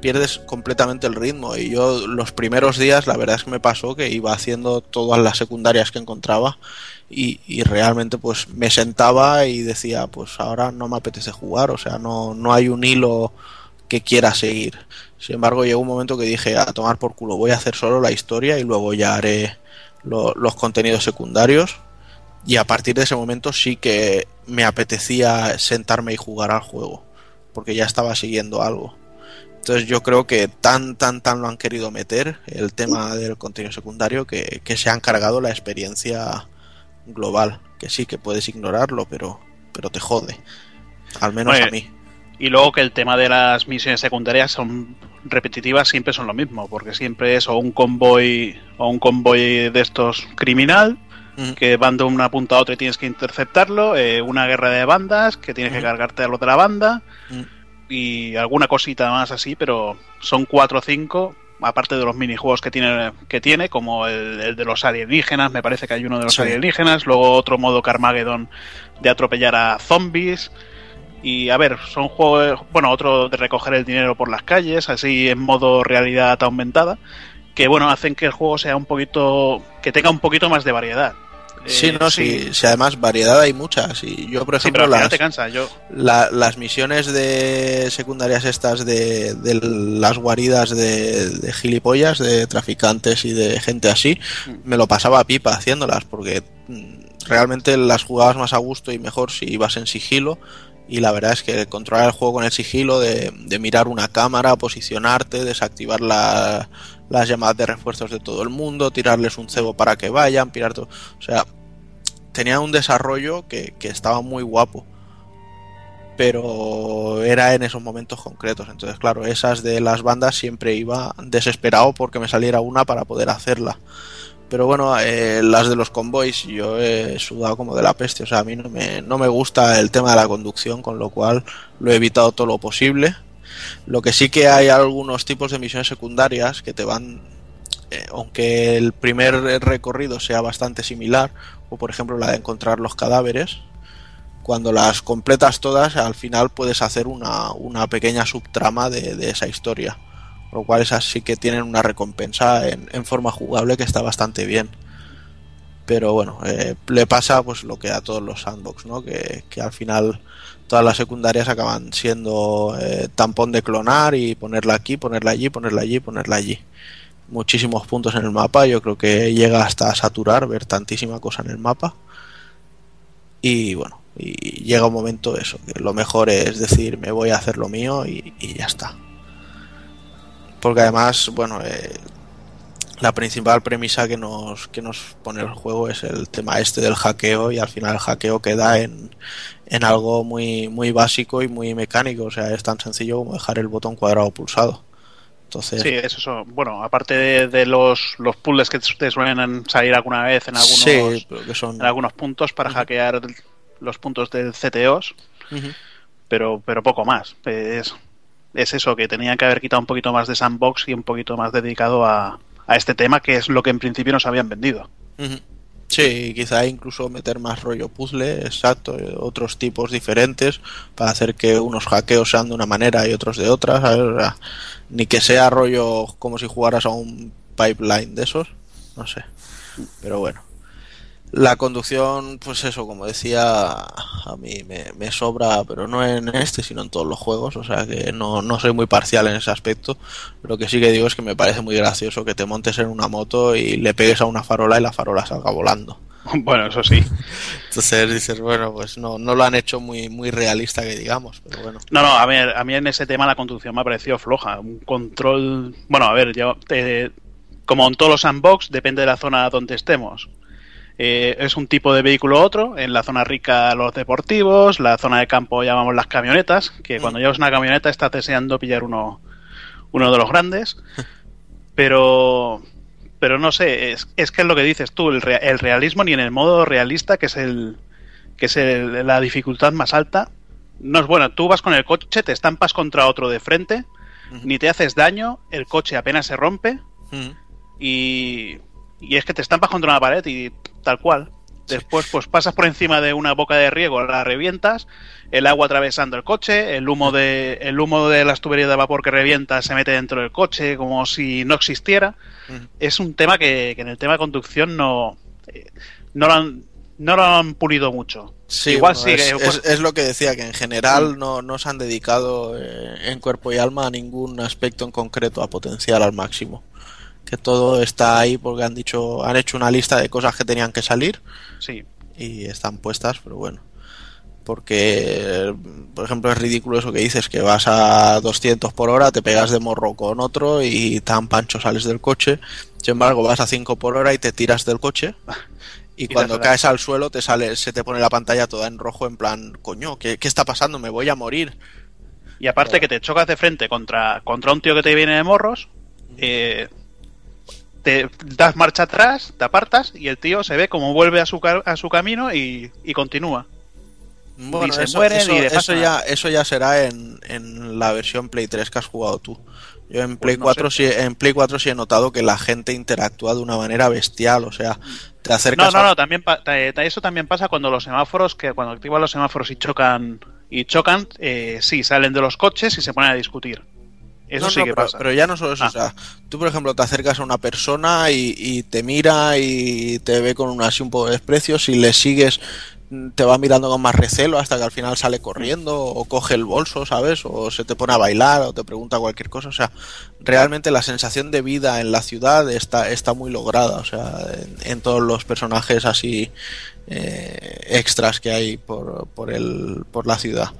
pierdes completamente el ritmo y yo los primeros días la verdad es que me pasó que iba haciendo todas las secundarias que encontraba y, realmente pues me sentaba y decía pues ahora no me apetece jugar, o sea, no, no hay un hilo que quiera seguir. Sin embargo, llegó un momento que dije, a tomar por culo, voy a hacer solo la historia y luego ya haré lo- los contenidos secundarios. Y a partir de ese momento sí que me apetecía sentarme y jugar al juego, porque ya estaba siguiendo algo. Entonces yo creo que tan, tan, tan lo han querido meter el tema del contenido secundario que, que se han cargado la experiencia global. Que sí, que puedes ignorarlo, pero, pero te jode. Al menos Oye, a mí. Y luego que el tema de las misiones secundarias son repetitivas, siempre son lo mismo, porque siempre es o un convoy o un convoy de estos criminal que van de una punta a otra y tienes que interceptarlo, eh, una guerra de bandas que tienes que cargarte a los de la banda. Y alguna cosita más así, pero son cuatro o cinco aparte de los minijuegos que tiene que tiene como el, el de los alienígenas, me parece que hay uno de los Sí. alienígenas, luego otro modo Carmageddon de atropellar a zombies y a ver, son juegos, bueno, otro de recoger el dinero por las calles, así en modo realidad aumentada, que bueno, hacen que el juego sea un poquito, que tenga un poquito más de variedad. Sí, Eh, no, sí. sí, además variedad hay muchas. Y yo, por Sí, ejemplo, las, te cansa. Yo, la- las misiones de secundarias estas de, de las guaridas de, de gilipollas, de traficantes y de gente así, me lo pasaba a pipa haciéndolas, porque mm, realmente las jugabas más a gusto y mejor si ibas en sigilo. Y la verdad es que controlar el juego con el sigilo, de, de mirar una cámara, posicionarte, desactivar la- las llamadas de refuerzos de todo el mundo, tirarles un cebo para que vayan, pirar todo. O sea, tenía un desarrollo que, que estaba muy guapo pero era en esos momentos concretos. Entonces, claro, esas de las bandas siempre iba desesperado porque me saliera una para poder hacerla. Pero bueno, eh, las de los convoys yo he sudado como de la peste. O sea, a mí no me, no me gusta el tema de la conducción, con lo cual lo he evitado todo lo posible. Lo que sí que hay algunos tipos de misiones secundarias que te van, eh, aunque el primer recorrido sea bastante similar, o por ejemplo la de encontrar los cadáveres, cuando las completas todas, al final puedes hacer una, una pequeña subtrama de, de esa historia. Lo cual esas sí que tienen una recompensa en, en forma jugable que está bastante bien. Pero bueno, eh, le pasa pues lo que a todos los sandbox, ¿no? Que, que al final todas las secundarias acaban siendo eh, tampón de clonar y ponerla aquí, ponerla allí, ponerla allí, ponerla allí. Muchísimos puntos en el mapa, yo creo que llega hasta saturar ver tantísima cosa en el mapa. Y bueno, y llega un momento eso, que lo mejor es decir, me voy a hacer lo mío y, ya está. Porque además, bueno, eh, la principal premisa que nos, que nos pone el juego es el tema este del hackeo y al final el hackeo queda en, en algo muy, muy básico y muy mecánico, o sea, es tan sencillo como dejar el botón cuadrado pulsado. Entonces, Sí, eso, eso. Bueno, aparte de, de los, los puzzles que te suelen salir alguna vez en algunos, sí, que son... en algunos puntos para hackear los puntos del CTOs, pero, pero poco más. Es, es eso, que tenían que haber quitado un poquito más de sandbox y un poquito más dedicado a, a este tema, que es lo que en principio nos habían vendido. Ujú. Sí, quizá incluso meter más rollo puzzle, exacto, eh, otros tipos diferentes para hacer que unos hackeos sean de una manera y otros de otra, ¿sabes? O sea, ni que sea rollo como si jugaras a un pipeline de esos, no sé. Pero bueno. La conducción, pues eso, como decía, a mí me, me sobra, pero no en este, sino en todos los juegos, o sea que no, no soy muy parcial en ese aspecto. Lo que sí que digo es que me parece muy gracioso que te montes en una moto y le pegues a una farola y la farola salga volando. Bueno, eso sí. Entonces dices, bueno, pues no, no lo han hecho muy, muy realista que digamos, pero bueno. No, no, a ver, a mí en ese tema la conducción me ha parecido floja. Un control. Bueno, a ver, yo. eh, como en todos los sandbox, depende de la zona donde estemos. Eh, es un tipo de vehículo u otro. En la zona rica, los deportivos. La zona de campo llamamos las camionetas. Que cuando llevas una camioneta estás deseando pillar uno, uno de los grandes. Pero. Pero no sé, es, es que es lo que dices tú, el, el realismo ni en el modo realista, que es el que es el- la dificultad más alta, no es bueno. Tú vas con el coche, te estampas contra otro de frente, ni te haces daño, el coche apenas se rompe y, y es que te estampas contra una pared y tal cual. Después, pues pasas por encima de una boca de riego, la revientas, el agua atravesando el coche, el humo de, el humo de las tuberías de vapor que revienta se mete dentro del coche como si no existiera. Es un tema que, que en el tema de conducción no, eh, no, lo han, no lo han pulido mucho. Sí, Igual bueno, sí, es, que- es- es lo que decía, que en general no, no se han dedicado eh, en cuerpo y alma a ningún aspecto en concreto a potenciar al máximo. Que todo está ahí porque han dicho, han hecho una lista de cosas que tenían que salir Sí, y están puestas, pero bueno. Porque, por ejemplo, es ridículo eso que dices, que vas a 200 por hora, te pegas de morro con otro y tan pancho sales del coche. Sin embargo, vas a 5 por hora y te tiras del coche. Y cuando caes al suelo te sale, se te pone la pantalla toda en rojo en plan, coño, ¿qué, qué está pasando? Me voy a morir. Y aparte que te chocas de frente contra, contra un tío que te viene de morros, eh, te das marcha atrás, te apartas y el tío se ve como vuelve a su, a su camino y, y continúa. Bueno, se eso, mueren eso- y le eso ya, eso ya será en, en la versión Play 3 que has jugado tú. Yo en Play, Pues no 4 sí, en Play 4 sí he notado que la gente interactúa de una manera bestial, o sea, te No, acercas no, a- no, también pa- ta- eso también pasa cuando los semáforos, que cuando activan los semáforos y chocan, y chocan, eh, sí, salen de los coches y se ponen a discutir. Eso No, sí no, que pero, pasa. pero ya no solo eso, Ah. o sea, tú por ejemplo te acercas a una persona y, y te mira y te ve con un así un poco de desprecio, si le sigues mm, te va mirando con más recelo hasta que al final sale corriendo o coge el bolso, ¿sabes? O se te pone a bailar o te pregunta cualquier cosa, o sea, realmente la sensación de vida en la ciudad está, está muy lograda, o sea, en, en todos los personajes así eh, extras que hay por, por, el, por la ciudad.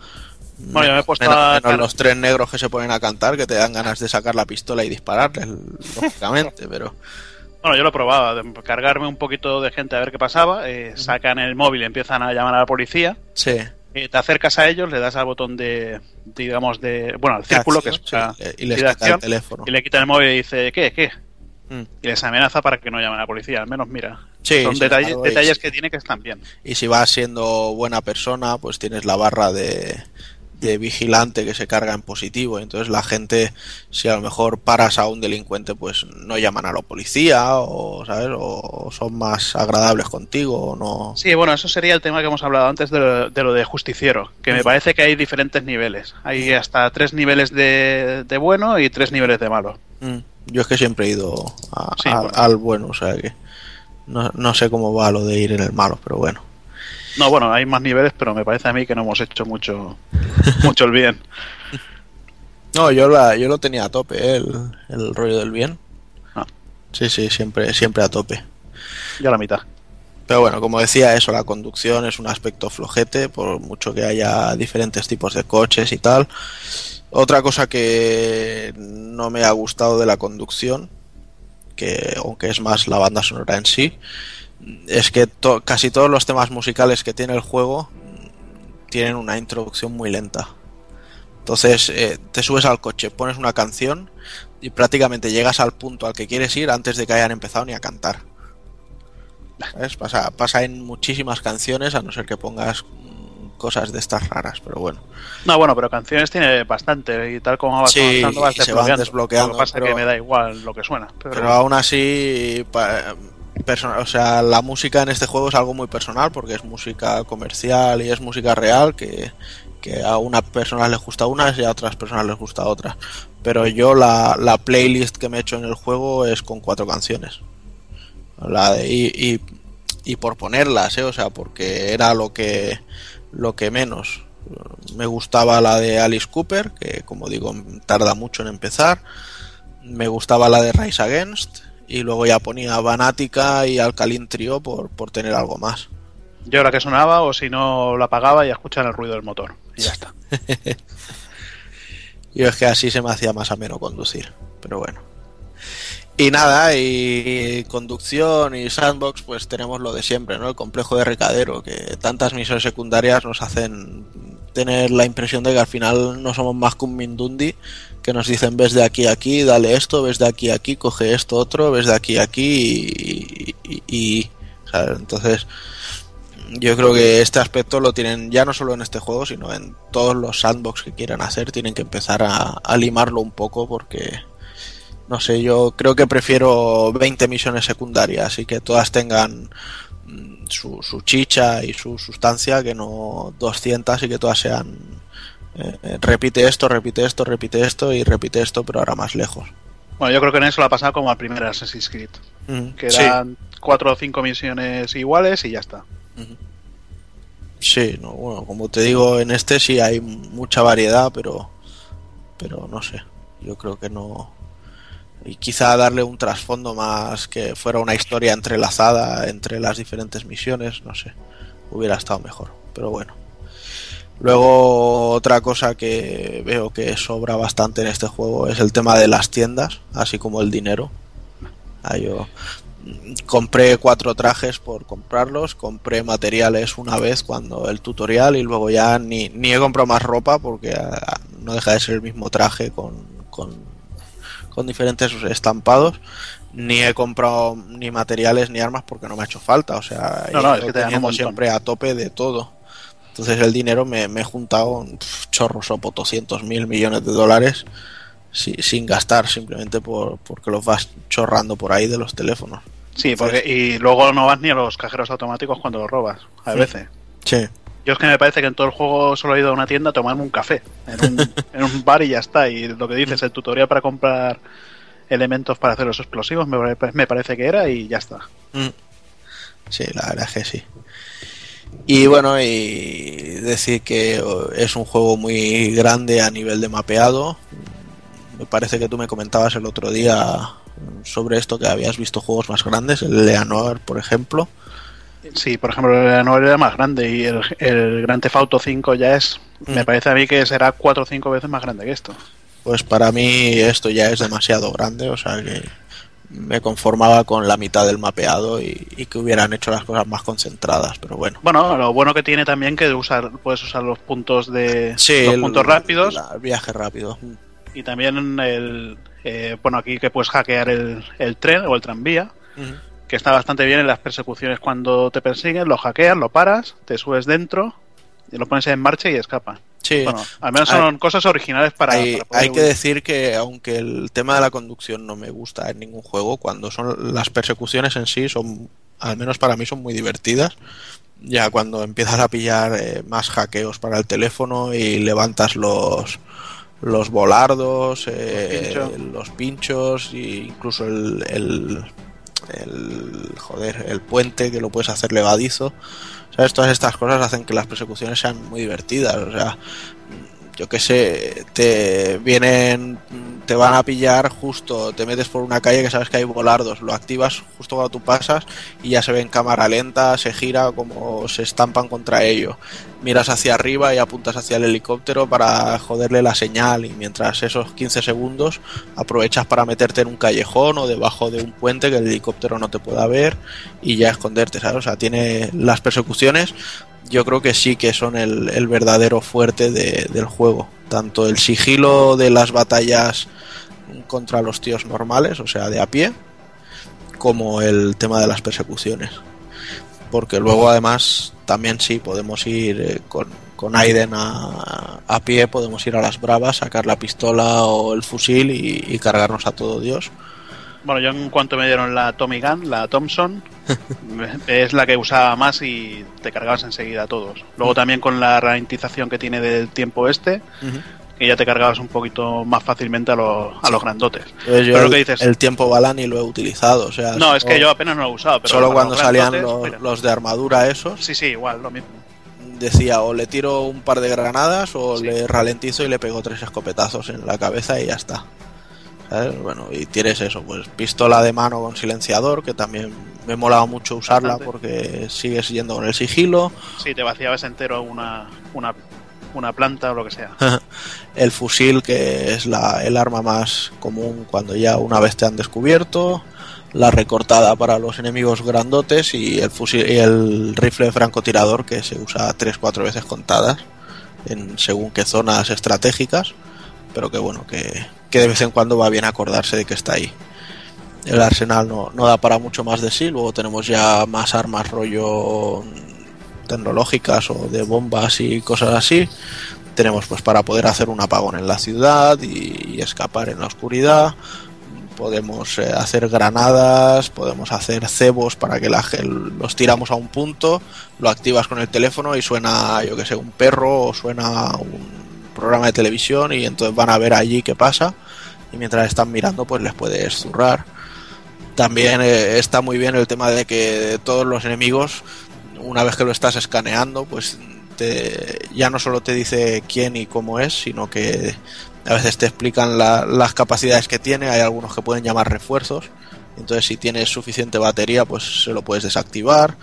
Bueno, yo me he puesto Menos- a menos los tres negros que se ponen a cantar, que te dan ganas de sacar la pistola y dispararles, lógicamente, pero... Bueno, yo lo probaba, cargarme un poquito de gente a ver qué pasaba, eh, sacan el móvil y empiezan a llamar a la policía, Sí, eh, te acercas a ellos, le das al botón de, digamos, de, bueno, al círculo, que es sí, para- y les quita el teléfono. y le quitan el móvil y dice, ¿qué? ¿Qué? Mm. Y les amenaza para que no llamen a la policía, al menos mira. Sí, Son detalles, detalles que tiene que están bien. Y si vas siendo buena persona, pues tienes la barra de, de vigilante que se carga en positivo. Entonces la gente, si a lo mejor paras a un delincuente, pues no llaman a la policía o, ¿sabes? O son más agradables contigo o no... Sí, bueno, eso sería el tema que hemos hablado antes de lo de, lo de justiciero, que me parece que hay diferentes niveles. Hay hasta tres niveles de, de bueno y tres niveles de malo. Mm. Yo es que siempre he ido a- Sí, a- bueno. al bueno, o sea que... No, no sé cómo va lo de ir en el malo, pero bueno. No, bueno, hay más niveles, pero me parece a mí que no hemos hecho mucho, mucho el bien. No, yo, la, yo lo tenía a tope, ¿eh? el, el rollo del bien. Ah. Sí, sí, siempre, siempre a tope. Ya la mitad. Pero bueno, como decía, eso, la conducción es un aspecto flojete, por mucho que haya diferentes tipos de coches y tal. Otra cosa que no me ha gustado de la conducción, que aunque es más la banda sonora en sí, es que to- casi todos los temas musicales que tiene el juego tienen una introducción muy lenta. Entonces eh, te subes al coche, pones una canción y prácticamente llegas al punto al que quieres ir antes de que hayan empezado ni a cantar. ¿Sabes? Pasa, pasa en muchísimas canciones, a no ser que pongas cosas de estas raras, pero bueno. No, bueno, pero canciones tiene bastante y tal como vas Sí, avanzando vas y se van desbloqueando. desbloqueando, Lo que pasa pero- que me da igual lo que suena. Pero, Pero aún así, pa- perso- o sea, la música en este juego es algo muy personal porque es música comercial y es música real que, que a unas personas les gusta unas y a otras personas les gusta otras. Pero yo la, la playlist que me he hecho en el juego es con cuatro canciones. La de- y, y, y por ponerlas, ¿eh? o sea, porque era lo que, lo que menos. Me gustaba la de Alice Cooper, que como digo, tarda mucho en empezar me gustaba la de Rise Against y luego ya ponía Vanática y Alkaline Trio por, por tener algo más. yo era que sonaba o si no la apagaba y escuchan el ruido del motor. Y ya está. Y es que así se me hacía más ameno conducir, pero bueno. Y nada, y conducción y sandbox, pues tenemos lo de siempre, ¿no? El complejo de recadero, que tantas misiones secundarias nos hacen tener la impresión de que al final no somos más que un Mindundi, que nos dicen ves de aquí a aquí, dale esto, ves de aquí a aquí, coge esto otro, ves de aquí a aquí y... entonces, yo creo que este aspecto lo tienen ya no solo en este juego, sino en todos los sandbox que quieran hacer, tienen que empezar a, a limarlo un poco porque, no sé, yo creo que prefiero 20 misiones secundarias y que todas tengan mm, su, su chicha y su sustancia que no 200 y que todas sean eh, repite esto, repite esto, repite esto y repite esto, pero ahora más lejos. Bueno, yo creo que en eso la ha pasado como al primer Assassin's Creed. Mm, Que sí. eran cuatro o cinco misiones iguales y ya está. Sí, no, bueno, como te digo, en este sí hay mucha variedad, pero, pero no sé, yo creo que no. Y quizá darle un trasfondo más que fuera una historia entrelazada entre las diferentes misiones, no sé, hubiera estado mejor, pero bueno. Luego otra cosa que veo que sobra bastante en este juego es el tema de las tiendas, así como el dinero. Ah, yo mm, compré cuatro trajes por comprarlos, compré materiales una vez cuando el tutorial y luego ya ni, ni he comprado más ropa porque ah, no deja de ser el mismo traje con, con, con diferentes estampados. Ni he comprado ni materiales ni armas porque no me ha hecho falta, o sea, No, no, es que te siempre a tope de todo. Entonces el dinero me, me he juntado chorros o 200 mil millones de dólares si- sin gastar, simplemente por, porque los vas chorrando por ahí de los teléfonos. Sí, porque y luego no vas ni a los cajeros automáticos cuando los robas, a Sí. veces. Sí. Yo es que me parece que en todo el juego solo he ido a una tienda a tomarme un café, en un, en un bar y ya está. Y lo que dices, el tutorial para comprar elementos para hacer los explosivos me, me parece que era y ya está. Mm. Sí, la verdad es que sí. Y bueno, y decir que es un juego muy grande a nivel de mapeado. Me parece que tú me comentabas el otro día sobre esto que habías visto juegos más grandes, el Leonor, por ejemplo. Sí, por ejemplo, el Leonor era más grande y el, el Gran Theft Auto 5 ya es, me Mm. parece a mí que será cuatro o cinco veces más grande que esto. Pues para mí esto ya es demasiado grande, o sea que me conformaba con la mitad del mapeado y, y que hubieran hecho las cosas más concentradas, pero bueno. Bueno, lo bueno que tiene también que usar, puedes usar los puntos de Sí, los el- puntos rápidos la- el viaje rápido. y también el eh, bueno aquí que puedes hackear el, el tren o el tranvía que está bastante bien en las persecuciones cuando te persiguen, lo hackeas, lo paras, te subes dentro y lo pones en marcha y escapa. Sí, Bueno, al menos Hay- son cosas originales para, hay, para hay que decir que aunque el tema de la conducción no me gusta en ningún juego, cuando son las persecuciones en sí son, al menos para mí son muy divertidas. Ya cuando empiezas a pillar eh, más hackeos para el teléfono y levantas los los volardos, eh, pinchos. los pinchos e incluso el, el- el joder, el puente que lo puedes hacer levadizo. ¿Sabes? Todas estas cosas hacen que las persecuciones sean muy divertidas. O sea, yo qué sé, te vienen, te van a pillar justo, te metes por una calle que sabes que hay volardos, lo activas justo cuando tú pasas y ya se ve en cámara lenta, se gira como se estampan contra ello. Miras hacia arriba y apuntas hacia el helicóptero para joderle la señal y mientras esos 15 segundos aprovechas para meterte en un callejón o debajo de un puente que el helicóptero no te pueda ver y ya esconderte, ¿sabes? O sea, tiene las persecuciones yo creo que sí que son el, el verdadero fuerte de- del juego. Tanto el sigilo de las batallas contra los tíos normales, o sea, de a pie, como el tema de las persecuciones. Porque luego además también sí podemos ir eh, con, con Aiden a, a pie, podemos ir a las bravas, sacar la pistola o el fusil y, y cargarnos a todo Dios. Bueno, yo en cuanto me dieron la Tommy Gun, la Thompson, es la que usaba más y te cargabas enseguida a todos. Luego también con la ralentización que tiene del tiempo este, que ya te cargabas un poquito más fácilmente a los, a los grandotes. Entonces yo Pero lo el, que dices, el tiempo bala ni lo he utilizado. O sea, no, es que yo apenas no lo he usado, pero solo cuando los salían los, los de armadura esos, Sí, sí, igual, lo mismo. decía o le tiro un par de granadas o Sí. le ralentizo y le pego tres escopetazos en la cabeza y ya está. ¿Sabes? Bueno, y tienes eso, pues pistola de mano con silenciador, que también me molaba mucho usarla Bastante. porque sigues yendo con el sigilo. Sí, te vaciabas entero una, una, una planta o lo que sea. el fusil, que es la, el arma más común cuando ya una vez te han descubierto, la recortada para los enemigos grandotes y el fusil y el rifle francotirador que se usa 3-4 veces contadas en según qué zonas estratégicas, pero que bueno, que, que de vez en cuando va bien acordarse de que está ahí. El arsenal no, no da para mucho más de sí, luego tenemos ya más armas rollo tecnológicas o de bombas y cosas así tenemos pues para poder hacer un apagón en la ciudad y, escapar en la oscuridad podemos eh, hacer granadas podemos hacer cebos para que la, los tiramos a un punto lo activas con el teléfono y suena yo que sé un perro o suena un programa de televisión y entonces van a ver allí qué pasa y mientras están mirando pues les puedes zurrar también eh, está muy bien el tema de que todos los enemigos una vez que lo estás escaneando pues te- ya no solo te dice quién y cómo es, sino que a veces te explican la- las capacidades que tiene. Hay algunos que pueden llamar refuerzos. Entonces, si tienes suficiente batería, pues se lo puedes desactivar.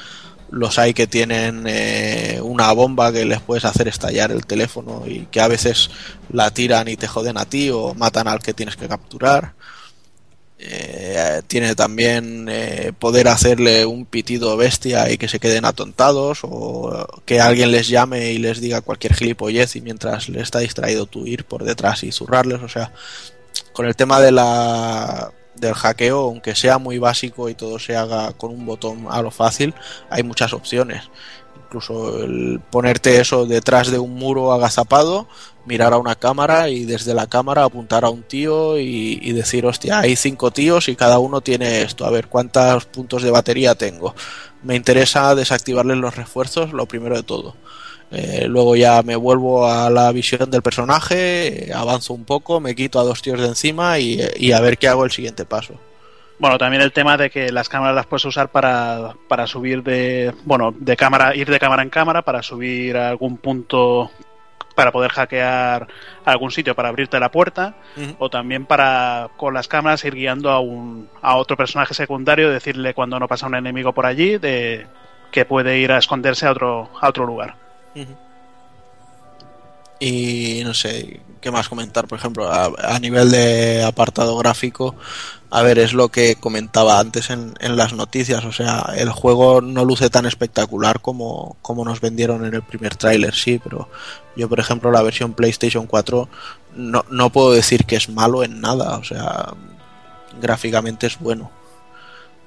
Los hay que tienen eh, una bomba que les puedes hacer estallar el teléfono y que a veces la tiran y te joden a ti o matan al que tienes que capturar. Eh, tiene también eh, poder hacerle un pitido bestia y que se queden atontados o que alguien les llame y les diga cualquier gilipollez y mientras le está distraído tú ir por detrás y zurrarles o sea con el tema de la del hackeo aunque sea muy básico y todo se haga con un botón a lo fácil hay muchas opciones incluso el ponerte eso detrás de un muro agazapado mirar a una cámara y desde la cámara apuntar a un tío y, y decir, hostia, hay cinco tíos y cada uno tiene esto, a ver cuántos puntos de batería tengo. Me interesa desactivarles los refuerzos, lo primero de todo. Eh, luego ya me vuelvo a la visión del personaje, avanzo un poco, me quito a dos tíos de encima y, y a ver qué hago el siguiente paso. Bueno, también el tema de que las cámaras las puedes usar para, para subir de, bueno, de cámara, ir de cámara en cámara, para subir a algún punto, para poder hackear algún sitio, para abrirte la puerta, o también para con las cámaras ir guiando a un, a otro personaje secundario, decirle cuando no pasa un enemigo por allí, de que puede ir a esconderse a otro, a otro lugar. Y no sé, ¿qué más comentar? Por ejemplo, a, nivel de apartado gráfico, a ver, es lo que comentaba antes en, en las noticias. O sea, el juego no luce tan espectacular como, como nos vendieron en el primer tráiler, sí, pero yo, por ejemplo, la versión PlayStation 4 no, no puedo decir que es malo en nada. O sea, gráficamente es bueno.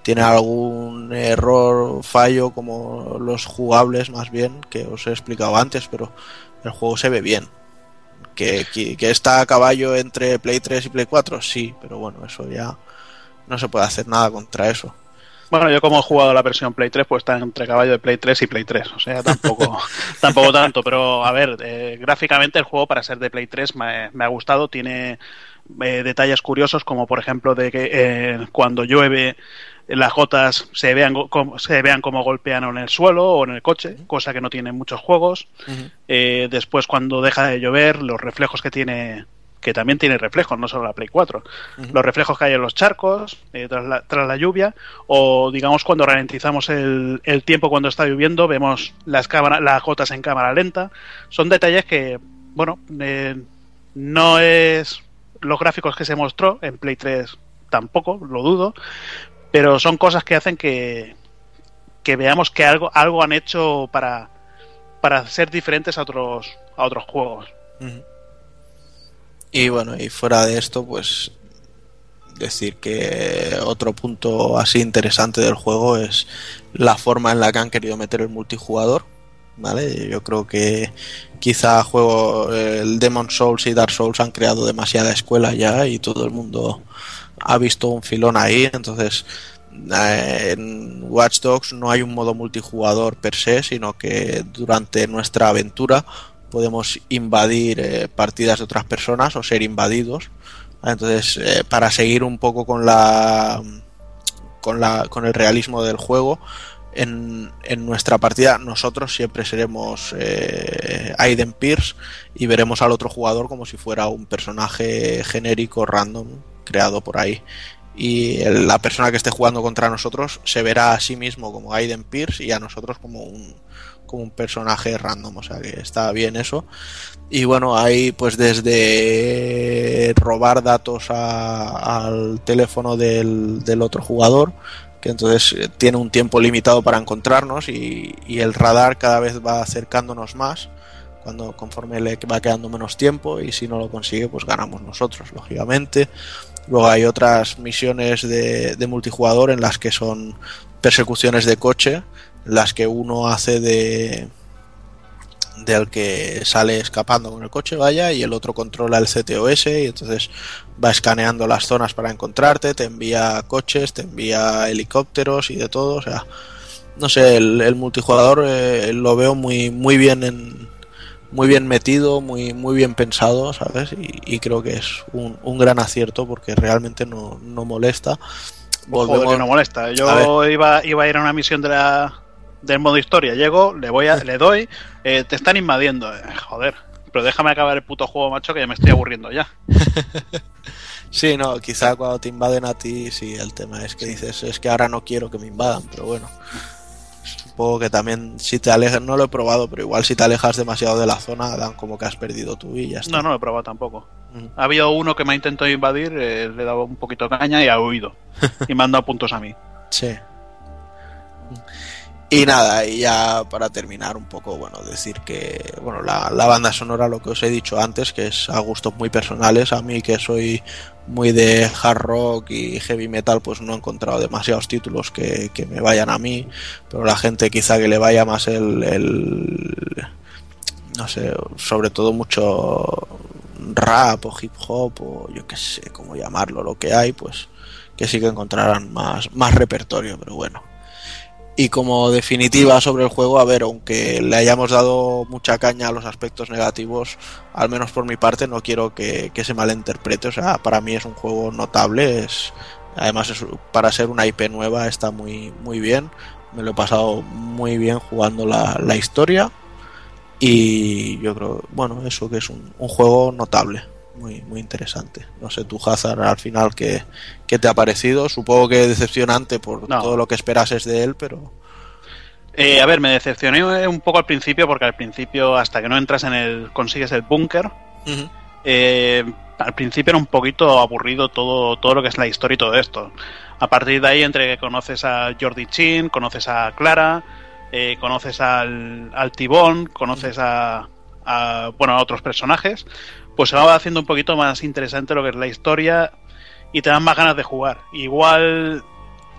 Tiene algún error, fallo, como los jugables más bien, que os he explicado antes, pero el juego se ve bien. Que, que, que está a caballo entre Play 3 y Play 4, sí, pero bueno, eso ya no se puede hacer nada contra eso. Bueno, yo como he jugado la versión Play 3, pues está entre caballo de Play 3 y Play 3. O sea, tampoco, tampoco tanto. Pero a ver, eh, gráficamente el juego para ser de Play 3 me, me ha gustado. Tiene eh, detalles curiosos como por ejemplo de que eh, cuando llueve las gotas se vean, se vean como golpean en el suelo o en el coche, cosa que no tienen muchos juegos. Eh, después, cuando deja de llover, los reflejos que tiene, que también tiene reflejos, no solo la Play 4, los reflejos que hay en los charcos eh, tras, la, tras la lluvia, o digamos cuando ralentizamos el, el tiempo cuando está lloviendo, vemos las, cámara- las gotas en cámara lenta. Son detalles que, bueno, eh, no es los gráficos que se mostró en Play 3 tampoco, lo dudo, pero son cosas que hacen que, que veamos que algo, algo han hecho para, para ser diferentes a otros, a otros juegos. Y bueno, y fuera de esto, pues decir que otro punto así interesante del juego es la forma en la que han querido meter el multijugador. ¿Vale? Yo creo que quizá juego el Demon Souls y Dark Souls han creado demasiada escuela ya y todo el mundo ha visto un filón ahí, entonces eh, en Watch Dogs no hay un modo multijugador per se, sino que durante nuestra aventura podemos invadir eh, partidas de otras personas o ser invadidos. Entonces, eh, para seguir un poco con la con la con el realismo del juego, en, en nuestra partida nosotros siempre seremos Aiden Pierce y veremos al otro jugador como si fuera un personaje genérico random creado por ahí. Y la persona que esté jugando contra nosotros se verá a sí mismo como Aiden Pierce y a nosotros como un como un personaje random, o sea que está bien eso. Y bueno, hay pues desde robar datos al teléfono del, del otro jugador, que entonces eh, tiene un tiempo limitado para encontrarnos y, y el radar cada vez va acercándonos más cuando conforme le va quedando menos tiempo y si no lo consigue pues ganamos nosotros lógicamente luego hay otras misiones de, de multijugador en las que son persecuciones de coche en las que uno hace de del que sale escapando con el coche vaya y el otro controla el CTOS y entonces va escaneando las zonas para encontrarte te envía coches te envía helicópteros y de todo o sea no sé el, multijugador eh, lo veo muy muy bien en muy bien metido, muy, muy bien pensado, ¿sabes? Y, y creo que es un, un gran acierto porque realmente no, no molesta. Joder, que no molesta. A Yo iba, iba a ir a una misión de la, del modo historia. Llego, le voy a, le doy, eh, te están invadiendo. Eh, joder, pero déjame acabar el puto juego, macho, que ya me estoy aburriendo ya. Sí, no, quizá cuando te invaden a ti, sí, el tema es que dices, es que ahora no quiero que me invadan, pero bueno. Supongo que también si te alejas, no lo he probado, pero igual si te alejas demasiado de la zona, dan como que has perdido tú y ya está. No, no lo he probado tampoco. Mm. Ha habido uno que me ha intentado invadir, eh, le he dado un poquito de caña y ha huido. y me han dado puntos a mí. Sí. Y nada, y ya para terminar un poco, bueno, decir que, bueno, la, la banda sonora, lo que os he dicho antes, que es a gustos muy personales, a mí que soy muy de hard rock y heavy metal, pues no he encontrado demasiados títulos que, que me vayan a mí, pero la gente quizá que le vaya más el, el no sé, sobre todo mucho rap o hip hop o yo qué sé cómo llamarlo, lo que hay, pues que sí que encontrarán más, más repertorio, pero bueno. Y como definitiva sobre el juego, a ver, aunque le hayamos dado mucha caña a los aspectos negativos, al menos por mi parte, no quiero que, se malinterprete. O sea, para mí es un juego notable. Es, además, para ser una IP nueva está muy, muy bien. Me lo he pasado muy bien jugando la, la historia. Y yo creo, bueno, eso que es un, un juego notable. Muy, muy interesante. No sé, tú, Hazard, al final, ¿qué, qué te ha parecido? Supongo que decepcionante por No. todo lo que esperases de él, pero... Eh, a ver, me decepcioné un poco al principio porque al principio, hasta que no entras en el, consigues el búnker, eh, al principio era un poquito aburrido todo, todo lo que es la historia y todo esto. A partir de ahí, entre que conoces a Jordi Chin, conoces a Clara, eh, conoces al, al Tibón, conoces a, a, bueno, a otros personajes, pues se va haciendo un poquito más interesante lo que es la historia y te dan más ganas de jugar. Igual,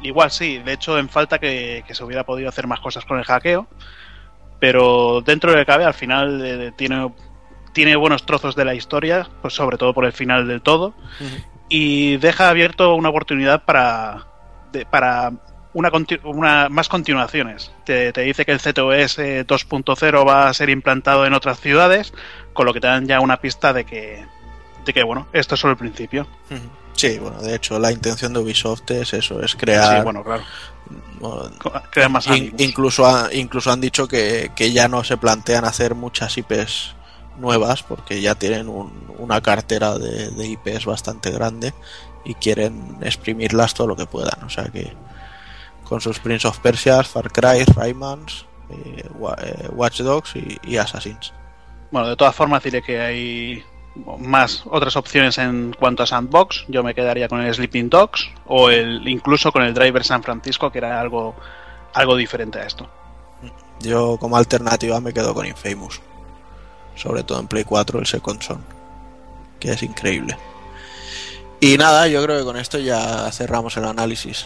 igual sí, de hecho en falta que, que se hubiera podido hacer más cosas con el hackeo, pero dentro de lo que cabe al final eh, tiene tiene buenos trozos de la historia, pues sobre todo por el final del todo, y deja abierto una oportunidad para, de- para una, una más continuaciones. Te, te dice que el CTOS eh, 2.0 va a ser implantado en otras ciudades, con lo que te dan ya una pista de que, de que bueno, esto es solo el principio. Sí, bueno, de hecho la intención de Ubisoft es eso, es crear... Sí, bueno, claro. bueno, Crea más in- incluso, ha- incluso han dicho que, que ya no se plantean hacer muchas IPs nuevas porque ya tienen un- una cartera de, de IPs bastante grande y quieren exprimirlas todo lo que puedan. O sea que con sus Prince of Persia, Far Cry, Raymans, eh, eh, Watch Dogs y, y Assassins. Bueno, de todas formas diré que hay más otras opciones en cuanto a sandbox. Yo me quedaría con el Sleeping Dogs o el incluso con el Driver San Francisco, que era algo algo diferente a esto. Yo como alternativa me quedo con Infamous. Sobre todo en Play 4 el Second Son. Que es increíble. Y nada, yo creo que con esto ya cerramos el análisis.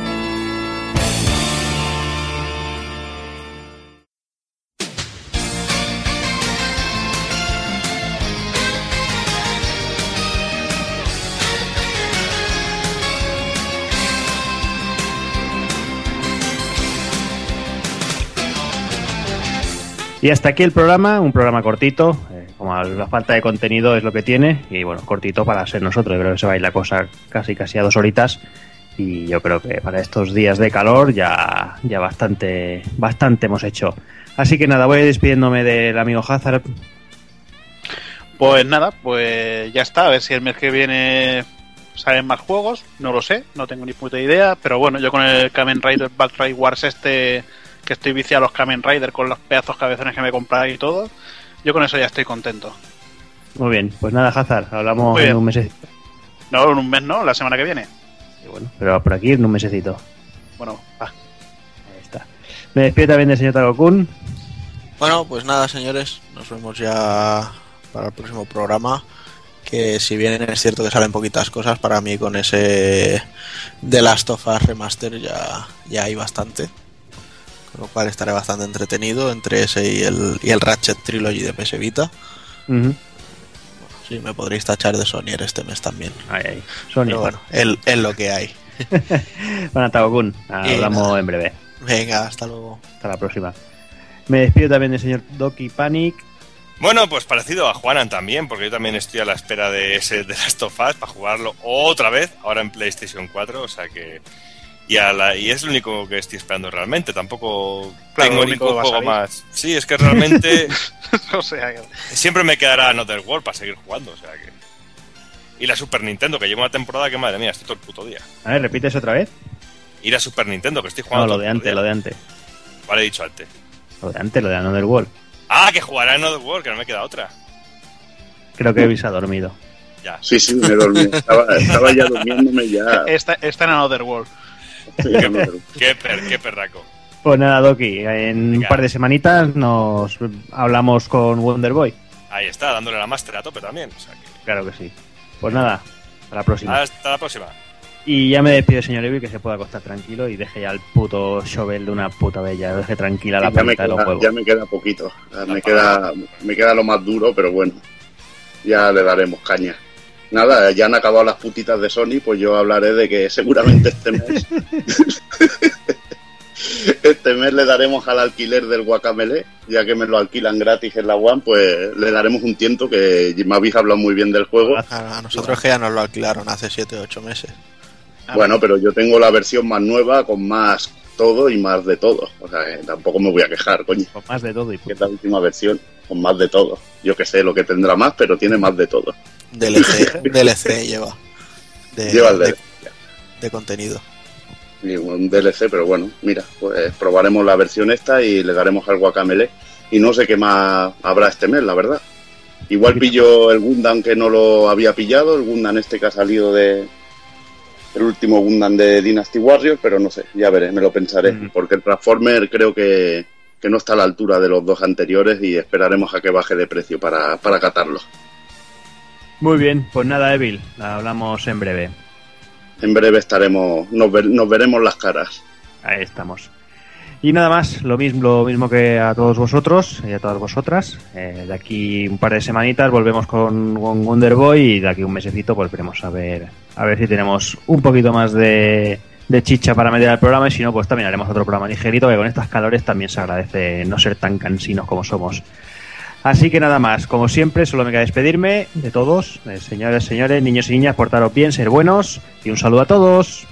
Y hasta aquí el programa, un programa cortito, eh, como la falta de contenido es lo que tiene, y bueno, cortito para ser nosotros, creo que se va a ir la cosa casi casi a dos horitas, y yo creo que para estos días de calor ya, ya bastante, bastante hemos hecho. Así que nada, voy despidiéndome del amigo Hazard. Pues nada, pues ya está. A ver si el mes que viene salen más juegos. No lo sé, no tengo ni puta idea. Pero bueno, yo con el Kamen Rider Battle Wars este, que estoy viciado a los Kamen Rider con los pedazos cabezones que me compré y todo, yo con eso ya estoy contento. Muy bien, pues nada, Hazard, hablamos en un mesecito. No, en un mes no, la semana que viene. Y bueno, pero por aquí en un mesecito. Bueno, va. Ahí está. Me despido también del señor Takokun. Bueno, pues nada, señores, nos vemos ya para el próximo programa. Que si bien es cierto que salen poquitas cosas, para mí con ese The Last of Us Remaster ya, ya hay bastante. Con lo cual estaré bastante entretenido entre ese y el, y el Ratchet Trilogy de PS Vita. Ujú. Sí, me podréis tachar de Sonyer este mes también. Ahí, ahí. Sony. Pero bueno, es es lo que hay. Bueno, Takokun, Y hablamos nada. en breve. Venga, hasta luego. Hasta la próxima. Me despido también del señor Doki Panic. Bueno, pues parecido a Juanan también, porque yo también estoy a la espera de ese de Last of Us para jugarlo otra vez, ahora en PlayStation 4, o sea que... Y, a la- y es lo único que estoy esperando realmente, tampoco Claro, tengo lo ningún a juego más. Sí, es que realmente o sea, que- siempre me quedará Another World para seguir jugando, o sea que... Y la Super Nintendo, que lleva una temporada que madre mía, estoy todo el puto día. A ver, repites otra vez. Y la Super Nintendo, que estoy No, jugando. lo todo de antes, día. lo de antes. Vale, he dicho antes. Lo de antes, lo de Another World. Ah, que jugará en Another World, que no me queda otra. Creo que se ha dormido. Ya. Sí, sí, me dormí. Estaba, estaba ya durmiéndome ya. está, está en Another World. Sí. Qué, per, qué perraco. Pues nada, Doki, en un par de semanitas nos hablamos con Wonder Boy. Ahí está, dándole la máster a tope también. O sea que... Claro que sí. Pues nada, hasta la próxima. Hasta la próxima. Y ya me despido, señor Evil, que se pueda acostar tranquilo y deje ya el puto shovel de una puta bella. Deje tranquila la planta de los huevos. ya me queda poquito. Me queda, me queda lo más duro, pero bueno. Ya le daremos caña. Nada, ya han acabado las putitas de Sony, pues yo hablaré de que seguramente este mes. este mes le daremos al alquiler del Guacamele, ya que me lo alquilan gratis en la One, pues le daremos un tiento que me habéis hablado muy bien del juego. A, nosotros que ya nos lo alquilaron hace 7 o 8 meses. Bueno, pero yo tengo la versión más nueva con más todo y más de todo. O sea, que tampoco me voy a quejar, coño. Con más de todo y Que es la última versión con más de todo. Yo que sé lo que tendrá más, pero tiene más de todo. DLC, DLC lleva. De, Lleva el DLC. de contenido. Y un DLC, pero bueno, mira, pues probaremos la versión esta y le daremos al Guacamele. Y no sé qué más habrá este mes, la verdad. Igual pillo el Gundam que no lo había pillado, el Gundam este que ha salido de. El último Gundam de Dynasty Warriors, pero no sé, ya veré, me lo pensaré. Mm. Porque el Transformer creo que, que no está a la altura de los dos anteriores y esperaremos a que baje de precio para, para catarlo. Muy bien, pues nada, Evil, hablamos en breve. En breve estaremos, nos, ver- nos veremos las caras. Ahí estamos. Y nada más, lo mismo, lo mismo que a todos vosotros y a todas vosotras. Eh, de aquí un par de semanitas volvemos con, con Wonder Boy y de aquí un mesecito volveremos a ver a ver si tenemos un poquito más de, de chicha para meter al programa y si no, pues también haremos otro programa ligerito que con estas calores también se agradece no ser tan cansinos como somos. Así que nada más, como siempre, solo me queda despedirme de todos, eh, señores, señores, niños y niñas, portaros bien, ser buenos y un saludo a todos.